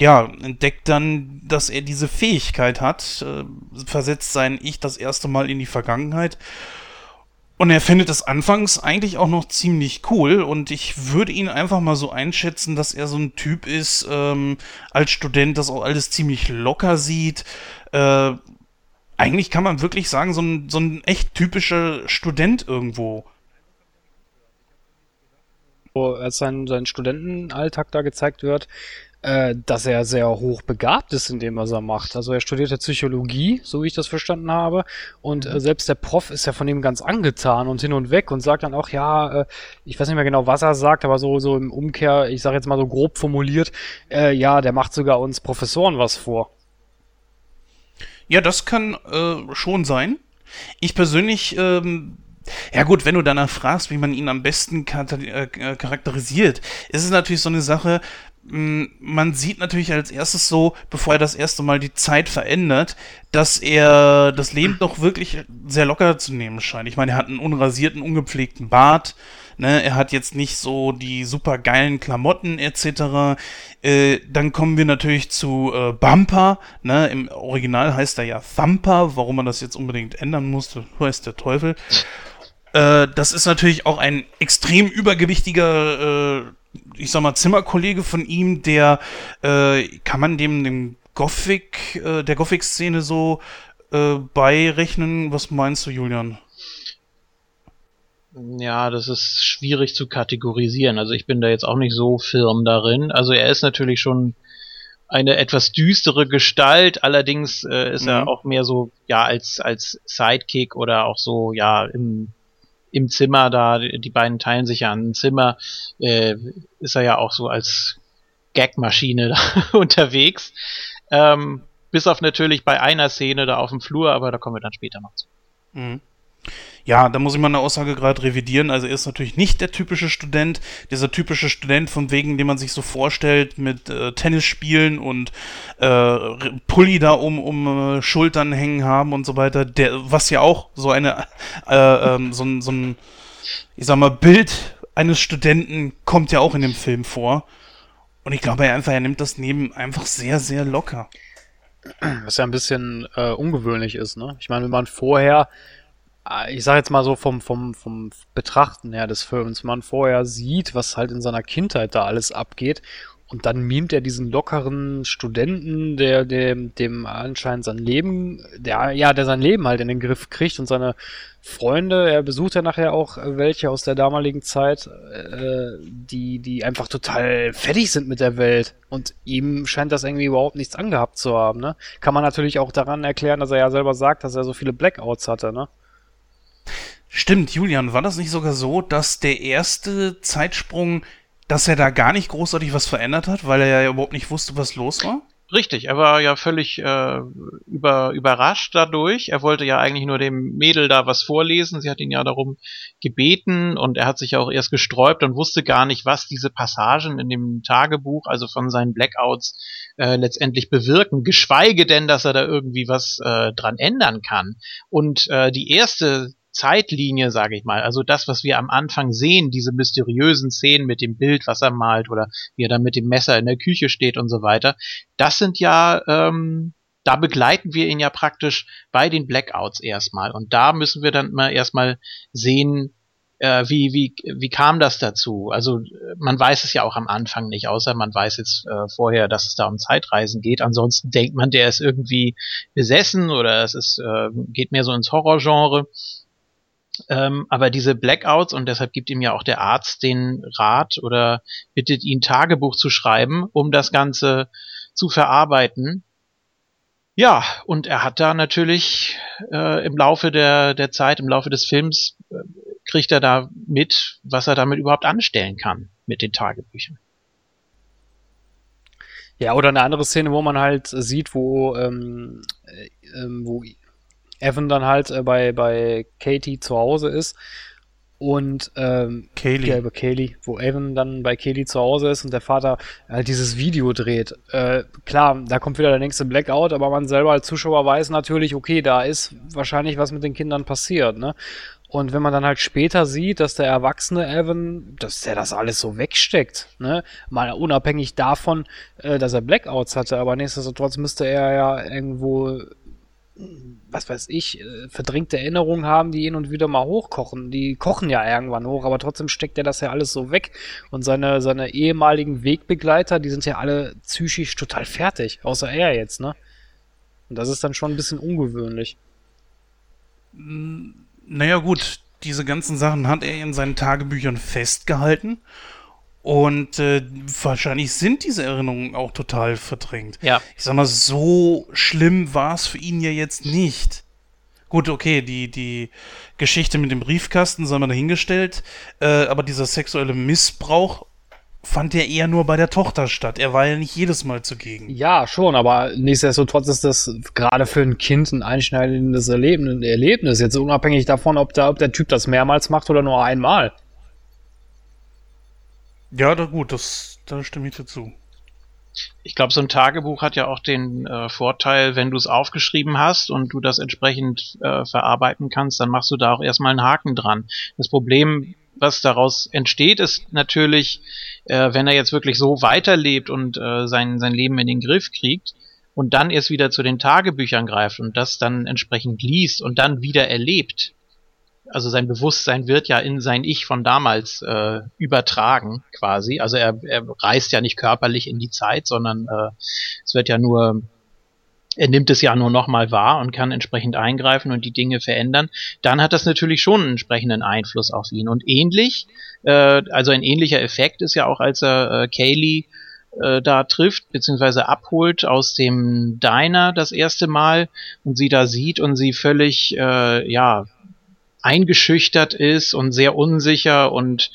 ja, entdeckt dann, dass er diese Fähigkeit hat, äh, versetzt sein Ich das erste Mal in die Vergangenheit. Und er findet es anfangs eigentlich auch noch ziemlich cool. Und ich würde ihn einfach mal so einschätzen, dass er so ein Typ ist, ähm, als Student das auch alles ziemlich locker sieht, äh, eigentlich kann man wirklich sagen, so ein, so ein echt typischer Student irgendwo. Als sein, sein Studentenalltag da gezeigt wird, äh, dass er sehr hoch begabt ist in dem, was er macht. Also er studierte Psychologie, so wie ich das verstanden habe. Und äh, selbst der Prof ist ja von ihm ganz angetan und hin und weg und sagt dann auch, ja, äh, ich weiß nicht mehr genau, was er sagt, aber so, so im Umkehr, ich sage jetzt mal so grob formuliert, äh, ja, der macht sogar uns Professoren was vor. Ja, das kann äh, schon sein. Ich persönlich, ähm, ja gut, wenn du danach fragst, wie man ihn am besten äh, charakterisiert, ist es natürlich so eine Sache, man sieht natürlich als erstes so, bevor er das erste Mal die Zeit verändert, dass er das Leben doch wirklich sehr locker zu nehmen scheint. Ich meine, er hat einen unrasierten, ungepflegten Bart, Ne, er hat jetzt nicht so die super geilen Klamotten etc. Äh, dann kommen wir natürlich zu äh, Bumper. Ne? Im Original heißt er ja Thumper. Warum man das jetzt unbedingt ändern musste, weiß der Teufel. Äh, das ist natürlich auch ein extrem übergewichtiger, äh, ich sag mal, Zimmerkollege von ihm, der, äh, kann man dem, dem Gothic, äh, der Gothic-Szene so beirechnen? Was meinst du, Julian? Ja, das ist schwierig zu kategorisieren. Also ich bin da jetzt auch nicht so firm darin. Also er ist natürlich schon eine etwas düstere Gestalt, allerdings äh, ist mhm. er auch mehr so, ja, als, als Sidekick oder auch so, ja, im, im Zimmer da, die beiden teilen sich ja ein Zimmer, äh, ist er ja auch so als Gagmaschine unterwegs. Ähm, bis auf natürlich bei einer Szene da auf dem Flur, aber da kommen wir dann später noch zu. Mhm. Ja, da muss ich meine Aussage gerade revidieren. Also er ist natürlich nicht der typische Student, dieser typische Student von wegen, den man sich so vorstellt mit äh, Tennisspielen und äh, Pulli da um, um äh, Schultern hängen haben und so weiter. Der, was ja auch so eine, äh, ähm, so, ein, so ein, ich sag mal, Bild eines Studenten kommt ja auch in dem Film vor. Und ich glaube er einfach, er nimmt das Neben einfach sehr, sehr locker. Was ja ein bisschen äh, ungewöhnlich ist, ne? Ich meine, wenn man vorher ich sag jetzt mal so vom, vom, vom Betrachten her des Films, man vorher sieht, was halt in seiner Kindheit da alles abgeht. Und dann mimt er diesen lockeren Studenten, der dem, dem anscheinend sein Leben, der, ja, der sein Leben halt in den Griff kriegt und seine Freunde, er besucht ja nachher auch welche aus der damaligen Zeit, äh, die, die einfach total fertig sind mit der Welt. Und ihm scheint das irgendwie überhaupt nichts angehabt zu haben, ne? Kann man natürlich auch daran erklären, dass er ja selber sagt, dass er so viele Blackouts hatte, ne? Stimmt, Julian, war das nicht sogar so, dass der erste Zeitsprung, dass er da gar nicht großartig was verändert hat, weil er ja überhaupt nicht wusste, was los war? Richtig, er war ja völlig äh, über, überrascht dadurch. Er wollte ja eigentlich nur dem Mädel da was vorlesen. Sie hat ihn ja darum gebeten und er hat sich ja auch erst gesträubt und wusste gar nicht, was diese Passagen in dem Tagebuch, also von seinen Blackouts, äh, letztendlich bewirken. Geschweige denn, dass er da irgendwie was äh, dran ändern kann. Und äh, die erste Zeitlinie, sage ich mal. Also das, was wir am Anfang sehen, diese mysteriösen Szenen mit dem Bild, was er malt oder wie er dann mit dem Messer in der Küche steht und so weiter, das sind ja, ähm, da begleiten wir ihn ja praktisch bei den Blackouts erstmal. Und da müssen wir dann mal erstmal sehen, äh, wie, wie, wie kam das dazu? Also man weiß es ja auch am Anfang nicht, außer man weiß jetzt äh, vorher, dass es da um Zeitreisen geht. Ansonsten denkt man, der ist irgendwie besessen oder es ist, äh, geht mehr so ins Horrorgenre. Ähm, aber diese Blackouts, und deshalb gibt ihm ja auch der Arzt den Rat oder bittet ihn, Tagebuch zu schreiben, um das Ganze zu verarbeiten. Ja, und er hat da natürlich äh, im Laufe der, der Zeit, im Laufe des Films, äh, kriegt er da mit, was er damit überhaupt anstellen kann mit den Tagebüchern. Ja, oder eine andere Szene, wo man halt sieht, wo, ähm, äh, ähm, wo Evan dann halt äh, bei, bei Katie zu Hause ist und ähm, Kaylee. Ja, Kaylee, wo Evan dann bei Kaylee zu Hause ist und der Vater halt dieses Video dreht. Äh, klar, da kommt wieder der nächste Blackout, aber man selber als Zuschauer weiß natürlich, okay, da ist wahrscheinlich was mit den Kindern passiert, ne? Und wenn man dann halt später sieht, dass der erwachsene Evan, dass der das alles so wegsteckt, ne? Mal unabhängig davon, äh, dass er Blackouts hatte, aber nichtsdestotrotz müsste er ja irgendwo, was weiß ich, äh, verdrängte Erinnerungen haben, die hin und wieder mal hochkochen. Die kochen ja irgendwann hoch, aber trotzdem steckt er das ja alles so weg. Und seine, seine ehemaligen Wegbegleiter, die sind ja alle psychisch total fertig, außer er jetzt, ne? Und das ist dann schon ein bisschen ungewöhnlich. Naja gut, diese ganzen Sachen hat er in seinen Tagebüchern festgehalten. Und äh, wahrscheinlich sind diese Erinnerungen auch total verdrängt. Ja. Ich sag mal, so schlimm war es für ihn ja jetzt nicht. Gut, okay, die, die Geschichte mit dem Briefkasten sei mal dahingestellt, äh, aber dieser sexuelle Missbrauch fand ja eher nur bei der Tochter statt. Er war ja nicht jedes Mal zugegen. Ja, schon, aber nichtsdestotrotz ist das gerade für ein Kind ein einschneidendes Erlebnis, Erlebnis. Jetzt unabhängig davon, ob, da, ob der Typ das mehrmals macht oder nur einmal. Ja, da gut, das, da stimme ich dir zu. Ich glaube, so ein Tagebuch hat ja auch den äh, Vorteil, wenn du es aufgeschrieben hast und du das entsprechend äh, verarbeiten kannst, dann machst du da auch erstmal einen Haken dran. Das Problem, was daraus entsteht, ist natürlich, äh, wenn er jetzt wirklich so weiterlebt und äh, sein, sein Leben in den Griff kriegt und dann erst wieder zu den Tagebüchern greift und das dann entsprechend liest und dann wieder erlebt, also sein Bewusstsein wird ja in sein Ich von damals äh, übertragen, quasi. Also er, er reist ja nicht körperlich in die Zeit, sondern äh, es wird ja nur, er nimmt es ja nur nochmal wahr und kann entsprechend eingreifen und die Dinge verändern. Dann hat das natürlich schon einen entsprechenden Einfluss auf ihn. Und ähnlich, äh, also ein ähnlicher Effekt ist ja auch, als er äh, Kaylee äh, da trifft, beziehungsweise abholt aus dem Diner das erste Mal und sie da sieht und sie völlig, äh, ja, eingeschüchtert ist und sehr unsicher und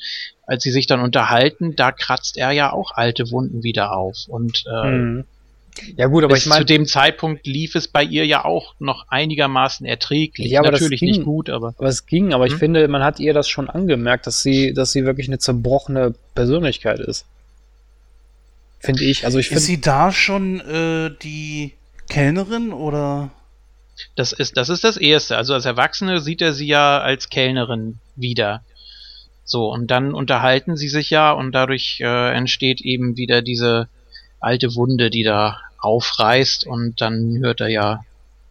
als sie sich dann unterhalten, da kratzt er ja auch alte Wunden wieder auf und äh, Mhm. Ja gut, aber bis ich meine, zu dem Zeitpunkt lief es bei ihr ja auch noch einigermaßen erträglich. Ja, aber Natürlich ging- nicht gut, aber aber es ging, aber ich Hm? finde, man hat ihr das schon angemerkt, dass sie, dass sie wirklich eine zerbrochene Persönlichkeit ist. Finde ich. Also ich Ist finde, sie da schon äh, die Kellnerin oder? Das ist das ist das erste. Also als Erwachsene sieht er sie ja als Kellnerin wieder. So und dann unterhalten sie sich ja und dadurch äh, entsteht eben wieder diese alte Wunde, die da aufreißt und dann hört er ja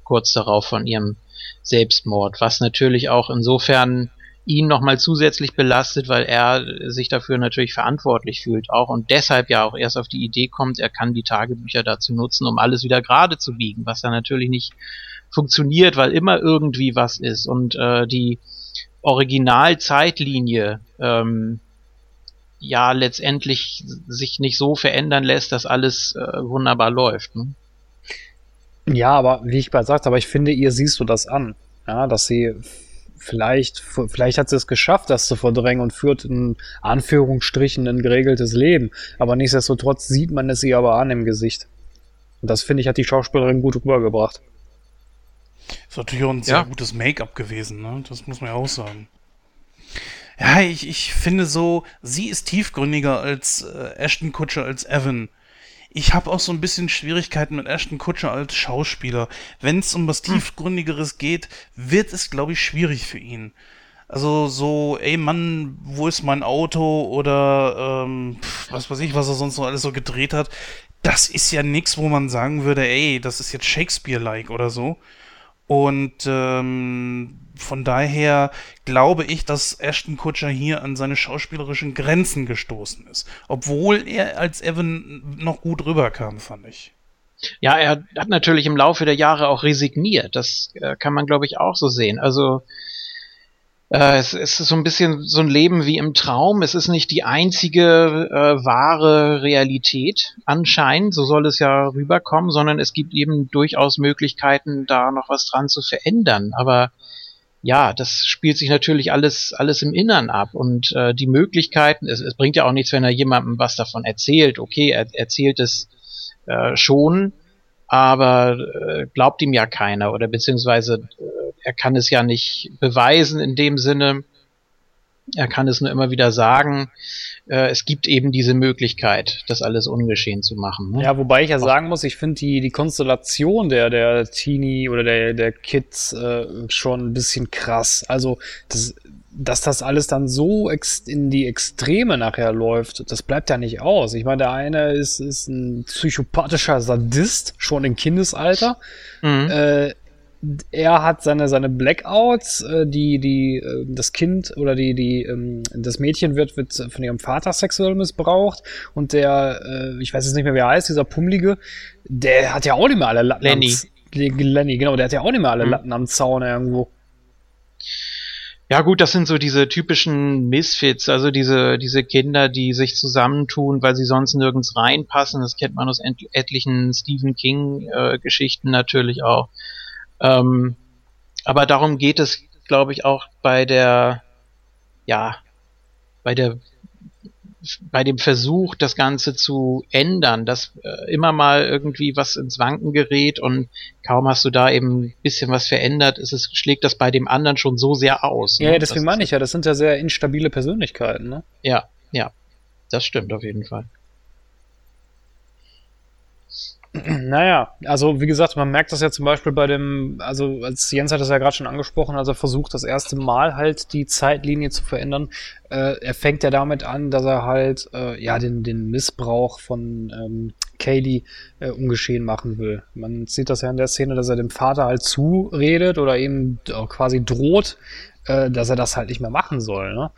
kurz darauf von ihrem Selbstmord, was natürlich auch insofern ihn nochmal zusätzlich belastet, weil er sich dafür natürlich verantwortlich fühlt auch und deshalb ja auch erst auf die Idee kommt, er kann die Tagebücher dazu nutzen, um alles wieder gerade zu biegen, was dann natürlich nicht funktioniert, weil immer irgendwie was ist und äh, die Originalzeitlinie ähm, ja letztendlich sich nicht so verändern lässt, dass alles äh, wunderbar läuft. Ne? ja, aber wie ich bereits sagte, aber ich finde, ihr siehst du das an. Ja, dass sie vielleicht, vielleicht hat sie es geschafft, das zu verdrängen und führt in Anführungsstrichen ein geregeltes Leben. Aber nichtsdestotrotz sieht man es ihr aber an im Gesicht. Und das finde ich, hat die Schauspielerin gut rübergebracht. Ist natürlich auch ein sehr Ja. gutes Make-up gewesen, ne? Das muss man ja auch sagen. Ja, ich, ich finde so, sie ist tiefgründiger als äh, Ashton Kutcher, als Evan. Ich habe auch so ein bisschen Schwierigkeiten mit Ashton Kutcher als Schauspieler. Wenn es um was Tiefgründigeres geht, wird es, glaube ich, schwierig für ihn. Also so, ey Mann, wo ist mein Auto oder ähm, was weiß ich, was er sonst noch alles so gedreht hat. Das ist ja nix, wo man sagen würde, ey, das ist jetzt Shakespeare-like oder so. Und ähm, von daher glaube ich, dass Ashton Kutcher hier an seine schauspielerischen Grenzen gestoßen ist. Obwohl er als Evan noch gut rüberkam, fand ich. Ja, er hat natürlich im Laufe der Jahre auch resigniert. Das äh, kann man, glaube ich, auch so sehen. Also Äh, es, es, ist so ein bisschen so ein Leben wie im Traum. Es ist nicht die einzige äh, wahre Realität anscheinend, so soll es ja rüberkommen, sondern es gibt eben durchaus Möglichkeiten, da noch was dran zu verändern. Aber ja, das spielt sich natürlich alles, alles im Innern ab und äh, die Möglichkeiten, es, es bringt ja auch nichts, wenn er jemandem was davon erzählt. Okay, er erzählt es äh, schon, aber äh, glaubt ihm ja keiner oder beziehungsweise äh, er kann es ja nicht beweisen in dem Sinne. Er kann es nur immer wieder sagen äh, es gibt eben diese Möglichkeit, das alles ungeschehen zu machen. Ne? Ja, wobei ich ja sagen muss, ich finde die, die Konstellation der, der Teenie oder der, der Kids äh, schon ein bisschen krass. Also, das, dass das alles dann so in die Extreme nachher läuft, das bleibt ja nicht aus. Ich meine, der eine ist, ist ein psychopathischer Sadist, schon im Kindesalter. Mhm. Äh, er hat seine, seine Blackouts, äh, die, die, äh, das Kind oder die, die, ähm, das Mädchen wird, wird von ihrem Vater sexuell missbraucht und der, äh, ich weiß jetzt nicht mehr, wie er heißt, dieser Pummelige, der hat ja auch nicht mehr alle Latten Lenny. Am, Lenny, genau, der hat ja auch nicht mehr alle mhm. Latten am Zaun irgendwo. Ja gut, das sind so diese typischen Misfits, also diese, diese Kinder, die sich zusammentun, weil sie sonst nirgends reinpassen. Das kennt man aus etlichen Stephen King-Geschichten äh, natürlich auch. Ähm, aber darum geht es, glaube ich, auch bei der, ja, bei der, bei dem Versuch, das Ganze zu ändern, dass äh, immer mal irgendwie was ins Wanken gerät und kaum hast du da eben ein bisschen was verändert, ist es, schlägt das bei dem anderen schon so sehr aus. Ja, ne? deswegen meine ich ja, das sind ja sehr instabile Persönlichkeiten, ne? Ja, ja. Das stimmt auf jeden Fall. Naja, also wie gesagt, man merkt das ja zum Beispiel bei dem, also als Jens hat das ja gerade schon angesprochen, als er versucht, das erste Mal halt die Zeitlinie zu verändern, äh, er fängt ja damit an, dass er halt äh, ja den, den Missbrauch von ähm, Kaylee äh, ungeschehen machen will. Man sieht das ja in der Szene, dass er dem Vater halt zuredet oder ihm quasi droht, äh, dass er das halt nicht mehr machen soll. Ne?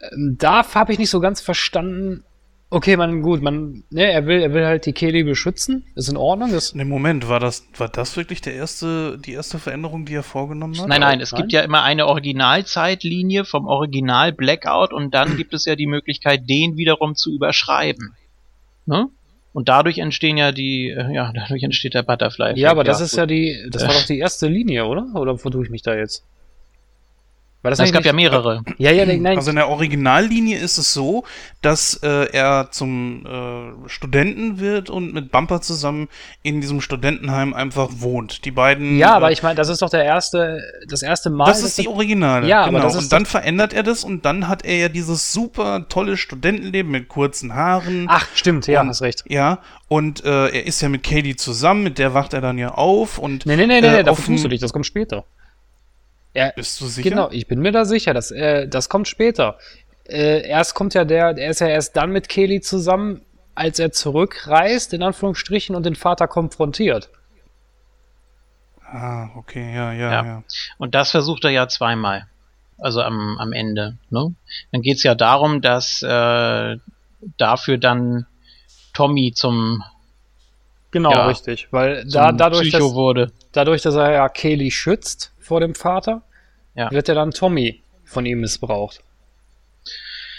Ähm, da habe ich nicht so ganz verstanden, Okay, man, gut, man, ne, er will, er will halt die Kelly beschützen, ist in Ordnung. Ist ne, Moment, war das, war das wirklich der erste, die erste Veränderung, die er vorgenommen hat? Nein, nein, es nein? gibt ja immer eine Originalzeitlinie vom Original Blackout und dann gibt es ja die Möglichkeit, den wiederum zu überschreiben. Ne? Und dadurch entstehen ja die, äh, ja, dadurch entsteht der Butterfly. Ja, aber das ja, ist gut. ja die, das war doch die erste Linie, oder? Oder vertue ich mich da jetzt? Weil das es gab ja mehrere. Ja, ja, nein. Also in der Originallinie ist es so, dass äh, er zum äh, Studenten wird und mit Bumper zusammen in diesem Studentenheim einfach wohnt. Die beiden. Ja, aber äh, ich meine, das ist doch der erste, das erste Mal. Das ist die Originale. Ja, genau. aber das ist und dann verändert er das und dann hat er ja dieses super tolle Studentenleben mit kurzen Haaren. Ach, stimmt, ja, und, hast recht. Ja, und äh, er ist ja mit Katie zusammen, mit der wacht er dann ja auf und. Nee, nee, nee, nee, äh, dafür tust du dich, das kommt später. Er, Bist du sicher? Genau, ich bin mir da sicher. Das, äh, das kommt später. Äh, erst kommt ja der, er ist ja erst dann mit Kelly zusammen, als er zurückreist, in Anführungsstrichen, und den Vater konfrontiert. Ah, okay, ja, ja, ja. ja. Und das versucht er ja zweimal. Also am, am Ende. Ne? Dann geht es ja darum, dass äh, dafür dann Tommy zum Genau, ja, richtig. Weil da, dadurch, dass, wurde. dadurch, dass er ja Kelly schützt vor dem Vater, ja. wird ja dann Tommy von ihm missbraucht.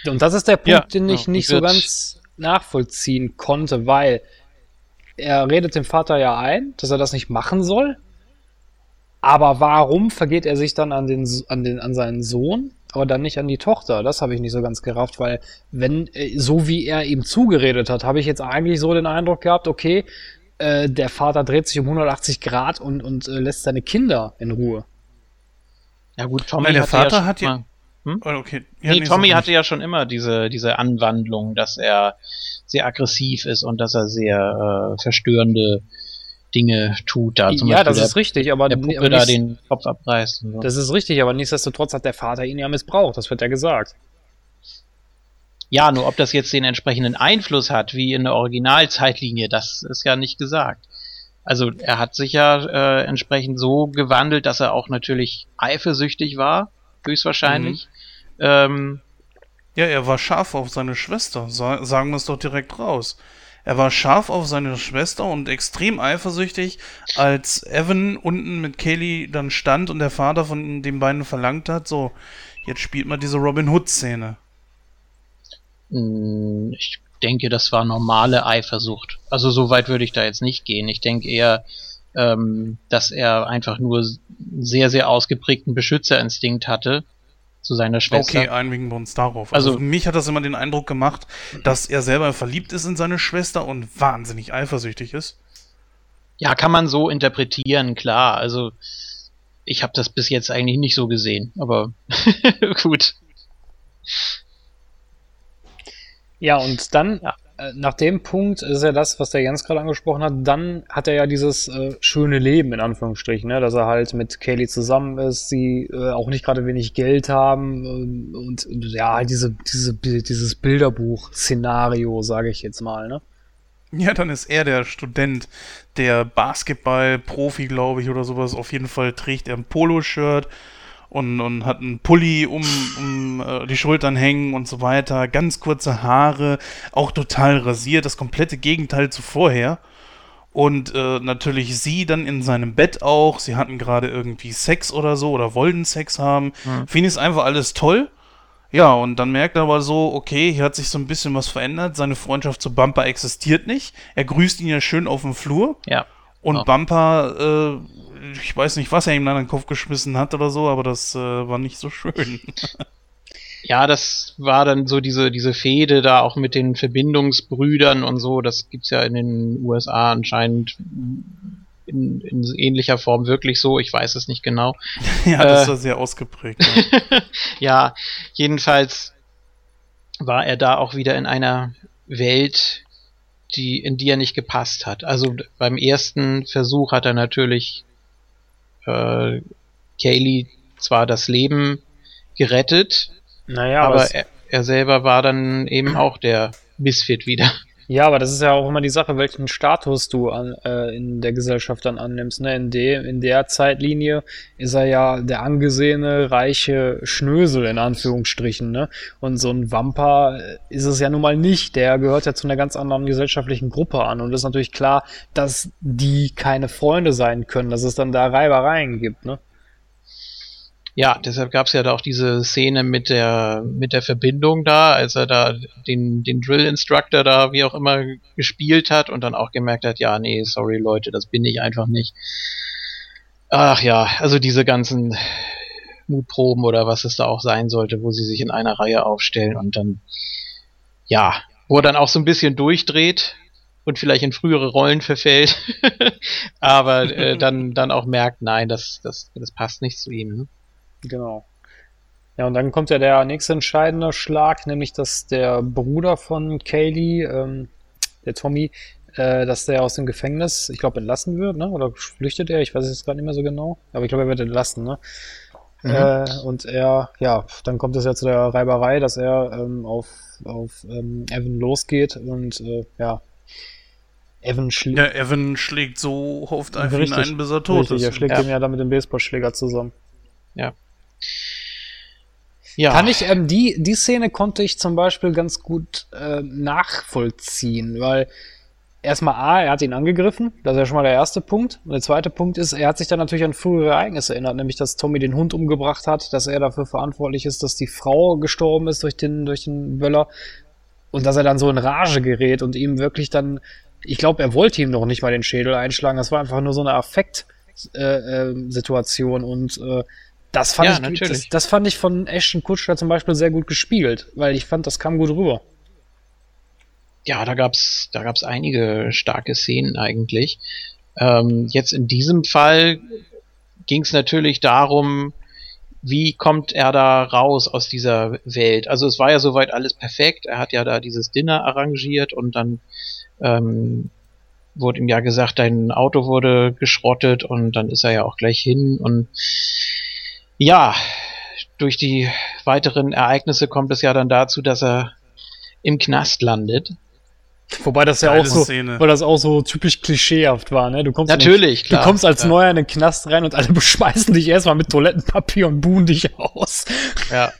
Und das ist der Punkt, ja, den ich ja, nicht so ganz nachvollziehen konnte, weil er redet dem Vater ja ein, dass er das nicht machen soll. Aber warum vergeht er sich dann an, den, an, den, an seinen Sohn, aber dann nicht an die Tochter? Das habe ich nicht so ganz gerafft, weil wenn, äh, so wie er ihm zugeredet hat, habe ich jetzt eigentlich so den Eindruck gehabt, okay, äh, der Vater dreht sich um 180 Grad und, und äh, lässt seine Kinder in Ruhe. Ja gut, Tommy Nein, der Vater ja hat ja. Hm? Oh, okay. Ja, nee, nee, Tommy hatte ja schon immer diese, diese Anwandlung, dass er sehr aggressiv ist und dass er sehr äh, verstörende Dinge tut. Da zum ja, Beispiel das der, ist richtig, aber der Puppe aber da den Kopf abreißt. So. Das ist richtig, aber nichtsdestotrotz hat der Vater ihn ja missbraucht, das wird ja gesagt. Ja, nur ob das jetzt den entsprechenden Einfluss hat, wie in der Originalzeitlinie, das ist ja nicht gesagt. Also er hat sich ja äh, entsprechend so gewandelt, dass er auch natürlich eifersüchtig war, höchstwahrscheinlich. Mhm. Ähm, ja, er war scharf auf seine Schwester, sagen wir es doch direkt raus. Er war scharf auf seine Schwester und extrem eifersüchtig, als Evan unten mit Kaylee dann stand und der Vater von den beiden verlangt hat, so, jetzt spielt mal diese Robin Hood-Szene. Hm, ich denke, das war normale Eifersucht. Also so weit würde ich da jetzt nicht gehen. Ich denke eher, ähm, dass er einfach nur sehr, sehr ausgeprägten Beschützerinstinkt hatte zu seiner Schwester. Okay, einigen wir uns darauf. Also, also mich hat das immer den Eindruck gemacht, dass er selber verliebt ist in seine Schwester und wahnsinnig eifersüchtig ist. Ja, kann man so interpretieren, klar. Also ich habe das bis jetzt eigentlich nicht so gesehen, aber gut. Ja, und dann, ja. Äh, nach dem Punkt ist ja das, was der Jens gerade angesprochen hat, dann hat er ja dieses äh, schöne Leben, in Anführungsstrichen, ne? dass er halt mit Kaylee zusammen ist, sie äh, auch nicht gerade wenig Geld haben und, und, und ja, halt diese, diese, dieses Bilderbuch-Szenario, sage ich jetzt mal, ne? Ja, dann ist er der Student, der Basketball-Profi, glaube ich, oder sowas. Auf jeden Fall trägt er ein Poloshirt und, und hat einen Pulli um, um äh, die Schultern hängen und so weiter, ganz kurze Haare, auch total rasiert, das komplette Gegenteil zu vorher. Und äh, natürlich sie dann in seinem Bett auch. Sie hatten gerade irgendwie Sex oder so oder wollten Sex haben. Mhm. Finde ich einfach alles toll. Ja, und dann merkt er aber so, okay, hier hat sich so ein bisschen was verändert. Seine Freundschaft zu Bumper existiert nicht. Er grüßt ihn ja schön auf dem Flur. Ja. Und oh. Bumper äh, ich weiß nicht, was er ihm dann in den Kopf geschmissen hat oder so, aber das äh, war nicht so schön. ja, das war dann so diese, diese Fehde da auch mit den Verbindungsbrüdern und so. Das gibt's ja in den USA anscheinend in, in ähnlicher Form wirklich so. Ich weiß es nicht genau. ja, das äh, war sehr ausgeprägt. Ja. ja, jedenfalls war er da auch wieder in einer Welt, die, in die er nicht gepasst hat. Also beim ersten Versuch hat er natürlich äh, Kaylee zwar das Leben gerettet, naja, aber, er, er selber war dann eben auch der Misfit wieder. Ja, aber das ist ja auch immer die Sache, welchen Status du an, äh, in der Gesellschaft dann annimmst. Ne? In, de, in der Zeitlinie ist er ja der angesehene, reiche Schnösel in Anführungsstrichen. Ne? Und so ein Wampa ist es ja nun mal nicht. Der gehört ja zu einer ganz anderen gesellschaftlichen Gruppe an. Und es ist natürlich klar, dass die keine Freunde sein können, dass es dann da Reibereien gibt. Ne? Ja, deshalb gab es ja da auch diese Szene mit der mit der Verbindung da, als er da den den Drill Instructor da wie auch immer gespielt hat und dann auch gemerkt hat, ja, nee, sorry Leute, das bin ich einfach nicht. Ach ja, also diese ganzen Mutproben oder was es da auch sein sollte, wo sie sich in einer Reihe aufstellen und dann ja, wo er dann auch so ein bisschen durchdreht und vielleicht in frühere Rollen verfällt, aber äh, dann dann auch merkt, nein, das das das passt nicht zu ihm. Genau. Ja, und dann kommt ja der nächste entscheidende Schlag, nämlich dass der Bruder von Kaylee, ähm, der Tommy, äh, dass der aus dem Gefängnis, ich glaube, entlassen wird, ne? Oder flüchtet er? Ich weiß es jetzt gerade nicht mehr so genau. Aber ich glaube, er wird entlassen, ne? Mhm. Äh, und er, ja, dann kommt es ja zu der Reiberei, dass er ähm, auf, auf ähm, Evan losgeht und äh, ja, Evan schlägt. Ja, Evan schlägt so oft einfach richtig, ihn ein, bis er tot richtig, ist. Er schlägt ja. ihm ja dann mit dem Baseballschläger zusammen. Ja. Ja. Kann ich, ähm, die, die Szene konnte ich zum Beispiel ganz gut äh, nachvollziehen, weil erstmal A, er hat ihn angegriffen, das ist ja schon mal der erste Punkt. Und der zweite Punkt ist, er hat sich dann natürlich an frühere Ereignisse erinnert, nämlich dass Tommy den Hund umgebracht hat, dass er dafür verantwortlich ist, dass die Frau gestorben ist durch den, durch den Böller und dass er dann so in Rage gerät und ihm wirklich dann, ich glaube, er wollte ihm noch nicht mal den Schädel einschlagen, das war einfach nur so eine Affekt-Situation äh, äh, und äh, das fand, ja, ich, das, das, fand ich von Ashton Kutcher zum Beispiel sehr gut gespielt, weil ich fand, das kam gut rüber. Ja, da gab's, da gab's einige starke Szenen eigentlich. Ähm, jetzt in diesem Fall ging es natürlich darum, wie kommt er da raus aus dieser Welt? Also es war ja soweit alles perfekt. Er hat ja da dieses Dinner arrangiert und dann ähm, wurde ihm ja gesagt, dein Auto wurde geschrottet und dann ist er ja auch gleich hin und ja, durch die weiteren Ereignisse kommt es ja dann dazu, dass er im Knast landet. Wobei das ja auch so, weil das auch so typisch klischeehaft war, ne? Du kommst natürlich, nicht, klar, Du kommst als klar. Neuer in den Knast rein und alle beschmeißen dich erstmal mit Toilettenpapier und buhen dich aus. Ja.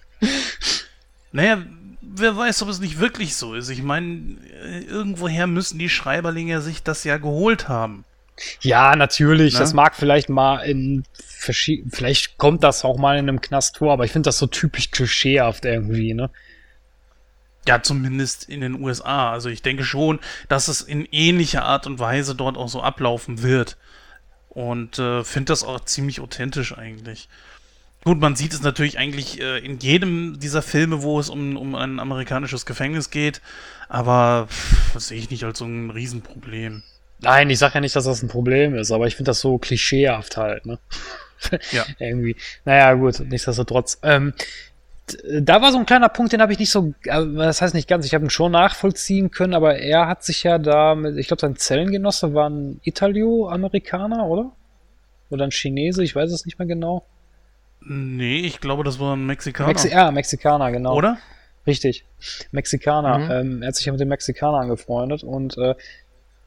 naja, wer weiß, ob es nicht wirklich so ist. Ich meine, irgendwoher müssen die Schreiberlinge sich das ja geholt haben. Ja, natürlich. Ne? Das mag vielleicht mal in verschiedenen, vielleicht kommt das auch mal in einem Knast vor, aber ich finde das so typisch klischeehaft irgendwie, ne? Ja, zumindest in den USA. Also ich denke schon, dass es in ähnlicher Art und Weise dort auch so ablaufen wird. Und äh, finde das auch ziemlich authentisch eigentlich. Gut, man sieht es natürlich eigentlich äh, in jedem dieser Filme, wo es um, um ein amerikanisches Gefängnis geht, aber pff, das sehe ich nicht als so ein Riesenproblem. Nein, ich sage ja nicht, dass das ein Problem ist, aber ich finde das so klischeehaft halt, ne? Ja. Irgendwie. Naja, gut, nichtsdestotrotz. Ähm, da war so ein kleiner Punkt, den habe ich nicht so, also, das heißt nicht ganz, ich habe ihn schon nachvollziehen können, aber er hat sich ja da mit, ich glaube, sein Zellengenosse war ein Italio-Amerikaner, oder? Oder ein Chinese, ich weiß es nicht mehr genau. Nee, ich glaube, das war ein Mexikaner. Mexi ja, Mexikaner, genau. Oder? Richtig. Mexikaner. Mhm. Ähm, er hat sich ja mit dem Mexikaner angefreundet und äh,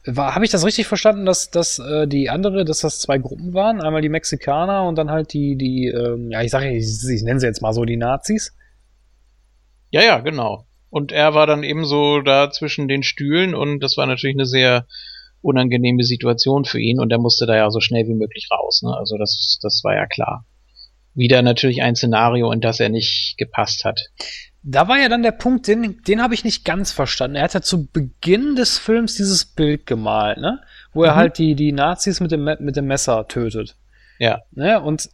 habe ich das richtig verstanden, dass, dass äh, die andere, dass das zwei Gruppen waren? Einmal die Mexikaner und dann halt die, die, ähm, ja, ich sage, ich, ich nenne sie jetzt mal so die Nazis. Ja, ja, genau. Und er war dann eben so da zwischen den Stühlen und das war natürlich eine sehr unangenehme Situation für ihn und er musste da ja so schnell wie möglich raus. Ne? Also das, das war ja klar. Wieder natürlich ein Szenario, in das er nicht gepasst hat. Da war ja dann der Punkt, den, den habe ich nicht ganz verstanden. Er hat ja zu Beginn des Films dieses Bild gemalt, ne? Wo er Mhm. halt die, die Nazis mit dem, mit dem Messer tötet. Ja. Ne? Und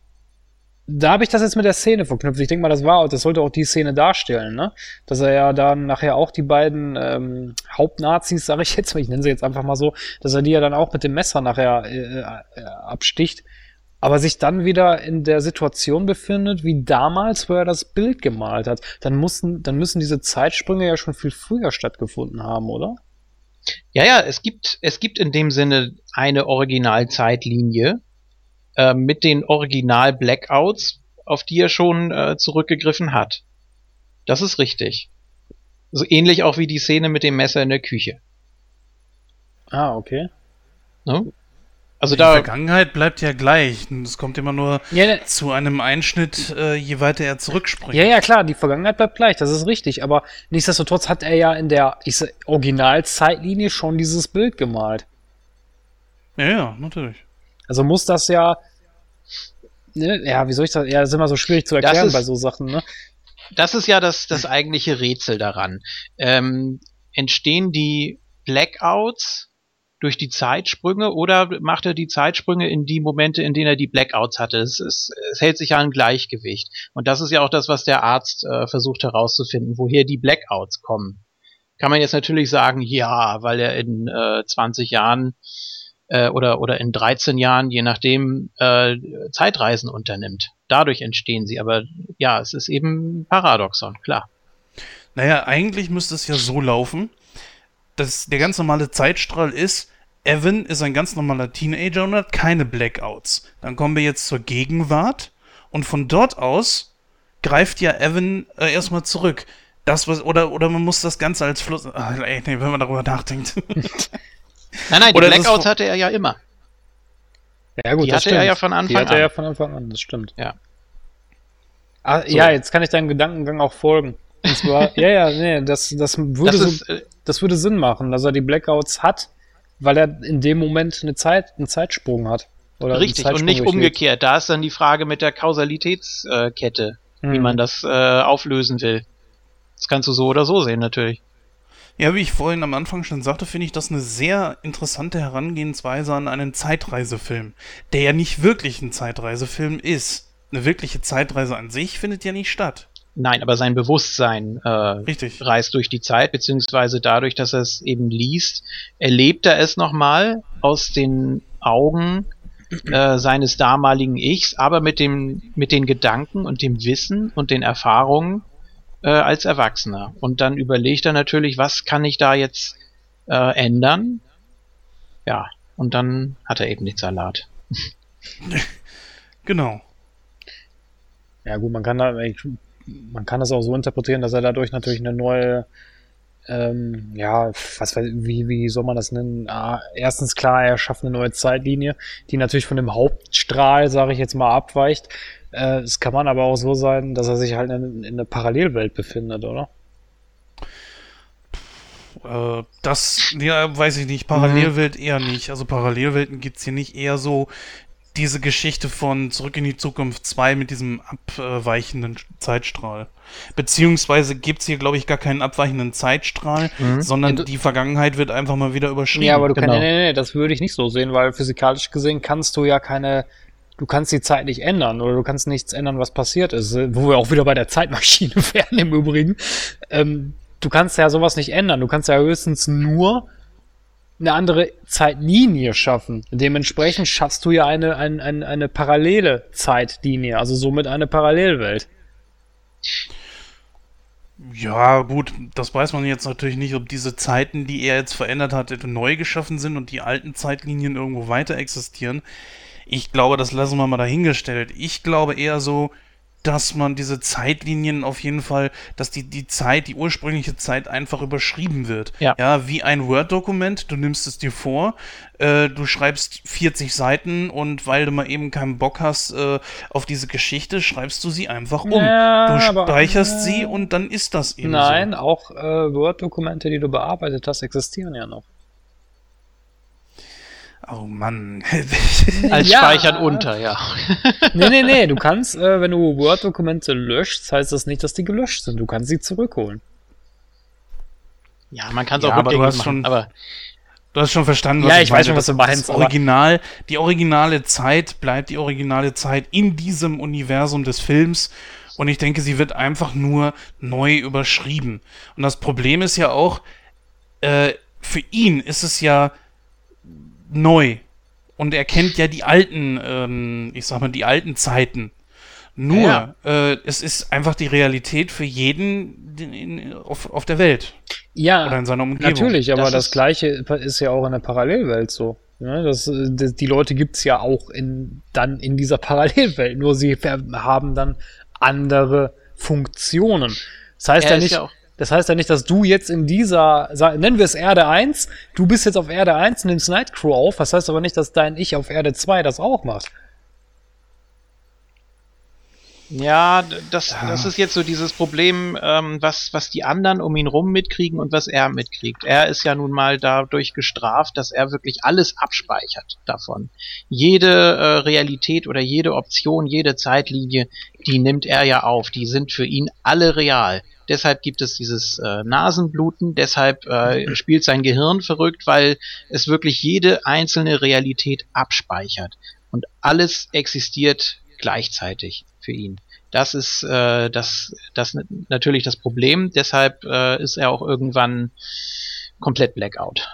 da habe ich das jetzt mit der Szene verknüpft. Ich denke mal, das war, das sollte auch die Szene darstellen, ne? Dass er ja dann nachher auch die beiden ähm, Hauptnazis, sage ich jetzt mal, ich nenne sie jetzt einfach mal so, dass er die ja dann auch mit dem Messer nachher äh, äh, absticht, aber sich dann wieder in der Situation befindet, wie damals, wo er das Bild gemalt hat. Dann mussten, dann müssen diese Zeitsprünge ja schon viel früher stattgefunden haben, oder? Ja, ja, es gibt, es gibt in dem Sinne eine Originalzeitlinie äh, mit den Original-Blackouts, auf die er schon äh, zurückgegriffen hat. Das ist richtig. So ähnlich auch wie die Szene mit dem Messer in der Küche. Ah, okay. Ne? Also Die da, Vergangenheit bleibt ja gleich. Es kommt immer nur Ja, ne- zu einem Einschnitt, äh, je weiter er zurückspringt. Ja, ja, klar, die Vergangenheit bleibt gleich, das ist richtig, aber nichtsdestotrotz hat er ja in der sag, Originalzeitlinie schon dieses Bild gemalt. ja, ja, natürlich. Also muss das ja, ne, ja, wie soll ich das, ja, das ist immer so schwierig zu erklären ist- bei so Sachen, ne? das ist ja das, das eigentliche Rätsel daran. Ähm, entstehen die Blackouts durch die Zeitsprünge oder macht er die Zeitsprünge in die Momente, in denen er die Blackouts hatte? Es, es, es hält sich ja ein Gleichgewicht. Und das ist ja auch das, was der Arzt äh, versucht herauszufinden, woher die Blackouts kommen. Kann man jetzt natürlich sagen, ja, weil er in äh, 20 Jahren äh, oder, oder in 13 Jahren, je nachdem, äh, Zeitreisen unternimmt. Dadurch entstehen sie. Aber ja, es ist eben ein Paradoxon, klar. Naja, eigentlich müsste es ja so laufen, dass der ganz normale Zeitstrahl ist, Evan ist ein ganz normaler Teenager und hat keine Blackouts. Dann kommen wir jetzt zur Gegenwart und von dort aus greift ja Evan äh, erstmal zurück. Das was oder oder man muss das Ganze als Fluss. Ah, ey, nee, wenn man darüber nachdenkt. Nein, nein, die Oder Blackouts hatte er ja immer. Ja, gut, Die das hatte er stimmt. ja von Anfang Die hatte er an. ja von Anfang an, das stimmt. Ja. Ah, So. Ja, jetzt kann ich deinem Gedankengang auch folgen. Und zwar, ja, ja, nee, das, das würde Das so, ist, äh, das würde Sinn machen, dass er die Blackouts hat, weil er in dem Moment eine Zeit, einen Zeitsprung hat. Richtig und Zeitsprung nicht durchlebt. umgekehrt. Da ist dann die Frage mit der Kausalitätskette, wie Hm. man das äh, auflösen will. Das kannst du so oder so sehen, natürlich. Ja, wie ich vorhin am Anfang schon sagte, finde ich das eine sehr interessante Herangehensweise an einen Zeitreisefilm, der ja nicht wirklich ein Zeitreisefilm ist. Eine wirkliche Zeitreise an sich findet ja nicht statt. Nein, aber sein Bewusstsein äh, Richtig. reist durch die Zeit, beziehungsweise dadurch, dass er es eben liest, erlebt er es nochmal aus den Augen äh, seines damaligen Ichs, aber mit dem, mit den Gedanken und dem Wissen und den Erfahrungen äh, als Erwachsener. Und dann überlegt er natürlich, was kann ich da jetzt äh, ändern? Ja, und dann hat er eben den Salat. Genau. Ja, gut, man kann da, man kann das auch so interpretieren, dass er dadurch natürlich eine neue, ähm, ja, was wie, wie soll man das nennen? Ah, erstens klar, er schafft eine neue Zeitlinie, die natürlich von dem Hauptstrahl, sage ich jetzt mal, abweicht. Äh, es kann man aber auch so sein, dass er sich halt in, in einer Parallelwelt befindet, oder? Äh, das, ja, weiß ich nicht. Parallelwelt eher nicht. Also Parallelwelten gibt's hier nicht eher so diese Geschichte von Zurück in die Zukunft 2 mit diesem abweichenden Zeitstrahl. Beziehungsweise gibt's hier, glaube ich, gar keinen abweichenden Zeitstrahl, Mhm. sondern Ja, du- die Vergangenheit wird einfach mal wieder überschrieben. Ja, aber du genau. kannst, nee, nee, nee, das würde ich nicht so sehen, weil physikalisch gesehen kannst du ja keine, du kannst die Zeit nicht ändern oder du kannst nichts ändern, was passiert ist, wo wir auch wieder bei der Zeitmaschine wären im Übrigen. Ähm, du kannst ja sowas nicht ändern, du kannst ja höchstens nur eine andere Zeitlinie schaffen. Dementsprechend schaffst du ja eine, ein, ein, eine parallele Zeitlinie, also somit eine Parallelwelt. Ja, gut, das weiß man jetzt natürlich nicht, ob diese Zeiten, die er jetzt verändert hat, neu geschaffen sind und die alten Zeitlinien irgendwo weiter existieren. Ich glaube, das lassen wir mal dahingestellt. Ich glaube eher so, dass man diese Zeitlinien auf jeden Fall, dass die, die Zeit, die ursprüngliche Zeit einfach überschrieben wird. Ja. ja wie ein Word-Dokument, du nimmst es dir vor, äh, du schreibst 40 Seiten und weil du mal eben keinen Bock hast äh, auf diese Geschichte, schreibst du sie einfach um. Ja, du aber- speicherst sie und dann ist das eben Nein, so. auch äh, Word-Dokumente, die du bearbeitet hast, existieren ja noch. Oh Mann. Als Ja. Speichern unter, ja. Nee, nee, nee, du kannst, äh, wenn du Word-Dokumente löscht, heißt das nicht, dass die gelöscht sind. Du kannst sie zurückholen. Ja, man kann es Ja, auch aber du hast machen, schon- aber Du hast schon verstanden, Ja, ich weiß meine. schon, was du meinst, Das Original, die originale Zeit bleibt die originale Zeit in diesem Universum des Films. Und ich denke, sie wird einfach nur neu überschrieben. Und das Problem ist ja auch, äh, für ihn ist es ja neu. Und er kennt ja die alten, ähm, ich sag mal, die alten Zeiten. Nur, Ja. äh, es ist einfach die Realität für jeden den- in, auf, auf der Welt Ja, oder in seiner Umgebung. natürlich, aber Das das, Gleiche ist ja auch in der Parallelwelt so. Ja, das, das, die Leute gibt's ja auch in, dann in dieser Parallelwelt, nur sie haben dann andere Funktionen. Das heißt Er ja ist nicht, ja auch- das heißt ja nicht, dass du jetzt in dieser, nennen wir es Erde 1, du bist jetzt auf Erde 1 und nimmst Nightcrow auf, das heißt aber nicht, dass dein Ich auf Erde 2 das auch macht. Ja, das, das ist jetzt so dieses Problem, ähm, was, was die anderen um ihn rum mitkriegen und was er mitkriegt. Er ist ja nun mal dadurch gestraft, dass er wirklich alles abspeichert davon. Jede äh, Realität oder jede Option, jede Zeitlinie, die nimmt er ja auf. Die sind für ihn alle real. Deshalb gibt es dieses äh, Nasenbluten, deshalb äh, spielt sein Gehirn verrückt, weil es wirklich jede einzelne Realität abspeichert. Und alles existiert gleichzeitig für ihn. Das ist äh, das, das natürlich das Problem. Deshalb äh, ist er auch irgendwann komplett Blackout.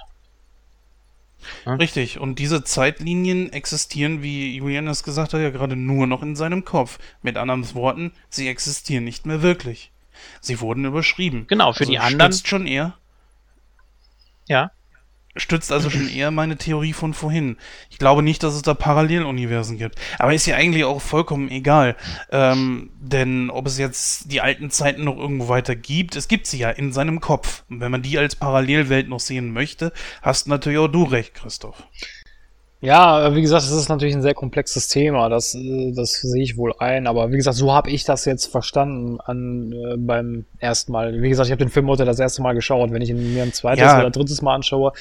Richtig, und diese Zeitlinien existieren, wie Julian es gesagt hat, ja gerade nur noch in seinem Kopf. Mit anderen Worten, sie existieren nicht mehr wirklich. Sie wurden überschrieben. Genau, für also die anderen. Stützt schon eher, Ja. stützt also schon eher meine Theorie von vorhin. Ich glaube nicht, dass es da Paralleluniversen gibt. Aber ist ja eigentlich auch vollkommen egal. Ähm, denn ob es jetzt die alten Zeiten noch irgendwo weiter gibt, es gibt sie ja in seinem Kopf. Und wenn man die als Parallelwelt noch sehen möchte, hast natürlich auch du recht, Christoph. Ja, wie gesagt, das ist natürlich ein sehr komplexes Thema, das, äh, das sehe ich wohl ein, aber wie gesagt, so habe ich das jetzt verstanden an, äh, beim ersten Mal. Wie gesagt, ich habe den Film heute das erste Mal geschaut. Wenn ich ihn mir ein zweites Ja. oder drittes Mal anschaue,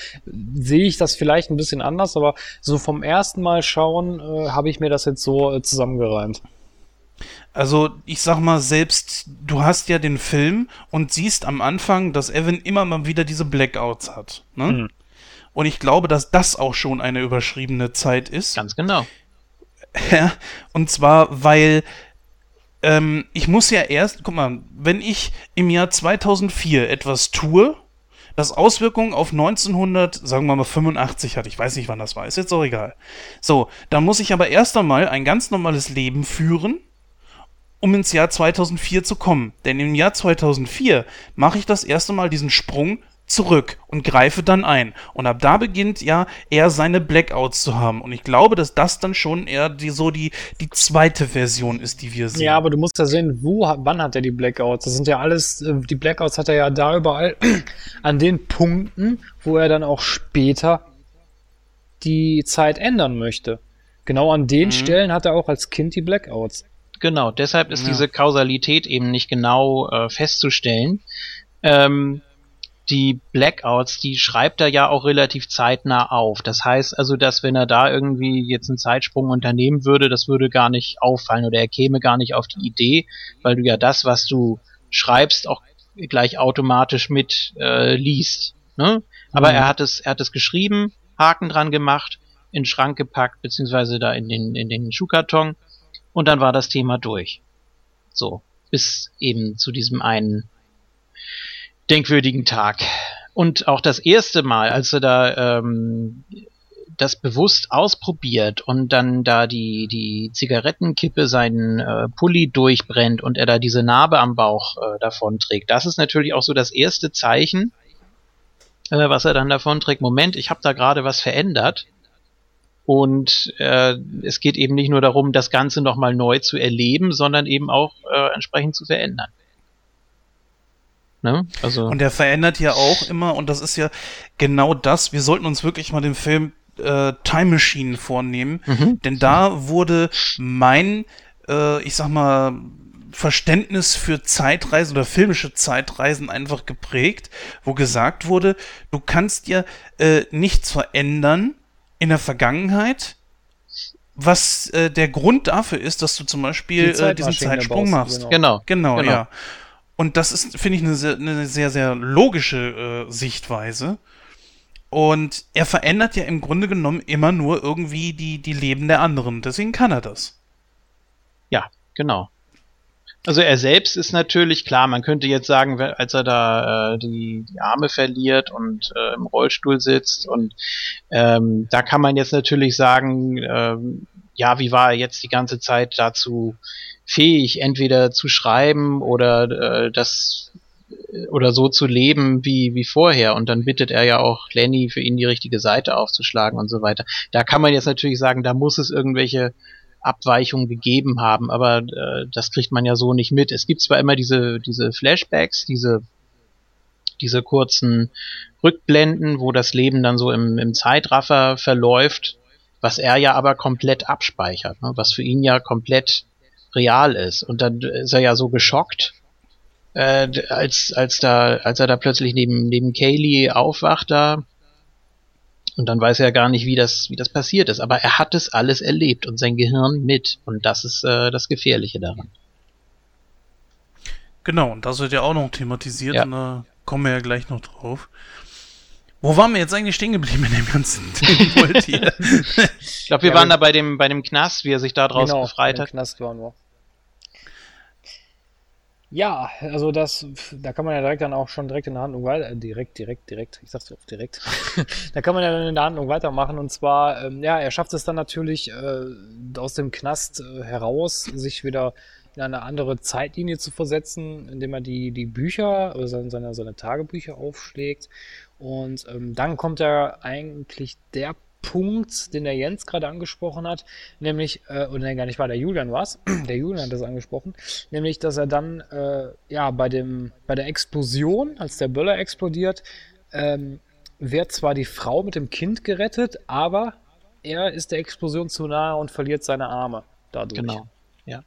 sehe ich das vielleicht ein bisschen anders, aber so vom ersten Mal schauen äh, habe ich mir das jetzt so äh, zusammengereimt. Also, ich sag mal, selbst du hast ja den Film und siehst am Anfang, dass Evan immer mal wieder diese Blackouts hat. Ne? Mhm. Und ich glaube, dass das auch schon eine überschriebene Zeit ist. Ganz genau. Ja, und zwar, weil ähm, ich muss ja erst, guck mal, wenn ich im Jahr 2004 etwas tue, das Auswirkungen auf 1900, sagen wir mal 85 hat, ich weiß nicht, wann das war, ist jetzt auch egal. So, dann muss ich aber erst einmal ein ganz normales Leben führen, um ins Jahr 2004 zu kommen. Denn im Jahr 2004 mache ich das erste Mal diesen Sprung zurück und greife dann ein. Und ab da beginnt ja er seine Blackouts zu haben. Und ich glaube, dass das dann schon eher die, so die, die zweite Version ist, die wir sehen. Ja, aber du musst ja sehen, wo, hat- wann hat er die Blackouts? Das sind ja alles, äh, die Blackouts hat er ja da überall an den Punkten, wo er dann auch später die Zeit ändern möchte. Genau an den Mhm. Stellen hat er auch als Kind die Blackouts. Genau, deshalb ist Ja. diese Kausalität eben nicht genau äh, festzustellen. Ähm, die Blackouts, die schreibt er ja auch relativ zeitnah auf. Das heißt also, dass wenn er da irgendwie jetzt einen Zeitsprung unternehmen würde, das würde gar nicht auffallen oder er käme gar nicht auf die Idee, weil du ja das, was du schreibst, auch gleich automatisch mit äh, liest. Ne? Aber mhm. er hat es, er hat es geschrieben, Haken dran gemacht, in den Schrank gepackt, beziehungsweise da in den, in den Schuhkarton und dann war das Thema durch. So, bis eben zu diesem einen denkwürdigen Tag. Und auch das erste Mal, als er da ähm, das bewusst ausprobiert und dann da die, die Zigarettenkippe seinen äh, Pulli durchbrennt und er da diese Narbe am Bauch äh, davon trägt, das ist natürlich auch so das erste Zeichen, äh, was er dann davon trägt. Moment, ich habe da gerade was verändert. Und äh, es geht eben nicht nur darum, das Ganze nochmal neu zu erleben, sondern eben auch äh, entsprechend zu verändern. Ne? Also und er verändert ja auch immer, und das ist ja genau das, wir sollten uns wirklich mal den Film äh, Time Machine vornehmen, mhm. denn da wurde mein, äh, ich sag mal, Verständnis für Zeitreisen oder filmische Zeitreisen einfach geprägt, wo gesagt wurde, du kannst ja äh, nichts verändern in der Vergangenheit, was äh, der Grund dafür ist, dass du zum Beispiel Die äh, diesen Zeitsprung machst. Genau. Genau, genau. ja. Und das ist, finde ich, eine sehr, eine sehr, sehr logische äh, Sichtweise. Und er verändert ja im Grunde genommen immer nur irgendwie die, die Leben der anderen. Deswegen kann er das. Ja, genau. Also er selbst ist natürlich klar, man könnte jetzt sagen, als er da äh, die, die Arme verliert und äh, im Rollstuhl sitzt und ähm, da kann man jetzt natürlich sagen, ähm, ja, wie war er jetzt die ganze Zeit dazu fähig, entweder zu schreiben oder äh, das oder so zu leben wie, wie vorher. Und dann bittet er ja auch Lenny, für ihn die richtige Seite aufzuschlagen und so weiter. Da kann man jetzt natürlich sagen, da muss es irgendwelche Abweichungen gegeben haben, aber äh, das kriegt man ja so nicht mit. Es gibt zwar immer diese, diese Flashbacks, diese, diese kurzen Rückblenden, wo das Leben dann so im, im Zeitraffer verläuft, was er ja aber komplett abspeichert, ne? was für ihn ja komplett real ist. Und dann ist er ja so geschockt, äh, als, als, da, als er da plötzlich neben, neben Kaylee aufwacht da und dann weiß er gar nicht, wie das, wie das passiert ist. Aber er hat es alles erlebt und sein Gehirn mit. Und das ist äh, das Gefährliche daran. Genau, und das wird ja auch noch thematisiert ja. und da kommen wir ja gleich noch drauf. Wo waren wir jetzt eigentlich stehen geblieben in dem ganzen Ding? ich glaube, wir ja, waren da bei dem, bei dem Knast, wie er sich da draus genau, befreit hat. Knast waren wir. Ja, also das, da kann man ja direkt dann auch schon direkt in der Handlung weiter, äh, direkt, direkt, direkt, ich sag's oft direkt. da kann man ja dann in der Handlung weitermachen und zwar, ähm, ja, er schafft es dann natürlich äh, aus dem Knast äh, heraus, sich wieder in eine andere Zeitlinie zu versetzen, indem er die, die Bücher, also seine, seine Tagebücher aufschlägt und ähm, dann kommt er eigentlich der Punkt, den der Jens gerade angesprochen hat, nämlich, äh, oder nein, gar nicht war, der Julian war es, der Julian hat das angesprochen, nämlich, dass er dann, äh, ja, bei dem, bei der Explosion, als der Böller explodiert, ähm, wird zwar die Frau mit dem Kind gerettet, aber er ist der Explosion zu nahe und verliert seine Arme dadurch. Genau, ja.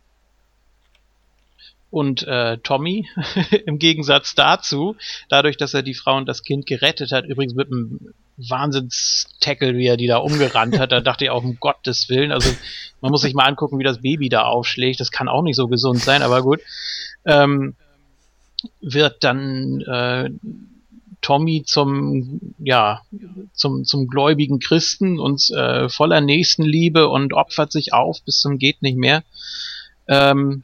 Und äh, Tommy, im Gegensatz dazu, dadurch, dass er die Frau und das Kind gerettet hat, übrigens mit einem Wahnsinns-Tackle, wie er die da umgerannt hat, da dachte ich auch, um Gottes Willen, also man muss sich mal angucken, wie das Baby da aufschlägt, das kann auch nicht so gesund sein, aber gut, ähm, wird dann äh, Tommy zum, ja, zum, zum gläubigen Christen und äh, voller Nächstenliebe und opfert sich auf bis zum geht nicht mehr. Ähm,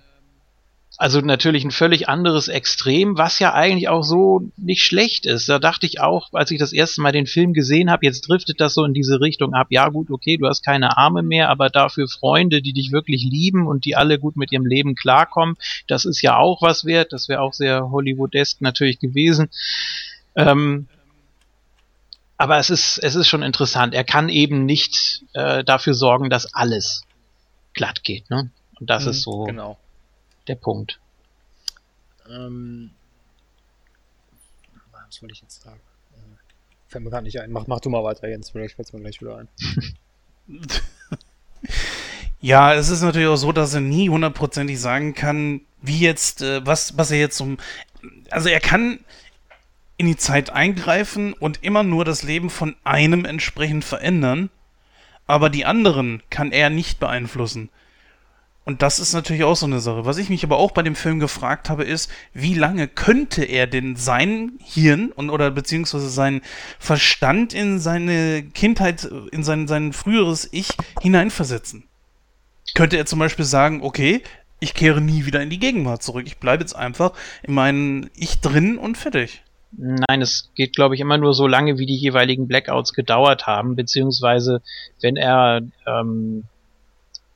also natürlich ein völlig anderes Extrem, was ja eigentlich auch so nicht schlecht ist. Da dachte ich auch, als ich das erste Mal den Film gesehen habe, jetzt driftet das so in diese Richtung ab. Ja gut, okay, du hast keine Arme mehr, aber dafür Freunde, die dich wirklich lieben und die alle gut mit ihrem Leben klarkommen, das ist ja auch was wert. Das wäre auch sehr Hollywoodesk natürlich gewesen. Ähm, aber es ist, es ist schon interessant. Er kann eben nicht äh, dafür sorgen, dass alles glatt geht. Ne? Und das mhm, ist so genau der Punkt. Ähm, was wollte ich jetzt sagen? Äh, fällt mir gar nicht ein. Mach, mach du mal weiter, Jens. Vielleicht fällt es mir gleich wieder ein. ja, es ist natürlich auch so, dass er nie hundertprozentig sagen kann, wie jetzt, äh, was, was er jetzt um. Also er kann in die Zeit eingreifen und immer nur das Leben von einem entsprechend verändern, aber die anderen kann er nicht beeinflussen. Und das ist natürlich auch so eine Sache. Was ich mich aber auch bei dem Film gefragt habe, ist, wie lange könnte er denn sein Hirn und oder beziehungsweise seinen Verstand in seine Kindheit, in sein, sein früheres Ich hineinversetzen? Könnte er zum Beispiel sagen, okay, ich kehre nie wieder in die Gegenwart zurück. Ich bleibe jetzt einfach in meinem Ich drin und fertig. Nein, es geht, glaube ich, immer nur so lange, wie die jeweiligen Blackouts gedauert haben, beziehungsweise wenn er ähm,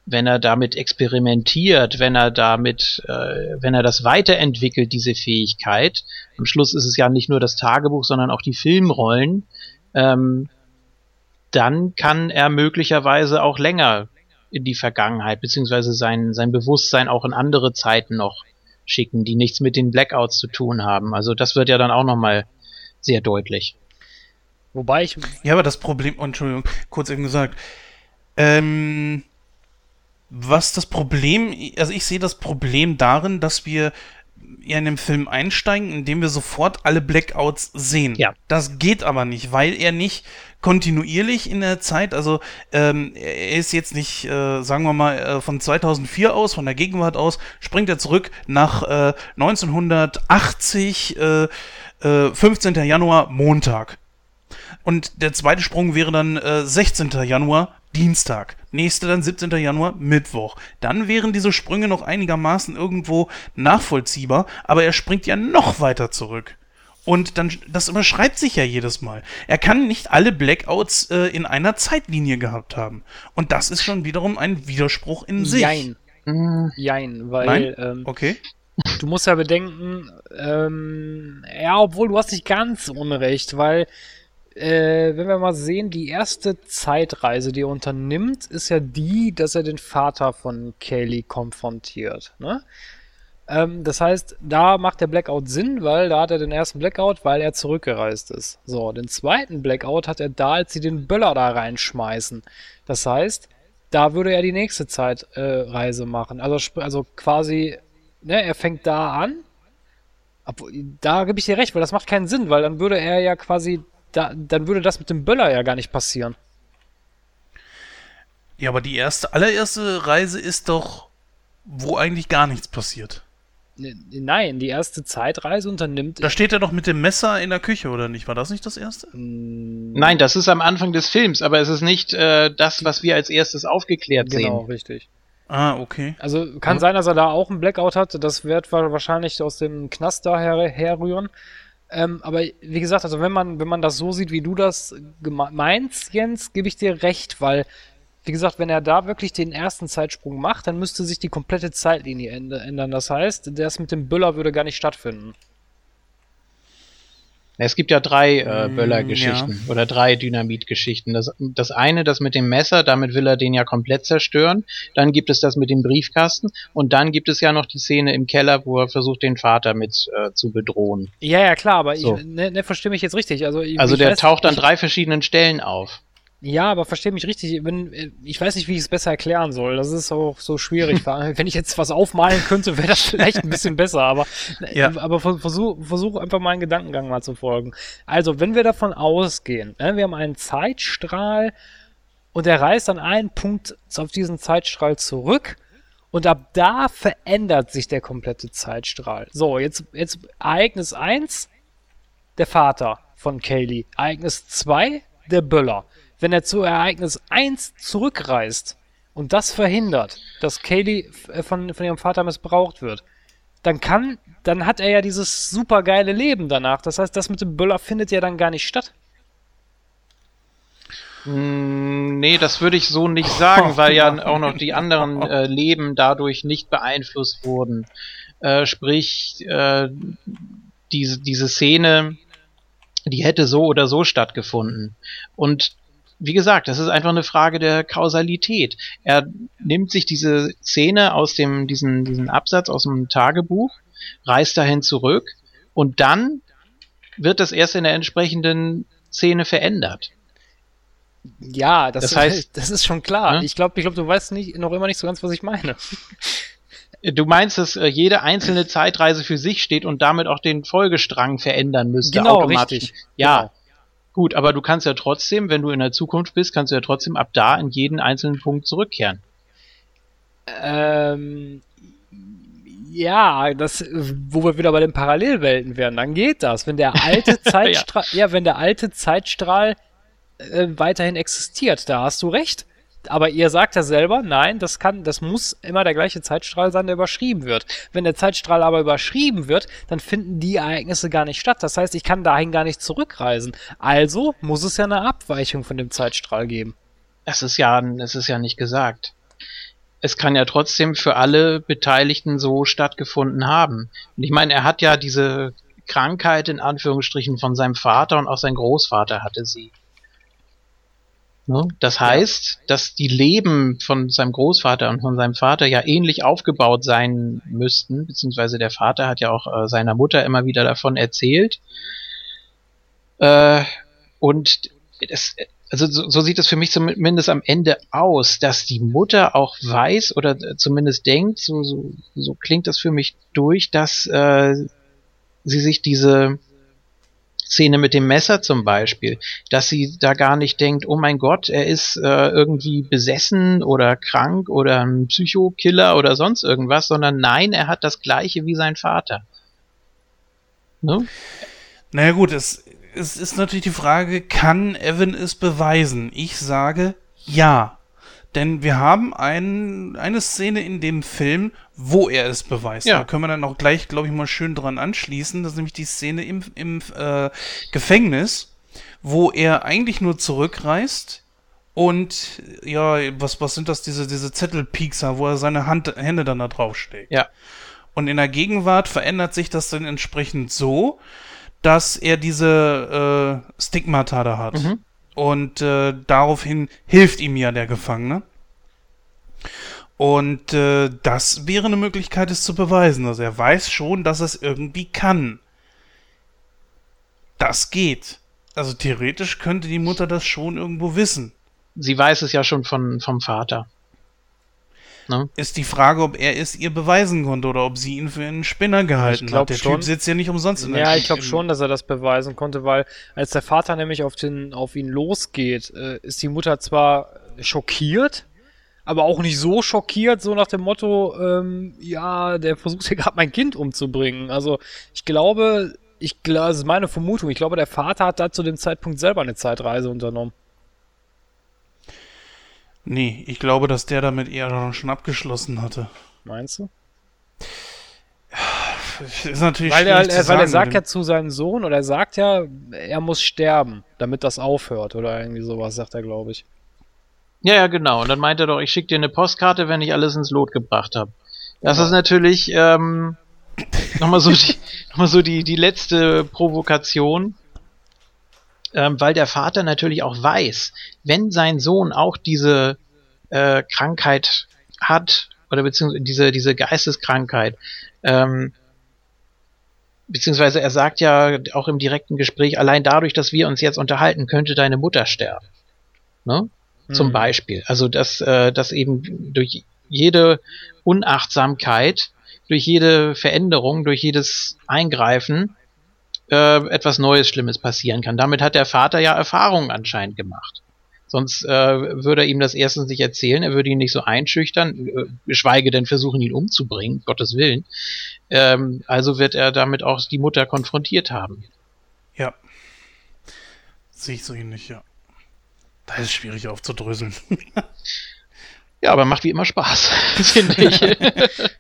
wenn er damit experimentiert, wenn er damit, äh, wenn er das weiterentwickelt, diese Fähigkeit, am Schluss ist es ja nicht nur das Tagebuch, sondern auch die Filmrollen, ähm, dann kann er möglicherweise auch länger in die Vergangenheit, beziehungsweise sein, sein Bewusstsein auch in andere Zeiten noch schicken, die nichts mit den Blackouts zu tun haben. Also das wird ja dann auch nochmal sehr deutlich. Wobei ich. Ja, aber das Problem, Entschuldigung, kurz eben gesagt, ähm, was das Problem, also ich sehe das Problem darin, dass wir ja in den Film einsteigen, indem wir sofort alle Blackouts sehen. Ja. Das geht aber nicht, weil er nicht kontinuierlich in der Zeit, also ähm, er ist jetzt nicht, äh, sagen wir mal, äh, von 2004 aus, von der Gegenwart aus, springt er zurück nach äh, 1980, 15. Äh, äh, Januar, Montag. Und der zweite Sprung wäre dann 16. Äh, Januar, Dienstag. Nächste dann 17. Januar, Mittwoch. Dann wären diese Sprünge noch einigermaßen irgendwo nachvollziehbar, aber er springt ja noch weiter zurück. Und dann, das überschreibt sich ja jedes Mal. Er kann nicht alle Blackouts äh, in einer Zeitlinie gehabt haben. Und das ist schon wiederum ein Widerspruch in sich. Jein. Jein, weil, ähm, okay. Du musst ja bedenken, ähm, ja, obwohl du hast nicht ganz unrecht, weil äh, wenn wir mal sehen, die erste Zeitreise, die er unternimmt, ist ja die, dass er den Vater von Kaylee konfrontiert. Ne? Ähm, das heißt, da macht der Blackout Sinn, weil da hat er den ersten Blackout, weil er zurückgereist ist. So, den zweiten Blackout hat er da, als sie den Böller da reinschmeißen. Das heißt, da würde er die nächste Zeitreise äh, machen. Also, also quasi, ne, er fängt da an. Obwohl, da gebe ich dir recht, weil das macht keinen Sinn, weil dann würde er ja quasi da, dann würde das mit dem Böller ja gar nicht passieren. Ja, aber die erste, allererste Reise ist doch, wo eigentlich gar nichts passiert. Nein, die erste Zeitreise unternimmt. Da steht er doch mit dem Messer in der Küche, oder nicht? War das nicht das erste? Nein, das ist am Anfang des Films, aber es ist nicht äh, das, was wir als erstes aufgeklärt genau, sehen. Genau, richtig. Ah, okay. Also kann sein, dass er da auch einen Blackout hat. Das wird wahrscheinlich aus dem Knast da her herrühren. Ähm, aber wie gesagt, also wenn man, wenn man das so sieht, wie du das meinst, Jens, gebe ich dir recht, weil, wie gesagt, wenn er da wirklich den ersten Zeitsprung macht, dann müsste sich die komplette Zeitlinie ändern. Das heißt, das mit dem Büller würde gar nicht stattfinden. Es gibt ja drei äh, mm, Böller-Geschichten ja. oder drei Dynamit-Geschichten. Das, das eine, das mit dem Messer, damit will er den ja komplett zerstören. Dann gibt es das mit dem Briefkasten und dann gibt es ja noch die Szene im Keller, wo er versucht, den Vater mit äh, zu bedrohen. Ja, ja, klar, aber so. ich ne, ne, verstehe mich jetzt richtig. Also, ich, also ich der weiß, taucht an drei verschiedenen Stellen auf. Ja, aber versteh mich richtig, wenn, ich weiß nicht, wie ich es besser erklären soll. Das ist auch so schwierig. wenn ich jetzt was aufmalen könnte, wäre das vielleicht ein bisschen besser, aber, ja. aber versuch, versuch einfach meinen Gedankengang mal zu folgen. Also, wenn wir davon ausgehen, ne, wir haben einen Zeitstrahl und er reist an einen Punkt auf diesen Zeitstrahl zurück und ab da verändert sich der komplette Zeitstrahl. So, jetzt, jetzt Ereignis 1, der Vater von Kaylee. Ereignis 2, der Böller wenn er zu Ereignis 1 zurückreist und das verhindert, dass Kaylee äh, von, von ihrem Vater missbraucht wird, dann kann, dann hat er ja dieses supergeile Leben danach. Das heißt, das mit dem Böller findet ja dann gar nicht statt. Hm, nee, das würde ich so nicht sagen, weil ja auch noch die anderen äh, Leben dadurch nicht beeinflusst wurden. Äh, sprich, äh, diese, diese Szene, die hätte so oder so stattgefunden. Und wie gesagt, das ist einfach eine Frage der Kausalität. Er nimmt sich diese Szene aus dem, diesen, diesen Absatz aus dem Tagebuch, reist dahin zurück und dann wird das erst in der entsprechenden Szene verändert. Ja, das, das heißt, das ist schon klar. Ja? Ich glaube, ich glaub, du weißt nicht, noch immer nicht so ganz, was ich meine. Du meinst, dass äh, jede einzelne Zeitreise für sich steht und damit auch den Folgestrang verändern müsste Genau, automatisch. richtig. Ja, Genau. Gut, aber du kannst ja trotzdem, wenn du in der Zukunft bist, kannst du ja trotzdem ab da in jeden einzelnen Punkt zurückkehren. Ähm, ja, das, wo wir wieder bei den Parallelwelten wären, dann geht das. Wenn der alte Zeitstrahl, ja. wenn der alte Zeitstrahl äh, weiterhin existiert, da hast du recht. Aber ihr sagt ja selber, nein, das kann, das muss immer der gleiche Zeitstrahl sein, der überschrieben wird. Wenn der Zeitstrahl aber überschrieben wird, dann finden die Ereignisse gar nicht statt. Das heißt, ich kann dahin gar nicht zurückreisen. Also muss es ja eine Abweichung von dem Zeitstrahl geben. Das ist ja, das ist ja nicht gesagt. Es kann ja trotzdem für alle Beteiligten so stattgefunden haben. Und ich meine, er hat ja diese Krankheit in Anführungsstrichen von seinem Vater und auch sein Großvater hatte sie. Ne? Das heißt, dass die Leben von seinem Großvater und von seinem Vater ja ähnlich aufgebaut sein müssten, beziehungsweise der Vater hat ja auch äh, seiner Mutter immer wieder davon erzählt. Äh, und das, also so, so sieht es für mich zumindest am Ende aus, dass die Mutter auch weiß oder zumindest denkt, so, so, so klingt das für mich durch, dass äh, sie sich diese Szene mit dem Messer zum Beispiel, dass sie da gar nicht denkt, oh mein Gott, er ist äh, irgendwie besessen oder krank oder ein Psychokiller oder sonst irgendwas, sondern nein, er hat das gleiche wie sein Vater. Ne? Naja gut, es, es ist natürlich die Frage, kann Evan es beweisen? Ich sage ja. Denn wir haben ein, eine Szene in dem Film, wo er es beweist. Ja. Da können wir dann auch gleich, glaube ich, mal schön dran anschließen. Das ist nämlich die Szene im, im äh, Gefängnis, wo er eigentlich nur zurückreist und ja, was, was sind das, diese, diese Zettelpiekser, wo er seine Hand, Hände dann da draufsteckt. Ja. Und in der Gegenwart verändert sich das dann entsprechend so, dass er diese äh, Stigmata da hat. Mhm. Und äh, daraufhin hilft ihm ja der Gefangene. Und äh, das wäre eine Möglichkeit, es zu beweisen. Also er weiß schon, dass es irgendwie kann. Das geht. Also theoretisch könnte die Mutter das schon irgendwo wissen. Sie weiß es ja schon von, vom Vater. Ne? Ist die Frage, ob er es ihr beweisen konnte oder ob sie ihn für einen Spinner gehalten hat. Der schon. Typ sitzt ja nicht umsonst in der Ja, ich glaube schon, dass er das beweisen konnte, weil als der Vater nämlich auf, den, auf ihn losgeht, äh, ist die Mutter zwar schockiert, aber auch nicht so schockiert, so nach dem Motto, ähm, ja, der versucht hier gerade mein Kind umzubringen. Also ich glaube, ich glaube, das ist meine Vermutung, ich glaube, der Vater hat da zu dem Zeitpunkt selber eine Zeitreise unternommen. Nee, ich glaube, dass der damit eher schon abgeschlossen hatte. Meinst du? Ist natürlich weil er, er, weil er sagt ja zu seinem Sohn, oder er sagt ja, er muss sterben, damit das aufhört, oder irgendwie sowas, sagt er, glaube ich. Ja, ja, genau. Und dann meint er doch, ich schicke dir eine Postkarte, wenn ich alles ins Lot gebracht habe. Das ist natürlich ähm, nochmal so, die, noch mal so die, die letzte Provokation, ähm, weil der Vater natürlich auch weiß, wenn sein Sohn auch diese äh, Krankheit hat, oder beziehungsweise diese, diese Geisteskrankheit, ähm, beziehungsweise er sagt ja auch im direkten Gespräch, allein dadurch, dass wir uns jetzt unterhalten, könnte deine Mutter sterben. Ne? Zum Hm. Beispiel. Also dass, äh, dass eben durch jede Unachtsamkeit, durch jede Veränderung, durch jedes Eingreifen äh, etwas Neues, Schlimmes passieren kann. Damit hat der Vater ja Erfahrungen anscheinend gemacht. Sonst äh, würde er ihm das erstens nicht erzählen, er würde ihn nicht so einschüchtern, äh, geschweige denn versuchen, ihn umzubringen, Gottes Willen. Ähm, also wird er damit auch die Mutter konfrontiert haben. Ja. Sehe ich so ähnlich, ja. Da ist es schwierig aufzudröseln. Ja, aber macht wie immer Spaß, finde ich.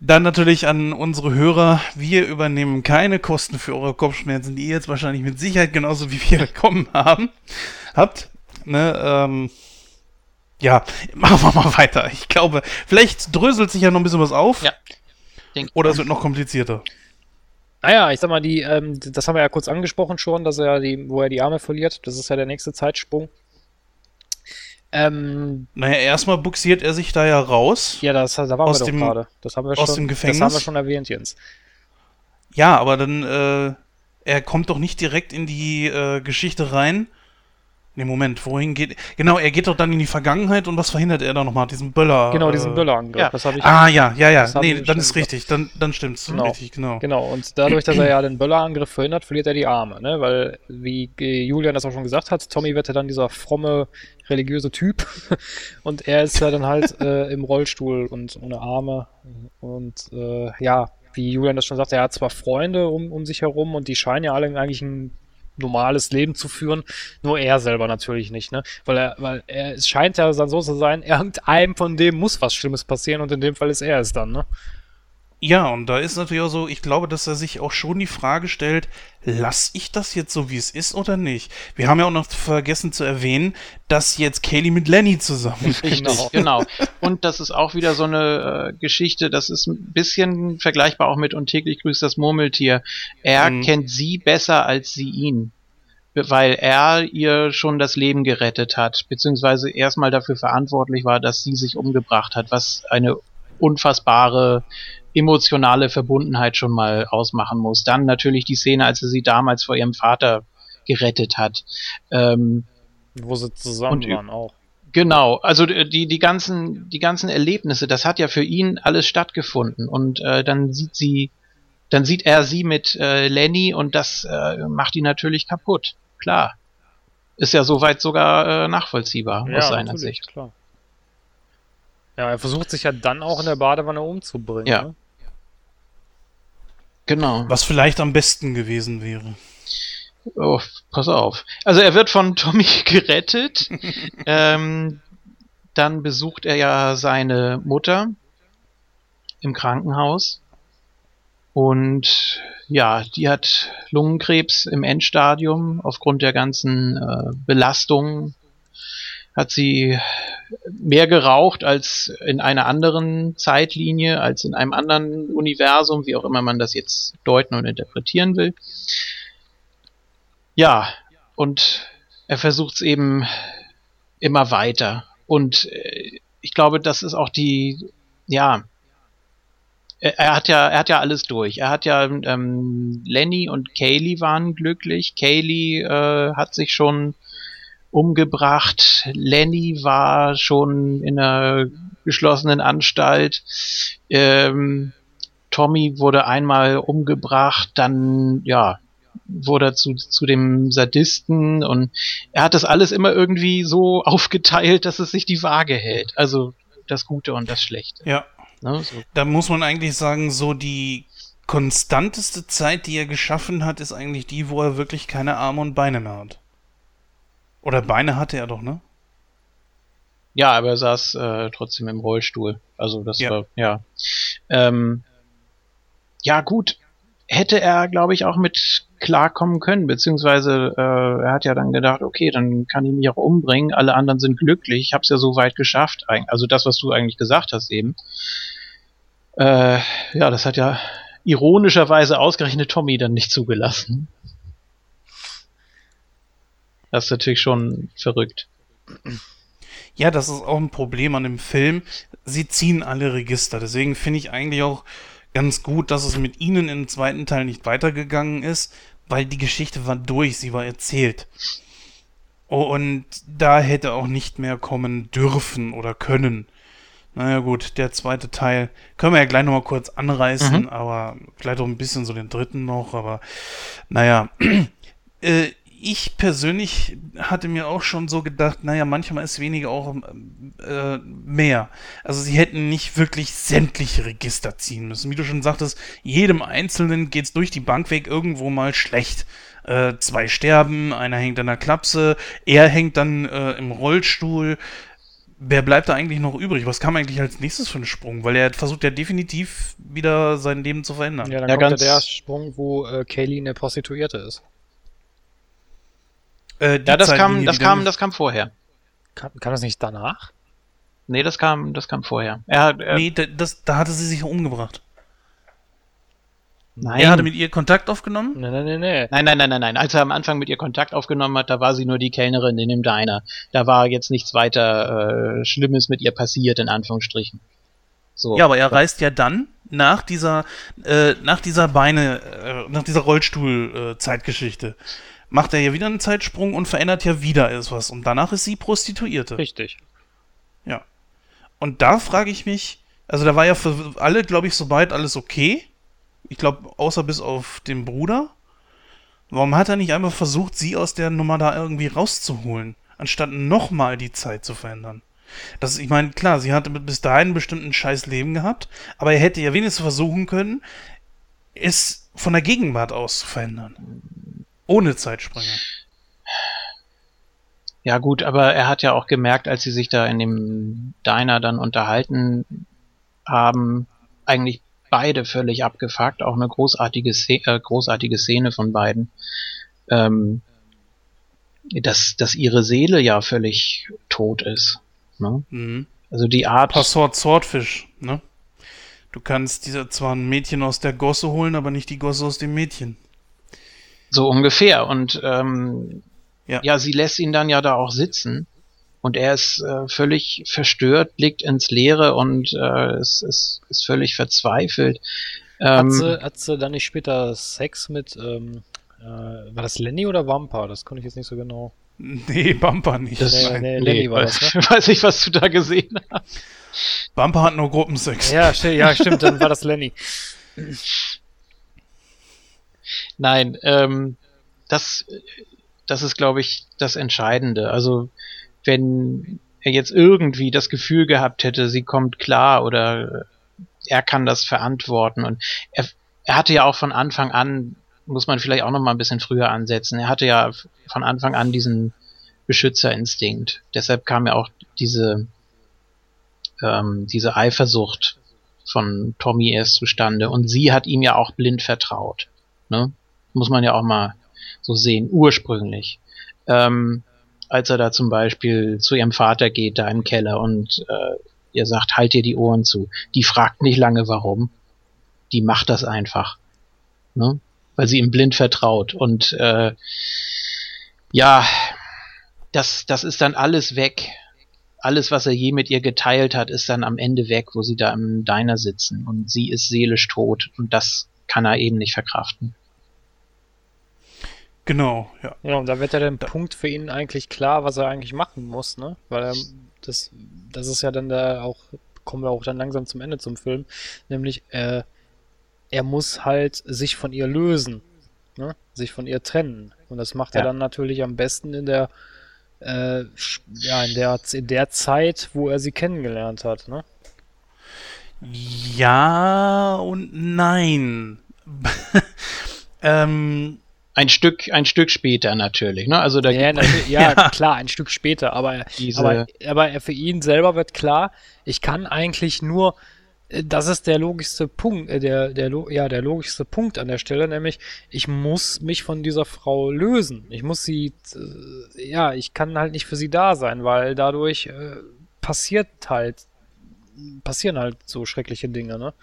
Dann natürlich an unsere Hörer. Wir übernehmen keine Kosten für eure Kopfschmerzen, die ihr jetzt wahrscheinlich mit Sicherheit genauso wie wir bekommen haben. Habt. Ne, ähm, ja, machen wir mal weiter. Ich glaube, vielleicht dröselt sich ja noch ein bisschen was auf. Ja. Denk- Oder es wird noch komplizierter. Naja, ich sag mal, die, ähm, das haben wir ja kurz angesprochen schon, dass er die, wo er die Arme verliert. Das ist ja der nächste Zeitsprung. Ähm, Naja, erstmal buxiert er sich da ja raus. ja, das, da waren wir dem- doch gerade. Das haben wir aus schon. dem Das Gefängnis? haben wir schon erwähnt, Jens. Ja, aber dann, äh, er kommt doch nicht direkt in die äh, Geschichte rein, Nee, Moment, wohin geht. Genau, er geht doch dann in die Vergangenheit und was verhindert er da nochmal? Diesen Böller. Genau, diesen äh, Böllerangriff. ja. Das ich. Ah, ja, ja, ja. Nee, dann ist richtig. Dann, dann stimmt's. Genau. Richtig, genau. Genau, und dadurch, dass er ja den Böllerangriff verhindert, verliert er die Arme, ne? Weil, wie Julian das auch schon gesagt hat, Tommy wird ja dann dieser fromme, religiöse Typ. Und er ist ja dann halt äh, im Rollstuhl und ohne Arme. Und äh, ja, wie Julian das schon sagt, er hat zwar Freunde um, um sich herum und die scheinen ja alle eigentlich ein normales Leben zu führen, nur er selber natürlich nicht, ne? Weil er, weil er, es scheint ja dann so zu sein, irgendeinem von dem muss was Schlimmes passieren und in dem Fall ist er es dann, ne? Ja, und da ist natürlich auch so, ich glaube, dass er sich auch schon die Frage stellt, lass ich das jetzt so, wie es ist oder nicht? Wir haben ja auch noch vergessen zu erwähnen, dass jetzt Kaylee mit Lenny zusammen ist. Richtig, Genau. genau. Und das ist auch wieder so eine äh, Geschichte, das ist ein bisschen vergleichbar auch mit Und täglich grüßt das Murmeltier. Er Mhm. kennt sie besser als sie ihn. Weil er ihr schon das Leben gerettet hat, beziehungsweise erstmal dafür verantwortlich war, dass sie sich umgebracht hat, was eine unfassbare emotionale Verbundenheit schon mal ausmachen muss. Dann natürlich die Szene, als er sie damals vor ihrem Vater gerettet hat. Ähm, Wo sie zusammen Und- waren auch. Genau, also die die ganzen die ganzen Erlebnisse, das hat ja für ihn alles stattgefunden und äh, dann sieht sie, dann sieht er sie mit äh, Lenny und das äh, macht ihn natürlich kaputt. Klar, ist ja soweit sogar äh, nachvollziehbar aus seiner Sicht. klar. Ja, er versucht sich ja dann auch in der Badewanne umzubringen. Ja. Ne? Genau. Was vielleicht am besten gewesen wäre. Oh, pass auf. Also er wird von Tommy gerettet. ähm, dann besucht er ja seine Mutter im Krankenhaus. Und ja, die hat Lungenkrebs im Endstadium aufgrund der ganzen äh, Belastung. Hat sie mehr geraucht als in einer anderen Zeitlinie, als in einem anderen Universum, wie auch immer man das jetzt deuten und interpretieren will. Ja, und er versucht es eben immer weiter. Und äh, ich glaube, das ist auch die, ja, er, hat ja, er hat ja alles durch. Er hat ja ähm, Lenny und Kaylee waren glücklich. Kaylee äh, hat sich schon umgebracht. Lenny war schon in einer geschlossenen Anstalt. Ähm, Tommy wurde einmal umgebracht, dann ja wurde er zu, zu dem Sadisten und er hat das alles immer irgendwie so aufgeteilt, dass es sich die Waage hält. Also das Gute und das Schlechte. Ja. Ne? So. Da muss man eigentlich sagen, so die konstanteste Zeit, die er geschaffen hat, ist eigentlich die, wo er wirklich keine Arme und Beine mehr hat. Oder Beine hatte er doch, ne? Ja, aber er saß äh, trotzdem im Rollstuhl. Also das Ja. war, ja. Ähm, ja, gut. Hätte er, glaube ich, auch mit klarkommen können, beziehungsweise äh, er hat ja dann gedacht, okay, dann kann ich mich auch umbringen, alle anderen sind glücklich, ich habe es ja so weit geschafft. Also das, was du eigentlich gesagt hast eben. Äh, ja, das hat ja ironischerweise ausgerechnet Tommy dann nicht zugelassen. Das ist natürlich schon verrückt. Ja, das ist auch ein Problem an dem Film. Sie ziehen alle Register. Deswegen finde ich eigentlich auch ganz gut, dass es mit ihnen im zweiten Teil nicht weitergegangen ist, weil die Geschichte war durch, sie war erzählt. Oh, und da hätte auch nicht mehr kommen dürfen oder können. Naja gut, der zweite Teil können wir ja gleich nochmal kurz anreißen, Mhm. aber vielleicht auch ein bisschen so den dritten noch, aber naja. äh, ich persönlich hatte mir auch schon so gedacht, naja, manchmal ist weniger auch äh, mehr. Also sie hätten nicht wirklich sämtliche Register ziehen müssen. Wie du schon sagtest, jedem Einzelnen geht's durch die Bank weg irgendwo mal schlecht. Äh, zwei sterben, einer hängt an der Klapse, er hängt dann äh, im Rollstuhl. Wer bleibt da eigentlich noch übrig? Was kam eigentlich als nächstes für einen Sprung? Weil er versucht ja definitiv wieder sein Leben zu verändern. Ja, dann Ja, kommt ja ganz- der Sprung, wo äh, Kaylee eine Prostituierte ist. Äh, Ja, das kam, das kam, das kam vorher. Kann, kann das nicht danach? Nee, das kam, das kam vorher. Er er, Nee, da, das, da hatte sie sich umgebracht. nein. Er hatte mit ihr Kontakt aufgenommen. Nee, nee, nee, nee. nein, nein, nein, nein, nein. Als er am Anfang mit ihr Kontakt aufgenommen hat, da war sie nur die Kellnerin in dem Diner. Da war jetzt nichts weiter äh, Schlimmes mit ihr passiert, in Anführungsstrichen. So. Ja, aber er reist ja dann nach dieser, äh, nach dieser Beine, äh, nach dieser Rollstuhl-Zeitgeschichte, macht er ja wieder einen Zeitsprung und verändert ja wieder etwas. Und danach ist sie Prostituierte. Richtig. Ja. Und da frage ich mich, also da war ja für alle, glaube ich, soweit alles okay. Ich glaube, außer bis auf den Bruder. Warum hat er nicht einfach versucht, sie aus der Nummer da irgendwie rauszuholen, anstatt nochmal die Zeit zu verändern? Das, ich meine, klar, sie hatte bis dahin bestimmt ein scheiß Leben gehabt, aber er hätte ja wenigstens versuchen können, es von der Gegenwart aus zu verändern. Ohne Zeitsprünge. Ja gut, aber er hat ja auch gemerkt, als sie sich da in dem Diner dann unterhalten haben, eigentlich beide völlig abgefuckt, auch eine großartige, Szene, äh, großartige Szene von beiden, ähm, dass, dass ihre Seele ja völlig tot ist. Ne? Mhm. Also die Art. Passwort Swordfish, ne? Du kannst dieser zwar ein Mädchen aus der Gosse holen, aber nicht die Gosse aus dem Mädchen. So ungefähr. Und ähm, Ja. ja. sie lässt ihn dann ja da auch sitzen. Und er ist äh, völlig verstört, blickt ins Leere und äh, ist, ist, ist völlig verzweifelt. Hat, Ähm, sie, hat sie dann nicht später Sex mit, ähm, äh, war das Lenny oder Wampa? Das konnte ich jetzt nicht so genau. Nee, Bumper nicht. das, Nee, nee, Lenny war das, weiß, weiß ich, was du da gesehen hast. Bumper hat nur Gruppensex. Ja, ja stimmt, dann war das Lenny. Nein, ähm, das, das ist, glaube ich, das Entscheidende. Also, wenn er jetzt irgendwie das Gefühl gehabt hätte, sie kommt klar oder er kann das verantworten und er, er hatte ja auch von Anfang an, muss man vielleicht auch noch mal ein bisschen früher ansetzen, er hatte ja von Anfang an diesen Beschützerinstinkt. Deshalb kam ja auch diese, ähm, diese Eifersucht von Tommy erst zustande und sie hat ihm ja auch blind vertraut. Ne? Muss man ja auch mal so sehen, ursprünglich. Ähm, als er da zum Beispiel zu ihrem Vater geht, da im Keller und äh, ihr sagt, halt dir die Ohren zu. Die fragt nicht lange warum. Die macht das einfach. Ne? Weil sie ihm blind vertraut. Und äh, ja, das, das ist dann alles weg. Alles, was er je mit ihr geteilt hat, ist dann am Ende weg, wo sie da im Diner sitzen. Und sie ist seelisch tot. Und das kann er eben nicht verkraften. Genau, ja. Ja, und da wird ja der Punkt für ihn eigentlich klar, was er eigentlich machen muss, ne? Weil er, das, das ist ja dann da auch, kommen wir auch dann langsam zum Ende zum Film, nämlich, äh, er muss halt sich von ihr lösen, ne? Sich von ihr trennen. Und das macht er Ja. dann natürlich am besten in der, äh, ja, in der, in der Zeit, wo er sie kennengelernt hat, ne? Ja und nein. ähm, Ein Stück, ein Stück später natürlich, ne? Also da Ja, ja, Ja. klar, ein Stück später, aber, Diese- aber, aber für ihn selber wird klar, ich kann eigentlich nur, äh, das ist der logischste Punkt, äh, der, der, ja, der logischste Punkt an der Stelle, nämlich, ich muss mich von dieser Frau lösen. Ich muss sie, äh, ja, ich kann halt nicht für sie da sein, weil dadurch äh, passiert halt, passieren halt so schreckliche Dinge, ne?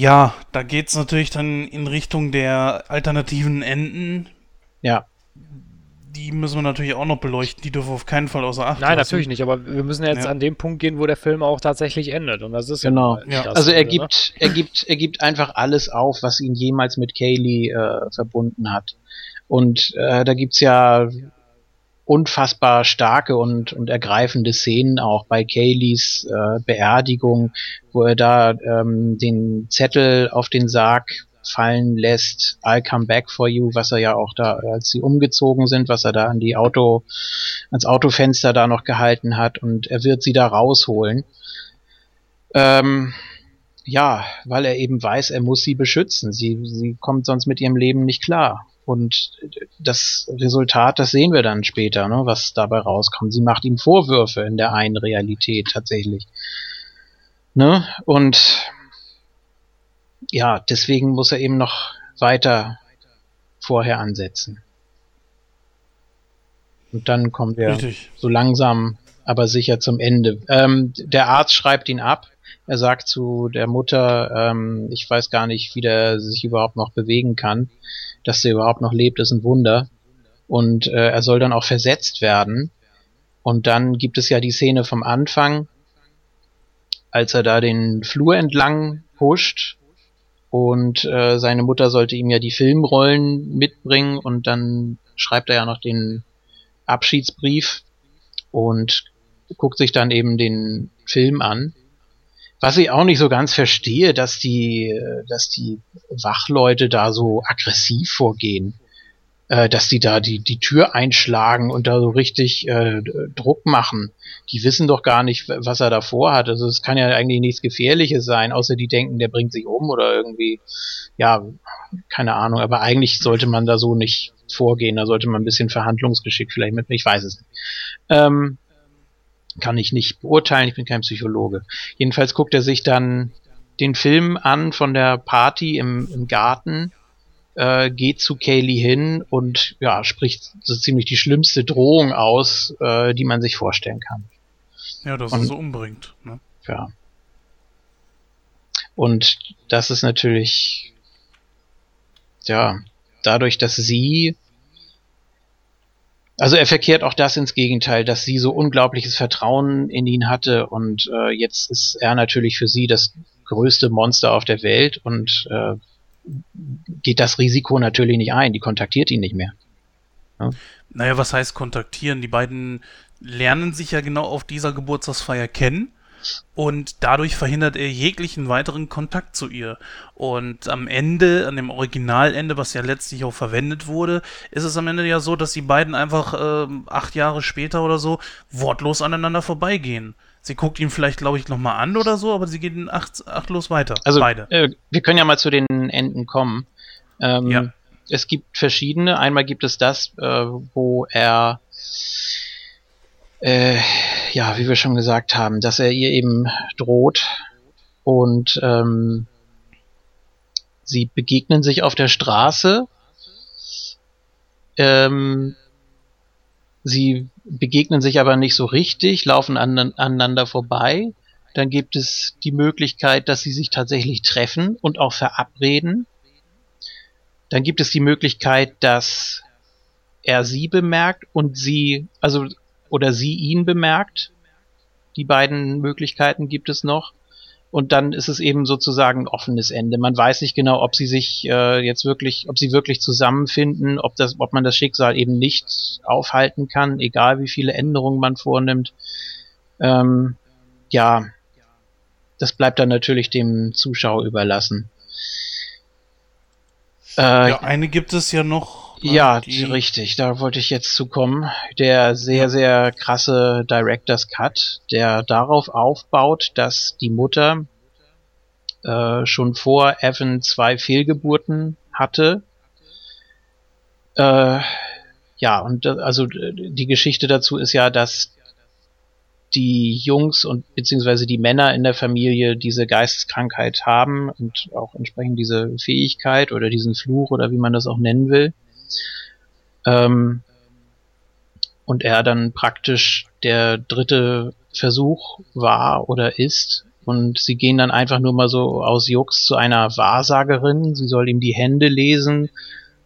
Ja, da geht's natürlich dann in Richtung der alternativen Enden. ja, Die müssen wir natürlich auch noch beleuchten. Die dürfen auf keinen Fall außer Acht Nein, lassen. natürlich nicht, aber wir müssen jetzt Ja. an dem Punkt gehen, wo der Film auch tatsächlich endet. Und das ist Genau. Ja. das Also er Ende, ne? gibt, er gibt, er gibt einfach alles auf, was ihn jemals mit Kaylee äh, verbunden hat. Und äh, da gibt's ja unfassbar starke und, und ergreifende Szenen auch bei Kayleys äh, Beerdigung, wo er da ähm, den Zettel auf den Sarg fallen lässt, I'll come back for you, was er ja auch da, als sie umgezogen sind, was er da an die Auto, ans Autofenster da noch gehalten hat und er wird sie da rausholen. Ähm, ja, weil er eben weiß, er muss sie beschützen. Sie, sie kommt sonst mit ihrem Leben nicht klar. Und das Resultat, das sehen wir dann später, ne, was dabei rauskommt. Sie macht ihm Vorwürfe in der einen Realität tatsächlich. Ne? Und ja, deswegen muss er eben noch weiter vorher ansetzen. Und dann kommen wir Richtig. so langsam, aber sicher zum Ende. Ähm, der Arzt schreibt ihn ab. Er sagt zu der Mutter, ähm, ich weiß gar nicht, wie der sich überhaupt noch bewegen kann. Dass der überhaupt noch lebt, ist ein Wunder. Und äh, er soll dann auch versetzt werden. Und dann gibt es ja die Szene vom Anfang, als er da den Flur entlang huscht und äh, seine Mutter sollte ihm ja die Filmrollen mitbringen und dann schreibt er ja noch den Abschiedsbrief und guckt sich dann eben den Film an. Was ich auch nicht so ganz verstehe, dass die, dass die Wachleute da so aggressiv vorgehen äh, dass die da die, die Tür einschlagen und da so richtig äh, Druck machen. Die wissen doch gar nicht, was er davor hat. Also es kann ja eigentlich nichts Gefährliches sein, außer die denken, der bringt sich um oder irgendwie, ja, keine Ahnung. Aber eigentlich sollte man da so nicht vorgehen. Da sollte man ein bisschen Verhandlungsgeschick vielleicht mit, ich weiß es nicht. Ähm, kann ich nicht beurteilen, ich bin kein Psychologe. Jedenfalls guckt er sich dann den Film an von der Party im, im Garten äh, geht zu Kaylee hin und ja, spricht so ziemlich die schlimmste Drohung aus, äh, die man sich vorstellen kann. Ja, dass und, er so umbringt. Ne? Ja. Und das ist natürlich, ja, dadurch, dass sie, also er verkehrt auch das ins Gegenteil, dass sie so unglaubliches Vertrauen in ihn hatte und äh, jetzt ist er natürlich für sie das größte Monster auf der Welt und äh, geht das Risiko natürlich nicht ein. Die kontaktiert ihn nicht mehr. Ja? Naja, was heißt kontaktieren? Die beiden lernen sich ja genau auf dieser Geburtstagsfeier kennen und dadurch verhindert er jeglichen weiteren Kontakt zu ihr. Und am Ende, an dem Originalende, was ja letztlich auch verwendet wurde, ist es am Ende ja so, dass die beiden einfach äh, acht Jahre später oder so wortlos aneinander vorbeigehen. Sie guckt ihn vielleicht, glaube ich, nochmal an oder so, aber sie geht acht, achtlos weiter. Also, beide. Äh, wir können ja mal zu den Enden kommen. Ähm, ja. Es gibt verschiedene. Einmal gibt es das, äh, wo er, äh, ja, wie wir schon gesagt haben, dass er ihr eben droht und ähm, sie begegnen sich auf der Straße. Ähm, Sie begegnen sich aber nicht so richtig, laufen an, aneinander vorbei. Dann gibt es die Möglichkeit, dass sie sich tatsächlich treffen und auch verabreden. Dann gibt es die Möglichkeit, dass er sie bemerkt und sie, also, oder sie ihn bemerkt. Die beiden Möglichkeiten gibt es noch und dann ist es eben sozusagen ein offenes Ende. Man weiß nicht genau, ob sie sich äh, jetzt wirklich, ob sie wirklich zusammenfinden, ob das, ob man das Schicksal eben nicht aufhalten kann, egal wie viele Änderungen man vornimmt. Ähm, ja, das bleibt dann natürlich dem Zuschauer überlassen. Äh, ja, eine gibt es ja noch. Ne, ja, die... richtig, da wollte ich jetzt zu kommen. Der sehr, sehr krasse Director's Cut, der darauf aufbaut, dass die Mutter äh, schon vor Evan zwei Fehlgeburten hatte. Äh, ja, und also die Geschichte dazu ist ja, dass die Jungs und beziehungsweise die Männer in der Familie diese Geisteskrankheit haben und auch entsprechend diese Fähigkeit oder diesen Fluch oder wie man das auch nennen will. Ähm, und er dann praktisch der dritte Versuch war oder ist. Und sie gehen dann einfach nur mal so aus Jux zu einer Wahrsagerin. Sie soll ihm die Hände lesen.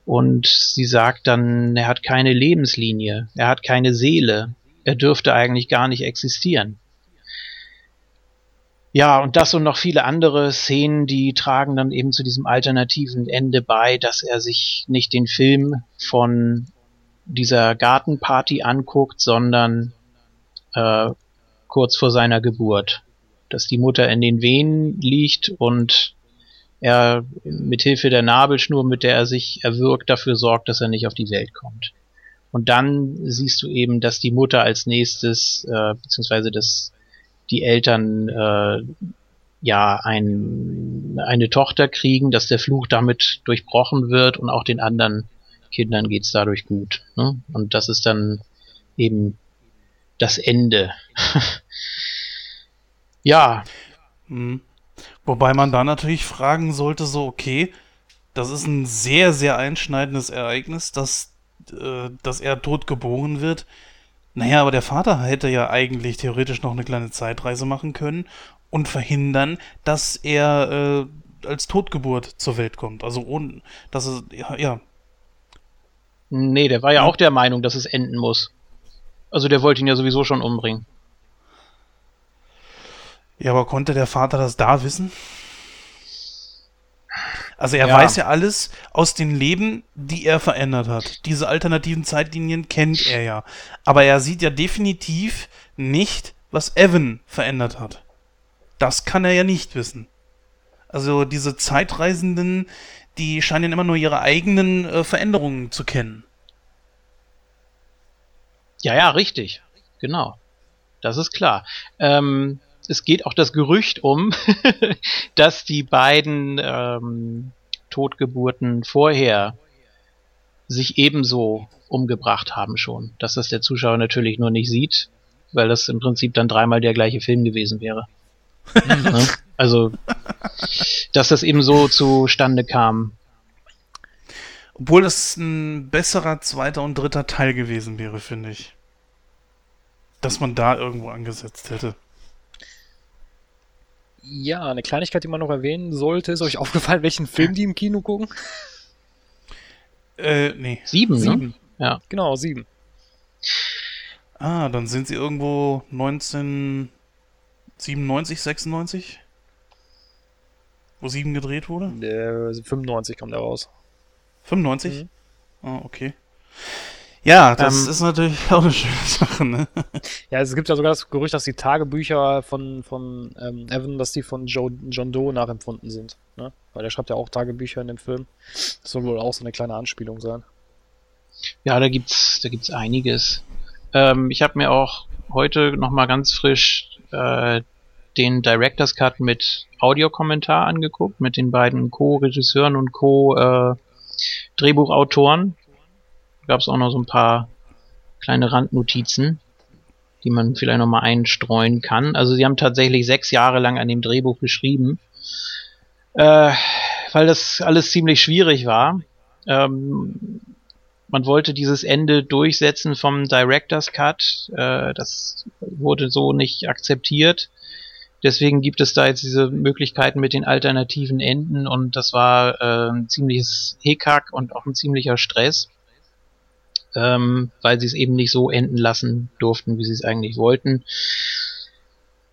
Und sie sagt dann, er hat keine Lebenslinie. Er hat keine Seele. Er dürfte eigentlich gar nicht existieren. Ja, und das und noch viele andere Szenen, die tragen dann eben zu diesem alternativen Ende bei, dass er sich nicht den Film von dieser Gartenparty anguckt, sondern äh, kurz vor seiner Geburt. Dass die Mutter in den Venen liegt und er mit Hilfe der Nabelschnur, mit der er sich erwürgt, dafür sorgt, dass er nicht auf die Welt kommt. Und dann siehst du eben, dass die Mutter als nächstes, äh, beziehungsweise dass die Eltern äh, ja ein, eine Tochter kriegen, dass der Fluch damit durchbrochen wird und auch den anderen Kindern geht's dadurch gut. Ne? Und das ist dann eben das Ende. ja. Mhm. Wobei man da natürlich fragen sollte, so, okay, das ist ein sehr, sehr einschneidendes Ereignis, dass, äh, dass er tot geboren wird. Naja, aber der Vater hätte ja eigentlich theoretisch noch eine kleine Zeitreise machen können und verhindern, dass er äh, als Totgeburt zur Welt kommt. Also ohne, dass es, ja, ja, Nee, der war ja, ja auch der Meinung, dass es enden muss. Also der wollte ihn ja sowieso schon umbringen. Ja, aber konnte der Vater das da wissen? Also er Ja. weiß ja alles aus den Leben, die er verändert hat. Diese alternativen Zeitlinien kennt er ja. Aber er sieht ja definitiv nicht, was Evan verändert hat. Das kann er ja nicht wissen. Also diese Zeitreisenden, die scheinen immer nur ihre eigenen äh, Veränderungen zu kennen. Ja, ja, richtig. Genau. Das ist klar. Ähm, es geht auch das Gerücht um, dass die beiden ähm, Totgeburten vorher sich ebenso umgebracht haben schon. Dass das der Zuschauer natürlich nur nicht sieht, weil das im Prinzip dann dreimal der gleiche Film gewesen wäre. ne? Also, dass das eben so zustande kam. Obwohl das ein besserer zweiter und dritter Teil gewesen wäre, finde ich. Dass man da irgendwo angesetzt hätte. Ja, eine Kleinigkeit, die man noch erwähnen sollte. Ist euch aufgefallen, welchen Film die im Kino gucken? Äh, nee. Sieben, ne? Sieben. Ja. Genau, sieben. Ah, dann sind sie irgendwo 1997, 96? Wo sieben gedreht wurde? Der 95 kommt da raus. 95? Mhm. Ah, okay. Ja, das Ähm, ist natürlich auch eine schöne Sache, ne? Ja, es gibt ja sogar das Gerücht, dass die Tagebücher von, von ähm, Evan, dass die von Joe, John Doe nachempfunden sind. Ne? Weil der schreibt ja auch Tagebücher in dem Film. Das soll wohl auch so eine kleine Anspielung sein. Ja, da gibt's, da gibt's einiges. Ähm, ich habe mir auch heute noch mal ganz frisch äh, den Director's Cut mit Audiokommentar angeguckt, mit den beiden Co-Regisseuren und Co-Drehbuchautoren. Da gab's auch noch so ein paar kleine Randnotizen, die man vielleicht noch mal einstreuen kann. Also sie haben tatsächlich sechs Jahre lang an dem Drehbuch geschrieben, äh, weil das alles ziemlich schwierig war. Ähm, man wollte dieses Ende durchsetzen vom Director's Cut. Äh, das wurde so nicht akzeptiert. Deswegen gibt es da jetzt diese Möglichkeiten mit den alternativen Enden und das war äh, ein ziemliches Hickhack und auch ein ziemlicher Stress, ähm, weil sie es eben nicht so enden lassen durften, wie sie es eigentlich wollten.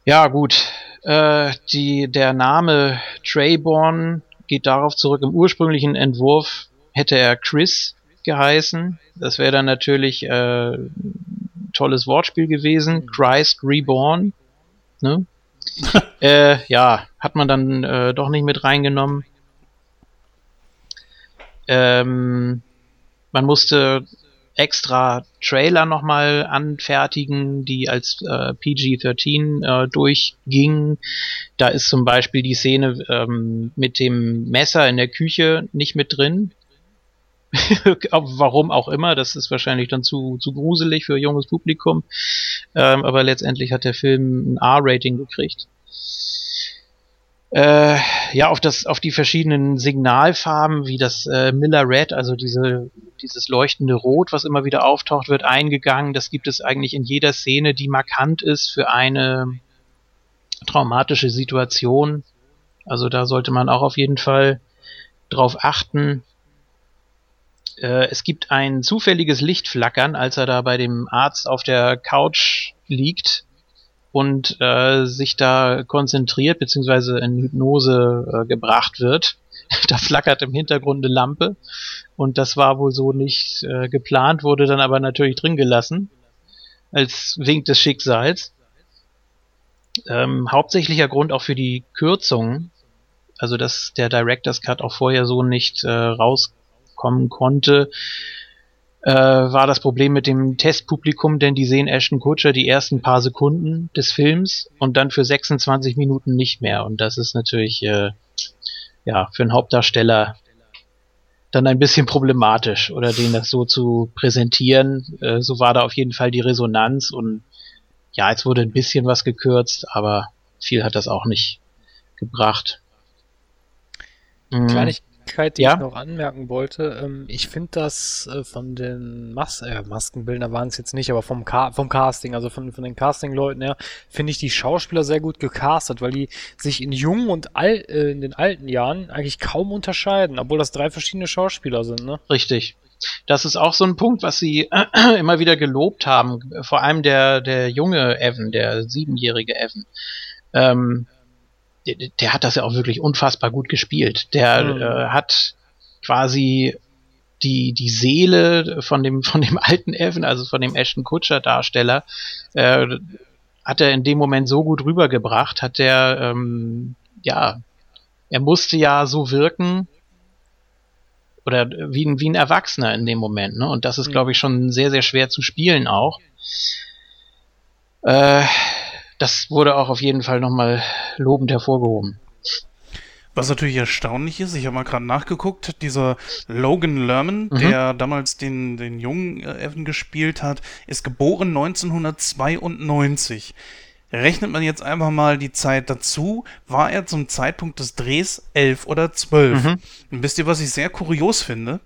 Ja, gut. Äh, die, der Name Trayborn geht darauf zurück. Im ursprünglichen Entwurf hätte er Chris geheißen. Das wäre dann natürlich äh, tolles Wortspiel gewesen. Christ Reborn. Ne? äh, ja, hat man dann äh, doch nicht mit reingenommen. Ähm, man musste extra Trailer nochmal anfertigen, die als äh, PG-13 äh, durchgingen. Da ist zum Beispiel die Szene ähm, mit dem Messer in der Küche nicht mit drin. Warum auch immer, das ist wahrscheinlich dann zu, zu gruselig für junges Publikum. Ähm, aber letztendlich hat der Film ein R-Rating gekriegt. Äh, ja, auf das, auf die verschiedenen Signalfarben, wie das äh, Miller Red, also diese, dieses leuchtende Rot, was immer wieder auftaucht, wird eingegangen. Das gibt es eigentlich in jeder Szene, die markant ist für eine traumatische Situation. Also da sollte man auch auf jeden Fall drauf achten. Äh, es gibt ein zufälliges Lichtflackern, als er da bei dem Arzt auf der Couch liegt und äh, sich da konzentriert beziehungsweise in Hypnose äh, gebracht wird. da flackert im Hintergrund eine Lampe und das war wohl so nicht äh, geplant, wurde dann aber natürlich drin gelassen als Wink des Schicksals. Ähm, hauptsächlicher Grund auch für die Kürzung, also dass der Director's Cut auch vorher so nicht äh, rauskommen konnte, äh, war das Problem mit dem Testpublikum, denn die sehen Ashton Kutcher die ersten paar Sekunden des Films und dann für 26 Minuten nicht mehr. Und das ist natürlich äh, ja für einen Hauptdarsteller dann ein bisschen problematisch oder den das so zu präsentieren. Äh, so war da auf jeden Fall die Resonanz und ja, jetzt wurde ein bisschen was gekürzt, aber viel hat das auch nicht gebracht. Mhm. Kleinigkeit, die Ja? ich noch anmerken wollte. Ähm, ich finde das äh, von den Mas äh, Maskenbildner waren es jetzt nicht, aber vom, Ca vom Casting, also von, von den Casting-Leuten her, finde ich die Schauspieler sehr gut gecastet, weil die sich in jungen und al äh, in den alten Jahren eigentlich kaum unterscheiden, obwohl das drei verschiedene Schauspieler sind, ne? Richtig. Das ist auch so ein Punkt, was sie äh, immer wieder gelobt haben. Vor allem der, der junge Evan, der siebenjährige Evan. Ähm, der, der, hat das ja auch wirklich unfassbar gut gespielt. Der mhm. äh, hat quasi die, die Seele von dem, von dem alten Evan, also von dem Ashton Kutscher Darsteller, äh, hat er in dem Moment so gut rübergebracht, hat er, ähm, ja, er musste ja so wirken, oder wie ein, wie ein Erwachsener in dem Moment, ne? Und das ist, mhm. glaube ich, schon sehr, sehr schwer zu spielen auch. Äh, das wurde auch auf jeden Fall nochmal lobend hervorgehoben. Was natürlich erstaunlich ist, ich habe mal gerade nachgeguckt, dieser Logan Lerman, mhm. der damals den, den jungen äh, Evan gespielt hat, ist geboren 1992. Rechnet man jetzt einfach mal die Zeit dazu, war er zum Zeitpunkt des Drehs elf oder zwölf. Mhm. Und wisst ihr, was ich sehr kurios finde?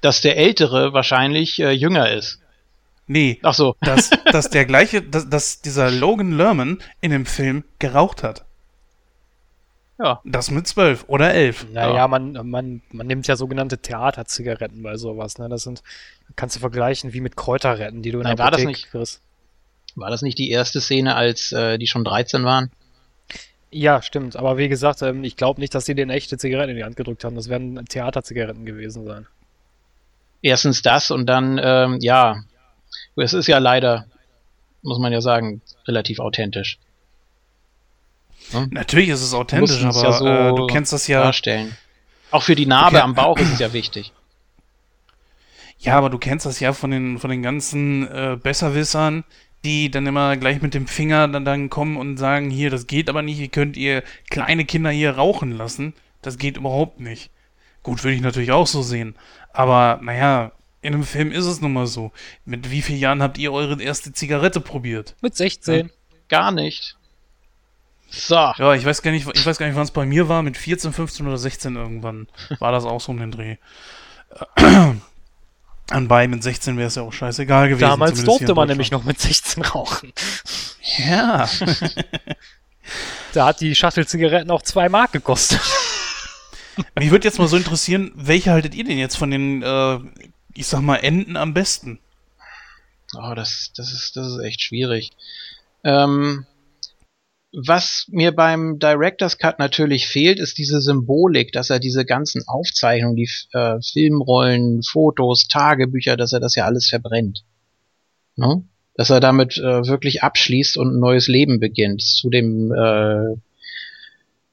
Dass der Ältere wahrscheinlich äh, jünger ist. Nee. Ach so. Dass, dass der gleiche, dass, dass dieser Logan Lerman in dem Film geraucht hat. Ja. Das mit zwölf oder elf. Naja, ja. man, man, man nimmt ja sogenannte Theaterzigaretten bei sowas. Ne? Das sind, kannst du vergleichen wie mit Kräuterretten, die du in Nein, der Apotheke war das nicht, kriegst. War das nicht die erste Szene, als äh, die schon 13 waren? Ja, stimmt. Aber wie gesagt, ähm, ich glaube nicht, dass sie den echte Zigaretten in die Hand gedrückt haben. Das werden Theaterzigaretten gewesen sein. Erstens das und dann, ähm, ja, es ist ja leider, muss man ja sagen, relativ authentisch. Hm? Natürlich ist es authentisch, aber ja so äh, du kennst das ja. Darstellen. Auch für die Narbe okay. am Bauch ist es ja wichtig. Ja, aber du kennst das ja von den, von den ganzen äh, Besserwissern, die dann immer gleich mit dem Finger dann, dann kommen und sagen, hier, das geht aber nicht, ihr könnt ihr kleine Kinder hier rauchen lassen. Das geht überhaupt nicht. Gut, würde ich natürlich auch so sehen. Aber, naja, in einem Film ist es nun mal so. Mit wie vielen Jahren habt ihr eure erste Zigarette probiert? Mit 16. Ja, gar nicht. So. Ja, ich weiß gar nicht, ich weiß gar nicht, wann es bei mir war. Mit 14, 15 oder 16 irgendwann war das auch so um den Dreh. Anbei mit 16 wäre es ja auch scheißegal gewesen. Damals durfte man nämlich noch mit 16 rauchen. Ja. da hat die Schachtel Zigaretten auch 2 Mark gekostet. Mich würde jetzt mal so interessieren, welche haltet ihr denn jetzt von den, äh, ich sag mal, Enden am besten? Oh, das, das, ist, das ist echt schwierig. Ähm, was mir beim Director's Cut natürlich fehlt, ist diese Symbolik, dass er diese ganzen Aufzeichnungen, die äh, Filmrollen, Fotos, Tagebücher, dass er das ja alles verbrennt. Ne? Dass er damit äh, wirklich abschließt und ein neues Leben beginnt. Zu dem äh,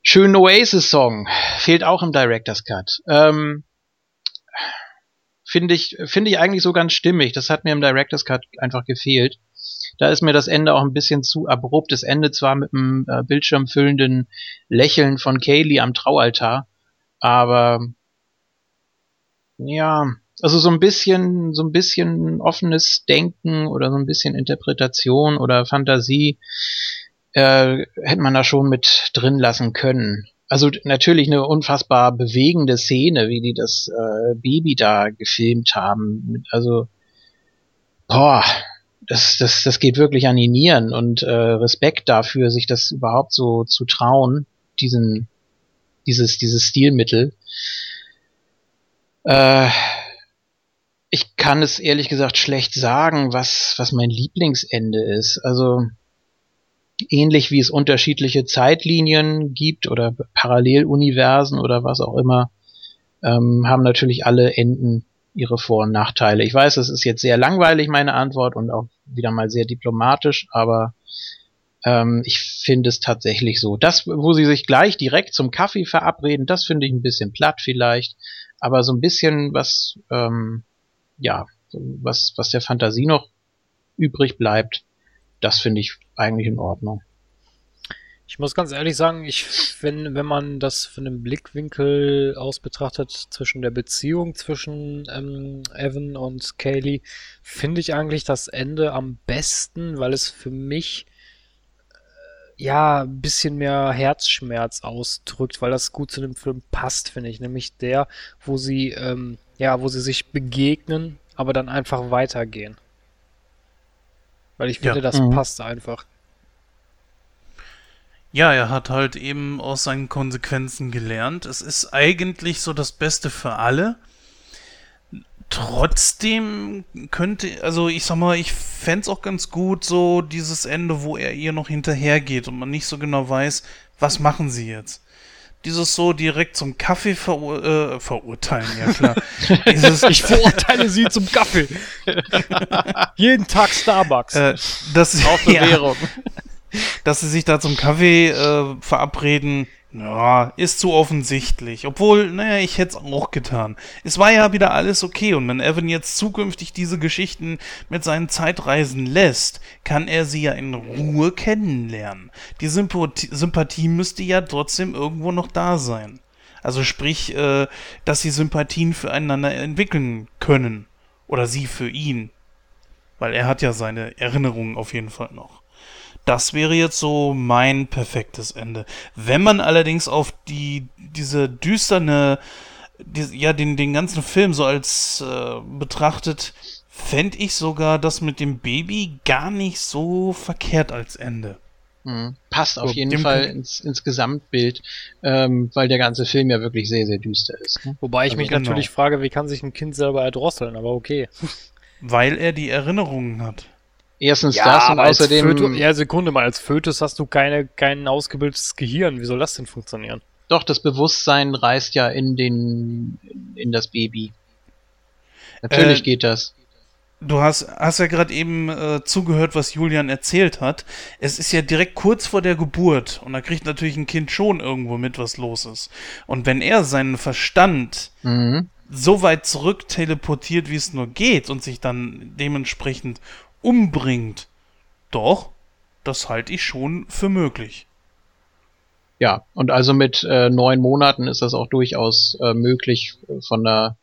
schönen Oasis-Song fehlt auch im Director's Cut. Ähm, Finde ich, finde ich eigentlich so ganz stimmig. Das hat mir im Director's Cut einfach gefehlt. Da ist mir das Ende auch ein bisschen zu abrupt. Das Ende zwar mit einem äh, bildschirmfüllenden Lächeln von Kaylee am Traualtar, aber ja, also so ein bisschen, so ein bisschen offenes Denken oder so ein bisschen Interpretation oder Fantasie äh, hätte man da schon mit drin lassen können. Also natürlich eine unfassbar bewegende Szene, wie die das äh, Baby da gefilmt haben. Also, boah, das, das, das geht wirklich an die Nieren und äh, Respekt dafür, sich das überhaupt so zu trauen, diesen, dieses, dieses Stilmittel. Äh, ich kann es ehrlich gesagt schlecht sagen, was, was mein Lieblingsende ist. Also ähnlich wie es unterschiedliche Zeitlinien gibt oder Paralleluniversen oder was auch immer, ähm, haben natürlich alle Enden ihre Vor- und Nachteile. Ich weiß, das ist jetzt sehr langweilig, meine Antwort, und auch wieder mal sehr diplomatisch, aber ähm, ich finde es tatsächlich so. Das, wo sie sich gleich direkt zum Kaffee verabreden, das finde ich ein bisschen platt vielleicht, aber so ein bisschen was, ähm, ja, was, was der Fantasie noch übrig bleibt, das finde ich eigentlich in Ordnung. Ich muss ganz ehrlich sagen, ich, wenn, wenn man das von einem Blickwinkel aus betrachtet, zwischen der Beziehung zwischen ähm, Evan und Kaylee, finde ich eigentlich das Ende am besten, weil es für mich äh, ja ein bisschen mehr Herzschmerz ausdrückt, weil das gut zu dem Film passt, finde ich. Nämlich der, wo sie, ähm, ja, wo sie sich begegnen, aber dann einfach weitergehen. Weil ich finde, ja. das mhm. passt einfach. Ja, er hat halt eben aus seinen Konsequenzen gelernt. Es ist eigentlich so das Beste für alle. Trotzdem könnte, also ich sag mal, ich fände es auch ganz gut, so dieses Ende, wo er ihr noch hinterhergeht und man nicht so genau weiß, was machen sie jetzt. Dieses so direkt zum Kaffee verur äh, verurteilen, ja klar. dieses, ich verurteile sie zum Kaffee. Jeden Tag Starbucks. Äh, das, Auf Bewährung. Ja, dass sie sich da zum Kaffee äh, verabreden, ja, ist zu offensichtlich. Obwohl, naja, ich hätte es auch getan. Es war ja wieder alles okay und wenn Evan jetzt zukünftig diese Geschichten mit seinen Zeitreisen lässt, kann er sie ja in Ruhe kennenlernen. Die Sympathie, Sympathie müsste ja trotzdem irgendwo noch da sein. Also sprich, äh, dass sie Sympathien füreinander entwickeln können. Oder sie für ihn. Weil er hat ja seine Erinnerungen auf jeden Fall noch. Das wäre jetzt so mein perfektes Ende. Wenn man allerdings auf die, diese düsterne, die, ja, den, den ganzen Film so als äh, betrachtet, fände ich sogar das mit dem Baby gar nicht so verkehrt als Ende. Mhm. Passt auf so, jeden Fall ins, ins Gesamtbild, ähm, weil der ganze Film ja wirklich sehr, sehr düster ist. Ne? Wobei ich also mich genau. natürlich frage, wie kann sich ein Kind selber erdrosseln, aber okay. Weil er die Erinnerungen hat. Erstens ja, das und außerdem. Fötus, ja, Sekunde mal, als Fötus hast du keine, kein ausgebildetes Gehirn. Wie soll das denn funktionieren? Doch, das Bewusstsein reist ja in den in das Baby. Natürlich äh, geht das. Du hast, hast ja gerade eben äh, zugehört, was Julian erzählt hat. Es ist ja direkt kurz vor der Geburt und da kriegt natürlich ein Kind schon irgendwo mit, was los ist. Und wenn er seinen Verstand mhm. so weit zurück teleportiert, wie es nur geht und sich dann dementsprechend umbringt. Doch, das halte ich schon für möglich. Ja, und also mit äh, neun Monaten ist das auch durchaus äh, möglich von der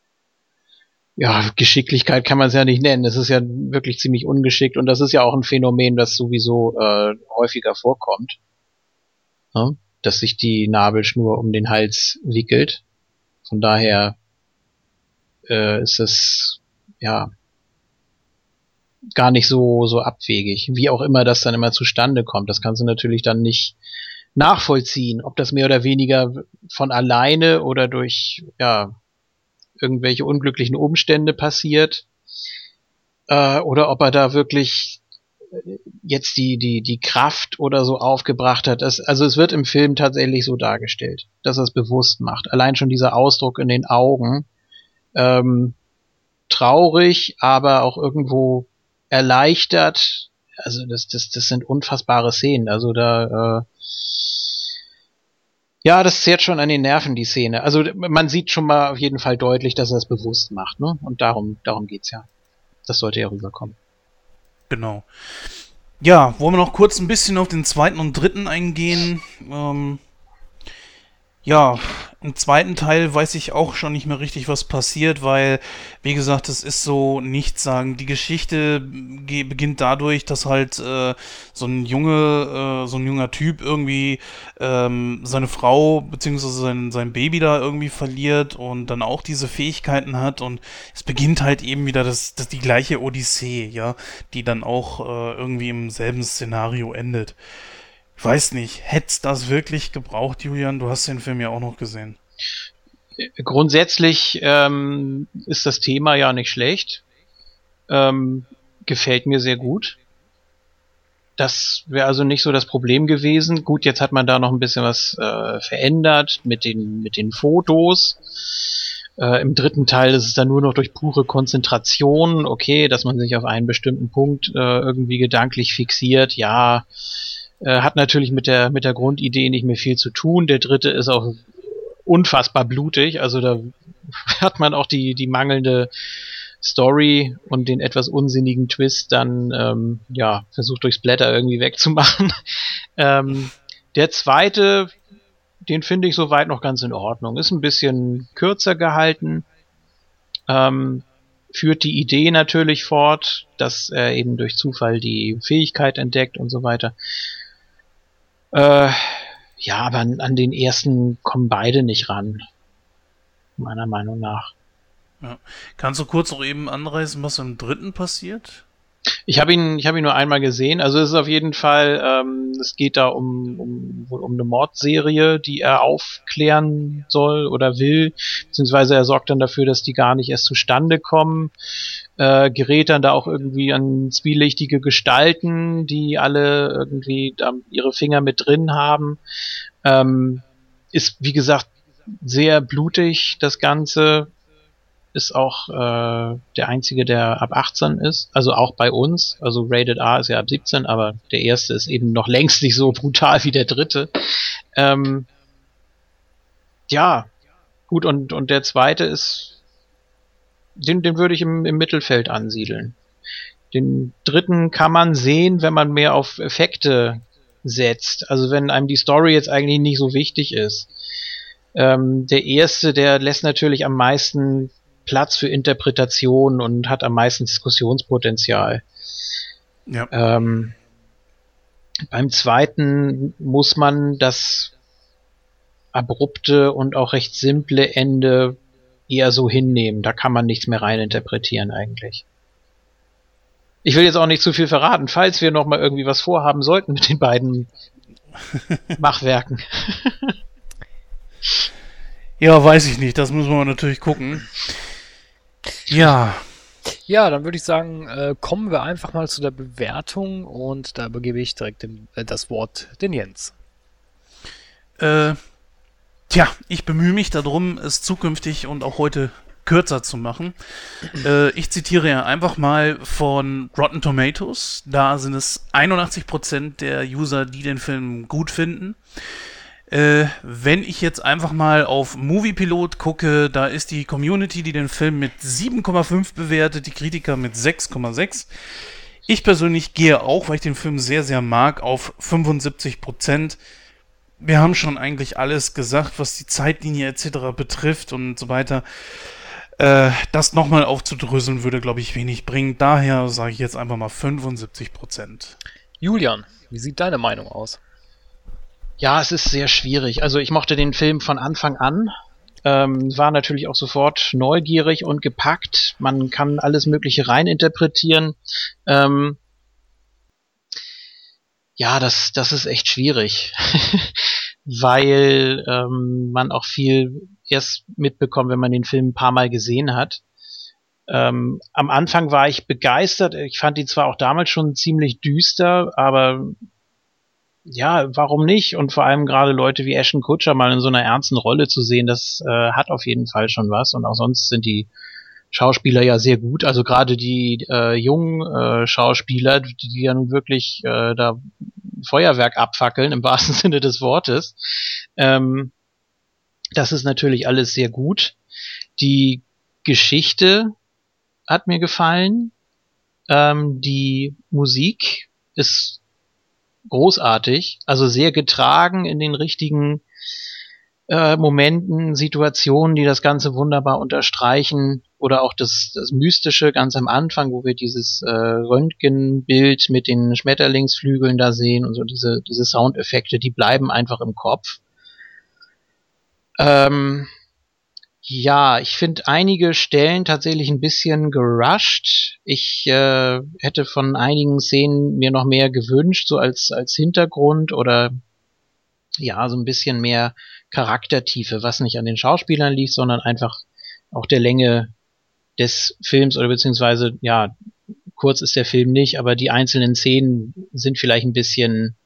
ja, Geschicklichkeit kann man es ja nicht nennen. Es ist ja wirklich ziemlich ungeschickt und das ist ja auch ein Phänomen, das sowieso äh, häufiger vorkommt. Ja? Dass sich die Nabelschnur um den Hals wickelt. Von daher äh, ist es ja gar nicht so, so abwegig. Wie auch immer das dann immer zustande kommt. Das kannst du natürlich dann nicht nachvollziehen, ob das mehr oder weniger von alleine oder durch, ja, irgendwelche unglücklichen Umstände passiert, äh, oder ob er da wirklich jetzt die, die, die Kraft oder so aufgebracht hat. Das, also es wird im Film tatsächlich so dargestellt, dass er es bewusst macht. Allein schon dieser Ausdruck in den Augen, ähm, traurig, aber auch irgendwo erleichtert. Also das, das, das sind unfassbare Szenen. Also da, äh, ja, das zehrt schon an den Nerven, die Szene. Also man sieht schon mal auf jeden Fall deutlich, dass er es bewusst macht, ne? Und darum, darum geht's ja. Das sollte ja rüberkommen. Genau. Ja, wollen wir noch kurz ein bisschen auf den zweiten und dritten eingehen? Ähm, ja, im zweiten Teil weiß ich auch schon nicht mehr richtig, was passiert, weil, wie gesagt, es ist so nichts sagen. Die Geschichte beginnt dadurch, dass halt äh, so ein junge, äh, so ein junger Typ irgendwie ähm, seine Frau beziehungsweise sein, sein Baby da irgendwie verliert und dann auch diese Fähigkeiten hat und es beginnt halt eben wieder das, das die gleiche Odyssee, ja, die dann auch äh, irgendwie im selben Szenario endet. Ich weiß nicht, hätt's das wirklich gebraucht, Julian? Du hast den Film ja auch noch gesehen. Grundsätzlich ähm, ist das Thema ja nicht schlecht. Ähm, gefällt mir sehr gut. Das wäre also nicht so das Problem gewesen. Gut, jetzt hat man da noch ein bisschen was äh, verändert mit den, mit den Fotos. Äh, Im dritten Teil ist es dann nur noch durch pure Konzentration, okay, dass man sich auf einen bestimmten Punkt äh, irgendwie gedanklich fixiert, ja, äh, hat natürlich mit der, mit der Grundidee nicht mehr viel zu tun. Der dritte ist auch unfassbar blutig, also da hat man auch die, die mangelnde Story und den etwas unsinnigen Twist dann ähm, ja versucht durchs Blätter irgendwie wegzumachen. ähm, der zweite, den finde ich soweit noch ganz in Ordnung. Ist ein bisschen kürzer gehalten. Ähm, führt die Idee natürlich fort, dass er eben durch Zufall die Fähigkeit entdeckt und so weiter. Äh, ja, aber an, an, den ersten kommen beide nicht ran. Meiner Meinung nach. Ja. Kannst du kurz noch eben anreißen, was im dritten passiert? Ich habe ihn, ich habe ihn nur einmal gesehen. Also es ist auf jeden Fall, ähm, es geht da um, um, um eine Mordserie, die er aufklären soll oder will, beziehungsweise er sorgt dann dafür, dass die gar nicht erst zustande kommen. Äh, gerät dann da auch irgendwie an zwielichtige Gestalten, die alle irgendwie da ihre Finger mit drin haben. Ähm, ist wie gesagt sehr blutig das Ganze ist auch äh, der einzige, der ab 18 ist. Also auch bei uns. Also Rated A ist ja ab 17, aber der erste ist eben noch längst nicht so brutal wie der dritte. Ähm, ja, gut, und, und der zweite ist, den, den würde ich im, im Mittelfeld ansiedeln. Den dritten kann man sehen, wenn man mehr auf Effekte setzt. Also wenn einem die Story jetzt eigentlich nicht so wichtig ist. Ähm, der erste, der lässt natürlich am meisten Platz für Interpretation und hat am meisten Diskussionspotenzial. Ja. Ähm, beim zweiten muss man das abrupte und auch recht simple Ende eher so hinnehmen. Da kann man nichts mehr reininterpretieren eigentlich. Ich will jetzt auch nicht zu viel verraten, falls wir noch mal irgendwie was vorhaben sollten mit den beiden Machwerken. ja, weiß ich nicht. Das müssen wir natürlich gucken. Ja. Ja, dann würde ich sagen, äh, kommen wir einfach mal zu der Bewertung und da übergebe ich direkt dem, äh, das Wort den Jens. Äh, tja, ich bemühe mich darum, es zukünftig und auch heute kürzer zu machen. Äh, ich zitiere ja einfach mal von Rotten Tomatoes. Da sind es 81% der User, die den Film gut finden. Äh, wenn ich jetzt einfach mal auf Moviepilot gucke, da ist die Community, die den Film mit 7,5 bewertet, die Kritiker mit 6,6. Ich persönlich gehe auch, weil ich den Film sehr, sehr mag, auf 75 Prozent. Wir haben schon eigentlich alles gesagt, was die Zeitlinie etc. betrifft und so weiter. Äh, das nochmal aufzudröseln würde, glaube ich, wenig bringen. Daher sage ich jetzt einfach mal 75 Prozent. Julian, wie sieht deine Meinung aus? Ja, es ist sehr schwierig. Also ich mochte den Film von Anfang an. Ähm, war natürlich auch sofort neugierig und gepackt. Man kann alles Mögliche reininterpretieren. Ähm, ja, das, das ist echt schwierig, weil ähm, man auch viel erst mitbekommt, wenn man den Film ein paar Mal gesehen hat. Ähm, am Anfang war ich begeistert. Ich fand ihn zwar auch damals schon ziemlich düster, aber ja, warum nicht? Und vor allem gerade Leute wie Ashton Kutcher mal in so einer ernsten Rolle zu sehen, das äh, hat auf jeden Fall schon was. Und auch sonst sind die Schauspieler ja sehr gut. Also gerade die äh, jungen äh, Schauspieler, die, die ja nun wirklich äh, da Feuerwerk abfackeln, im wahrsten Sinne des Wortes. Ähm, das ist natürlich alles sehr gut. Die Geschichte hat mir gefallen. Ähm, die Musik ist großartig, also sehr getragen in den richtigen äh, Momenten, Situationen, die das Ganze wunderbar unterstreichen oder auch das, das Mystische ganz am Anfang, wo wir dieses äh, Röntgenbild mit den Schmetterlingsflügeln da sehen und so diese, diese Soundeffekte, die bleiben einfach im Kopf. Ähm, ja, ich finde einige Stellen tatsächlich ein bisschen gerusht. Ich äh, hätte von einigen Szenen mir noch mehr gewünscht, so als, als Hintergrund oder ja, so ein bisschen mehr Charaktertiefe, was nicht an den Schauspielern liegt, sondern einfach auch der Länge des Films oder beziehungsweise, ja, kurz ist der Film nicht, aber die einzelnen Szenen sind vielleicht ein bisschen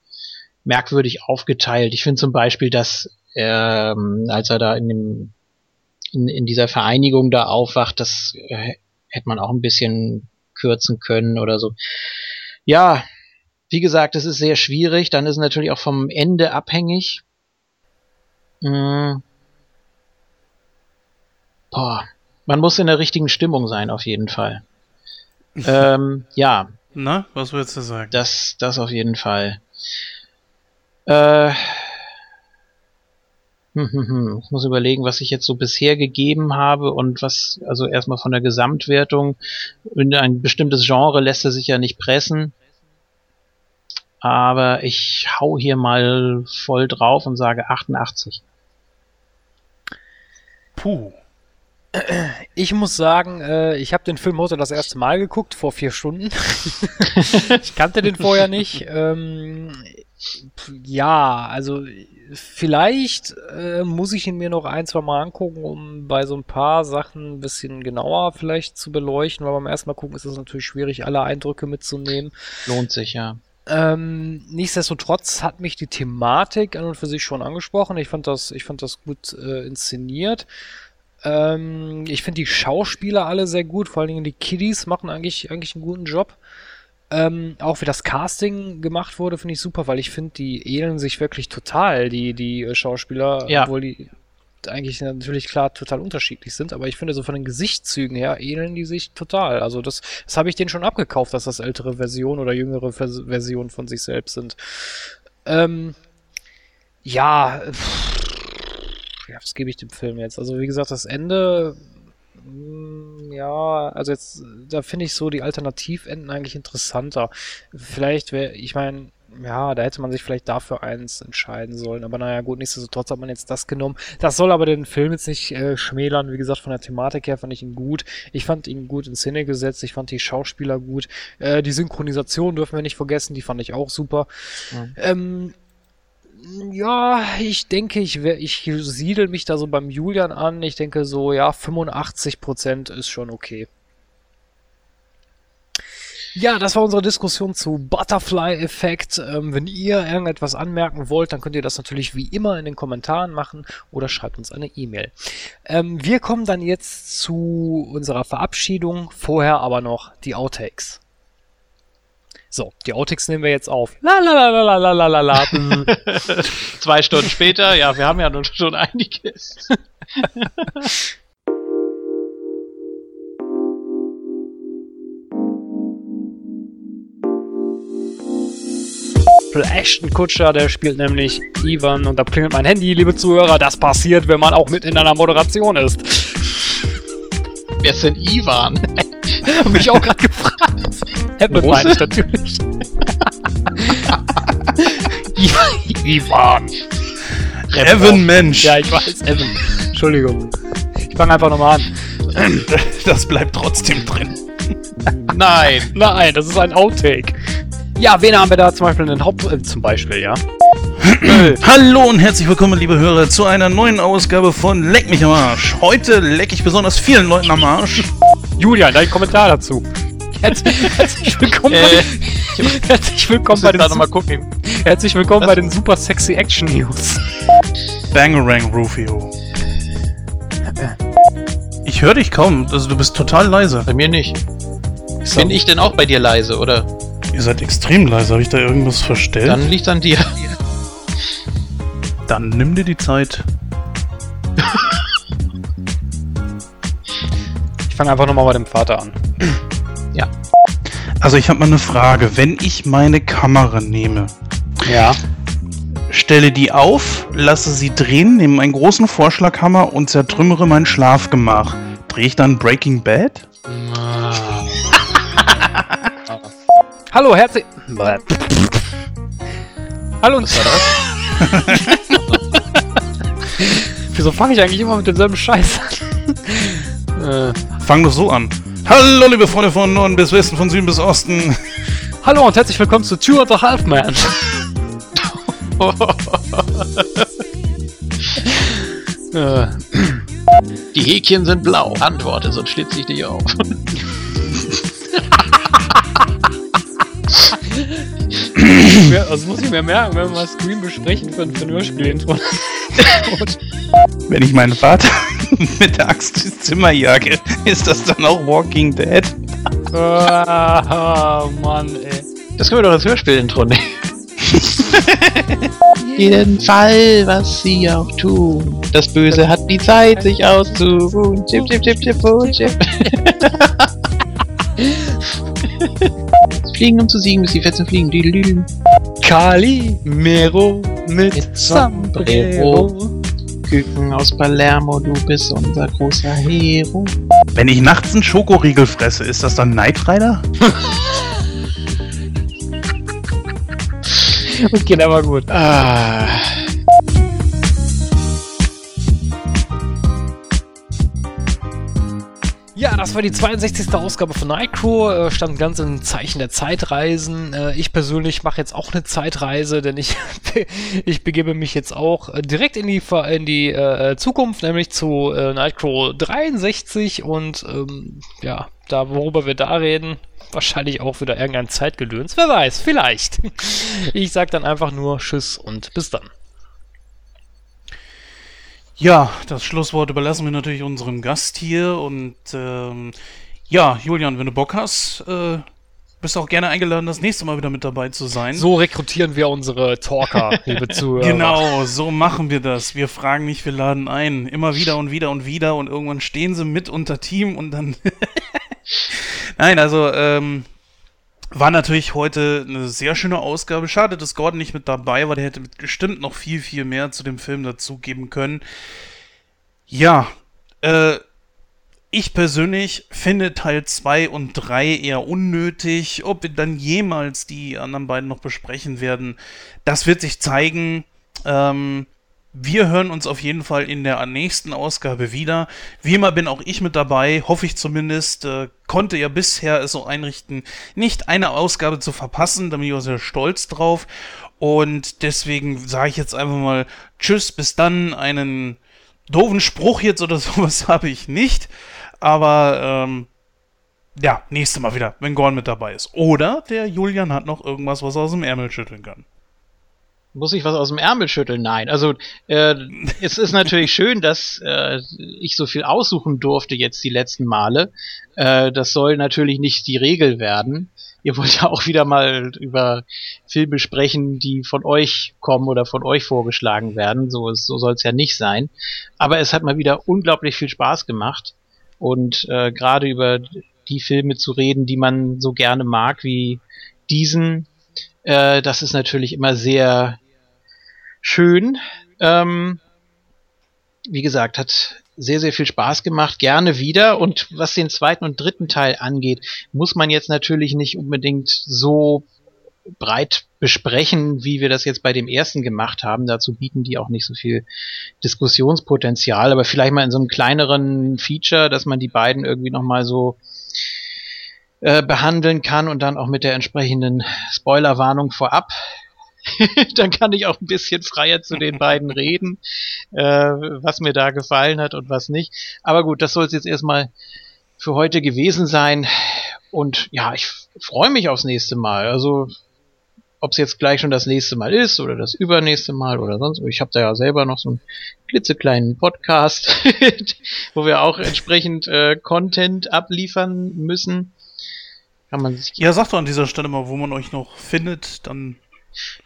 merkwürdig aufgeteilt. Ich finde zum Beispiel, dass ähm, als er da in dem in, in dieser Vereinigung da aufwacht, das äh, hätte man auch ein bisschen kürzen können oder so. Ja, wie gesagt, es ist sehr schwierig. Dann ist es natürlich auch vom Ende abhängig. Hm. Boah, man muss in der richtigen Stimmung sein, auf jeden Fall. ähm, ja. Na, was würdest du sagen? Das, das auf jeden Fall. Äh, hm, hm, hm. Ich muss überlegen, was ich jetzt so bisher gegeben habe und was, also erstmal von der Gesamtwertung. In ein bestimmtes Genre lässt er sich ja nicht pressen. Aber ich hau hier mal voll drauf und sage 88. Puh. Ich muss sagen, äh, ich habe den Film heute das erste Mal geguckt, vor vier Stunden. ich kannte den vorher nicht. Ähm, ja, also vielleicht äh, muss ich ihn mir noch ein, zwei Mal angucken, um bei so ein paar Sachen ein bisschen genauer vielleicht zu beleuchten, weil beim ersten Mal gucken ist es natürlich schwierig, alle Eindrücke mitzunehmen. Lohnt sich, ja. Ähm, nichtsdestotrotz hat mich die Thematik an und für sich schon angesprochen. Ich fand das, ich fand das gut äh, inszeniert. Ähm, ich finde die Schauspieler alle sehr gut, vor allen Dingen die Kiddies machen eigentlich, eigentlich einen guten Job. Ähm, auch wie das Casting gemacht wurde, finde ich super, weil ich finde, die ähneln sich wirklich total, die, die äh, Schauspieler, Ja. obwohl die eigentlich natürlich klar total unterschiedlich sind, aber ich finde so von den Gesichtszügen her ähneln die sich total. Also das, das habe ich denen schon abgekauft, dass das ältere Version oder jüngere Vers Versionen von sich selbst sind. Ähm, ja, pff, ja, was gebe ich dem Film jetzt? Also wie gesagt, das Ende, mm, ja, also jetzt, da finde ich so die Alternativenden eigentlich interessanter. Vielleicht wäre, ich meine, ja, da hätte man sich vielleicht dafür eins entscheiden sollen. Aber naja, gut, nichtsdestotrotz hat man jetzt das genommen. Das soll aber den Film jetzt nicht äh, schmälern. Wie gesagt, von der Thematik her fand ich ihn gut. Ich fand ihn gut in Szene gesetzt. Ich fand die Schauspieler gut. Äh, die Synchronisation dürfen wir nicht vergessen. Die fand ich auch super. Mhm. Ähm, ja, ich denke, ich, ich siedel mich da so beim Julian an. Ich denke so, ja, 85% ist schon okay. Ja, das war unsere Diskussion zu Butterfly-Effekt. Ähm, wenn ihr irgendetwas anmerken wollt, dann könnt ihr das natürlich wie immer in den Kommentaren machen oder schreibt uns eine E-Mail. Ähm, wir kommen dann jetzt zu unserer Verabschiedung, vorher aber noch die Outtakes. So, die Outtakes nehmen wir jetzt auf. La la la la la la la la. Zwei Stunden später, ja, wir haben ja nun schon einiges. Ashton Kutscher, der spielt nämlich Ivan und da klingelt mein Handy, liebe Zuhörer. Das passiert, wenn man auch mit in einer Moderation ist. Wer ist denn Ivan? Hab mich auch gerade gefragt. Ich natürlich. I- Ivan. Evan Mensch. Ja, ich weiß, Evan. Entschuldigung. Ich fange einfach nochmal an. Das bleibt trotzdem drin. Nein. Nein, das ist ein Outtake. Ja, wen haben wir da zum Beispiel in den Haupt... Äh, zum Beispiel, ja. Hallo und herzlich willkommen, liebe Hörer, zu einer neuen Ausgabe von Leck mich am Arsch. Heute leck ich besonders vielen Leuten am Arsch. Julian, dein Kommentar dazu. Herzlich, willkommen, Äh, bei, herzlich willkommen bei ich den, da nochmal gucken. herzlich willkommen Was? bei den super sexy Action News. Bangerang Rufio. Ich höre dich kaum, also du bist total leise. Bei mir nicht. So. Bin ich denn auch bei dir leise, oder? Ihr seid extrem leise, habe ich da irgendwas verstellt? Dann liegt's an dir. Dann nimm dir die Zeit. Ich fange einfach nochmal bei dem Vater an. Also ich habe mal eine Frage. Wenn ich meine Kamera nehme, Ja. stelle die auf, lasse sie drehen, nehme einen großen Vorschlaghammer und zertrümmere mein Schlafgemach. Drehe ich dann Breaking Bad? Hallo, herzlich... Hallo und... Wieso fange ich eigentlich immer mit demselben Scheiß an? äh, Fang doch so an. Hallo, liebe Freunde von Norden bis Westen, von Süden bis Osten. hallo und herzlich willkommen zu Two and a Half Man. äh, Die Häkchen sind blau. Antworte, sonst schlitze ich dich auf. Das muss ich mir merken, wenn wir mal Scream besprechen für, für ein Hörspiel-Intro. Wenn ich meinen Vater mit der Axt ins Zimmer jage, ist das dann auch Walking Dead? ah, Mann, ey. Das können wir doch als Hörspiel-Intro nehmen. Jeden Fall, was sie auch tun. Das Böse hat die Zeit, sich auszuruhen. Chip, chip, chip, chip, oh, chip. fliegen, um zu siegen, bis die Fetzen fliegen. Düdelüdel. Calimero mit, Mit Sombrero. Küken aus Palermo, du bist unser großer Hero. Wenn ich nachts einen Schokoriegel fresse, ist das dann Knight Rider? Okay, der war gut. Ah. Es war die 62. Ausgabe von Nightcrow, äh, stand ganz im Zeichen der Zeitreisen. Äh, ich persönlich mache jetzt auch eine Zeitreise, denn ich, ich begebe mich jetzt auch äh, direkt in die, in die Zukunft, nämlich zu Nightcrow 63 und ähm, ja, da worüber wir da reden, wahrscheinlich auch wieder irgendein Zeitgedöns. Wer weiß, vielleicht. Ich sag dann einfach nur Tschüss und bis dann. Ja, das Schlusswort überlassen wir natürlich unserem Gast hier. Und ähm, ja, Julian, wenn du Bock hast, äh, bist du auch gerne eingeladen, das nächste Mal wieder mit dabei zu sein. So rekrutieren wir unsere Talker, liebe Zuhörer. Genau, so machen wir das. Wir fragen nicht, wir laden ein. Immer wieder und wieder und wieder und irgendwann stehen sie mit unter Team und dann. Nein, also ähm, war natürlich heute eine sehr schöne Ausgabe. Schade, dass Gordon nicht mit dabei war. Der hätte bestimmt noch viel, viel mehr zu dem Film dazugeben können. Ja, äh, ich persönlich finde Teil 2 und 3 eher unnötig. Ob wir dann jemals die anderen beiden noch besprechen werden, das wird sich zeigen. Ähm, wir hören uns auf jeden Fall in der nächsten Ausgabe wieder. Wie immer bin auch ich mit dabei, hoffe ich zumindest. Äh, konnte ja bisher es so einrichten, nicht eine Ausgabe zu verpassen. Da bin ich auch sehr stolz drauf. Und deswegen sage ich jetzt einfach mal Tschüss, bis dann. Einen doofen Spruch jetzt oder sowas habe ich nicht. Aber ähm, ja, nächstes Mal wieder, wenn Gorn mit dabei ist. Oder der Julian hat noch irgendwas, was er aus dem Ärmel schütteln kann. Muss ich was aus dem Ärmel schütteln? Nein. Also äh, es ist natürlich schön, dass äh, ich so viel aussuchen durfte jetzt die letzten Male. Äh, das soll natürlich nicht die Regel werden. Ihr wollt ja auch wieder mal über Filme sprechen, die von euch kommen oder von euch vorgeschlagen werden. So, so soll es ja nicht sein. Aber es hat mal wieder unglaublich viel Spaß gemacht. Und äh, gerade über die Filme zu reden, die man so gerne mag, wie diesen, äh, das ist natürlich immer sehr schön. Ähm, wie gesagt, hat sehr, sehr viel Spaß gemacht, gerne wieder. Und was den zweiten und dritten Teil angeht, muss man jetzt natürlich nicht unbedingt so breit besprechen, wie wir das jetzt bei dem ersten gemacht haben. Dazu bieten die auch nicht so viel Diskussionspotenzial, aber vielleicht mal in so einem kleineren Feature, dass man die beiden irgendwie nochmal so äh, behandeln kann und dann auch mit der entsprechenden Spoilerwarnung vorab. dann kann ich auch ein bisschen freier zu den beiden reden, äh, was mir da gefallen hat und was nicht. Aber gut, das soll es jetzt erstmal für heute gewesen sein. Und ja, ich freue mich aufs nächste Mal. Also ob es jetzt gleich schon das nächste Mal ist oder das übernächste Mal oder sonst. Ich habe da ja selber noch so einen klitzekleinen Podcast, wo wir auch entsprechend äh, Content abliefern müssen. Kann man sich ja, sagt doch an dieser Stelle mal, wo man euch noch findet, dann.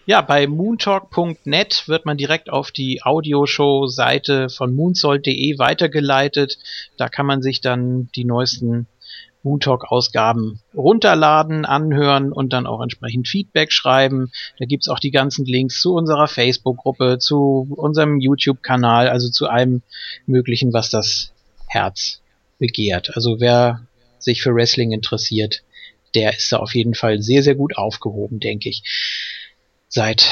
Ja, bei moontalk.net wird man direkt auf die Audioshow-Seite von moonsold.de weitergeleitet. Da kann man sich dann die neuesten Moontalk-Ausgaben runterladen, anhören und dann auch entsprechend Feedback schreiben. Da gibt's auch die ganzen Links zu unserer Facebook-Gruppe, zu unserem YouTube-Kanal, also zu allem Möglichen, was das Herz begehrt. Also wer sich für Wrestling interessiert, der ist da auf jeden Fall sehr, sehr gut aufgehoben, denke ich. Seit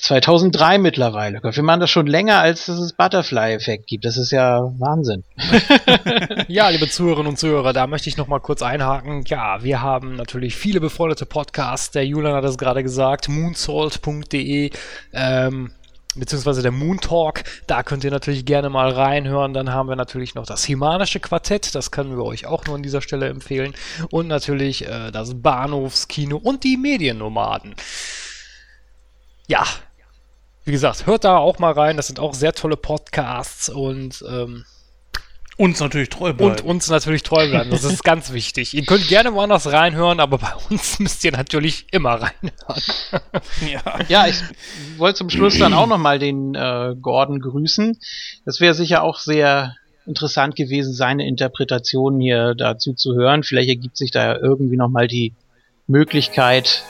2003 mittlerweile. Wir machen das schon länger, als es Butterfly-Effekt gibt. Das ist ja Wahnsinn. ja, liebe Zuhörerinnen und Zuhörer, da möchte ich noch mal kurz einhaken. Ja, wir haben natürlich viele befreundete Podcasts. Der Julian hat es gerade gesagt. Moonsalt.de. Ähm, beziehungsweise der Moon Talk. Da könnt ihr natürlich gerne mal reinhören. Dann haben wir natürlich noch das Himanische Quartett. Das können wir euch auch nur an dieser Stelle empfehlen. Und natürlich äh, das Bahnhofskino und die Mediennomaden. Ja, wie gesagt, hört da auch mal rein. Das sind auch sehr tolle Podcasts und ähm, uns natürlich treu bleiben. Und uns natürlich treu bleiben. Das ist ganz wichtig. Ihr könnt gerne woanders reinhören, aber bei uns müsst ihr natürlich immer reinhören. ja. ja, ich wollte zum Schluss dann auch nochmal den äh, Gordon grüßen. Das wäre sicher auch sehr interessant gewesen, seine Interpretation hier dazu zu hören. Vielleicht ergibt sich da irgendwie nochmal die Möglichkeit,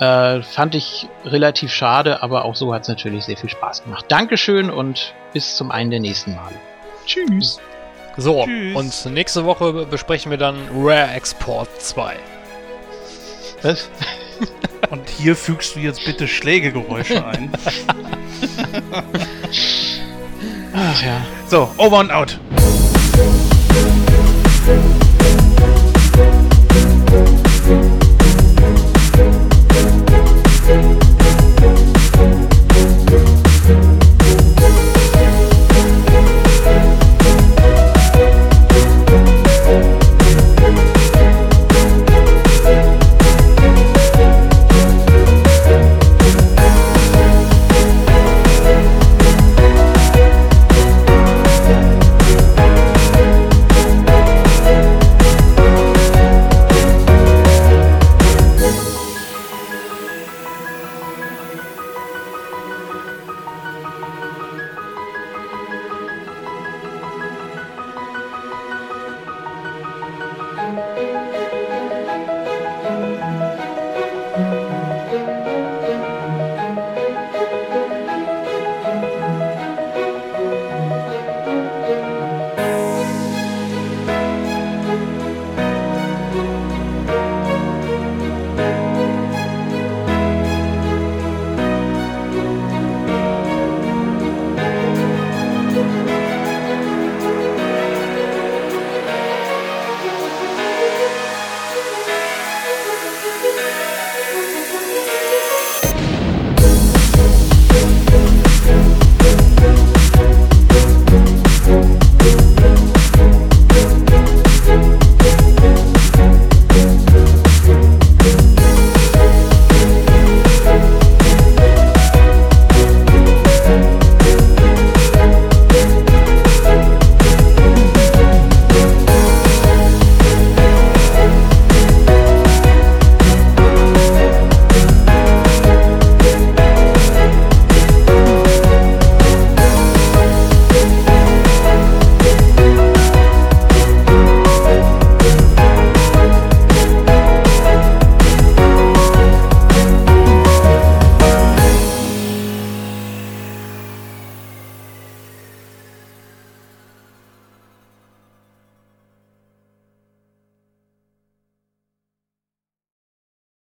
äh, fand ich relativ schade, aber auch so hat es natürlich sehr viel Spaß gemacht. Dankeschön und bis zum einen der nächsten Male. Tschüss. So, Tschüss. und nächste Woche besprechen wir dann Rare Export 2. Was? und hier fügst du jetzt bitte Schlägegeräusche ein. Ach ja. So, over and out.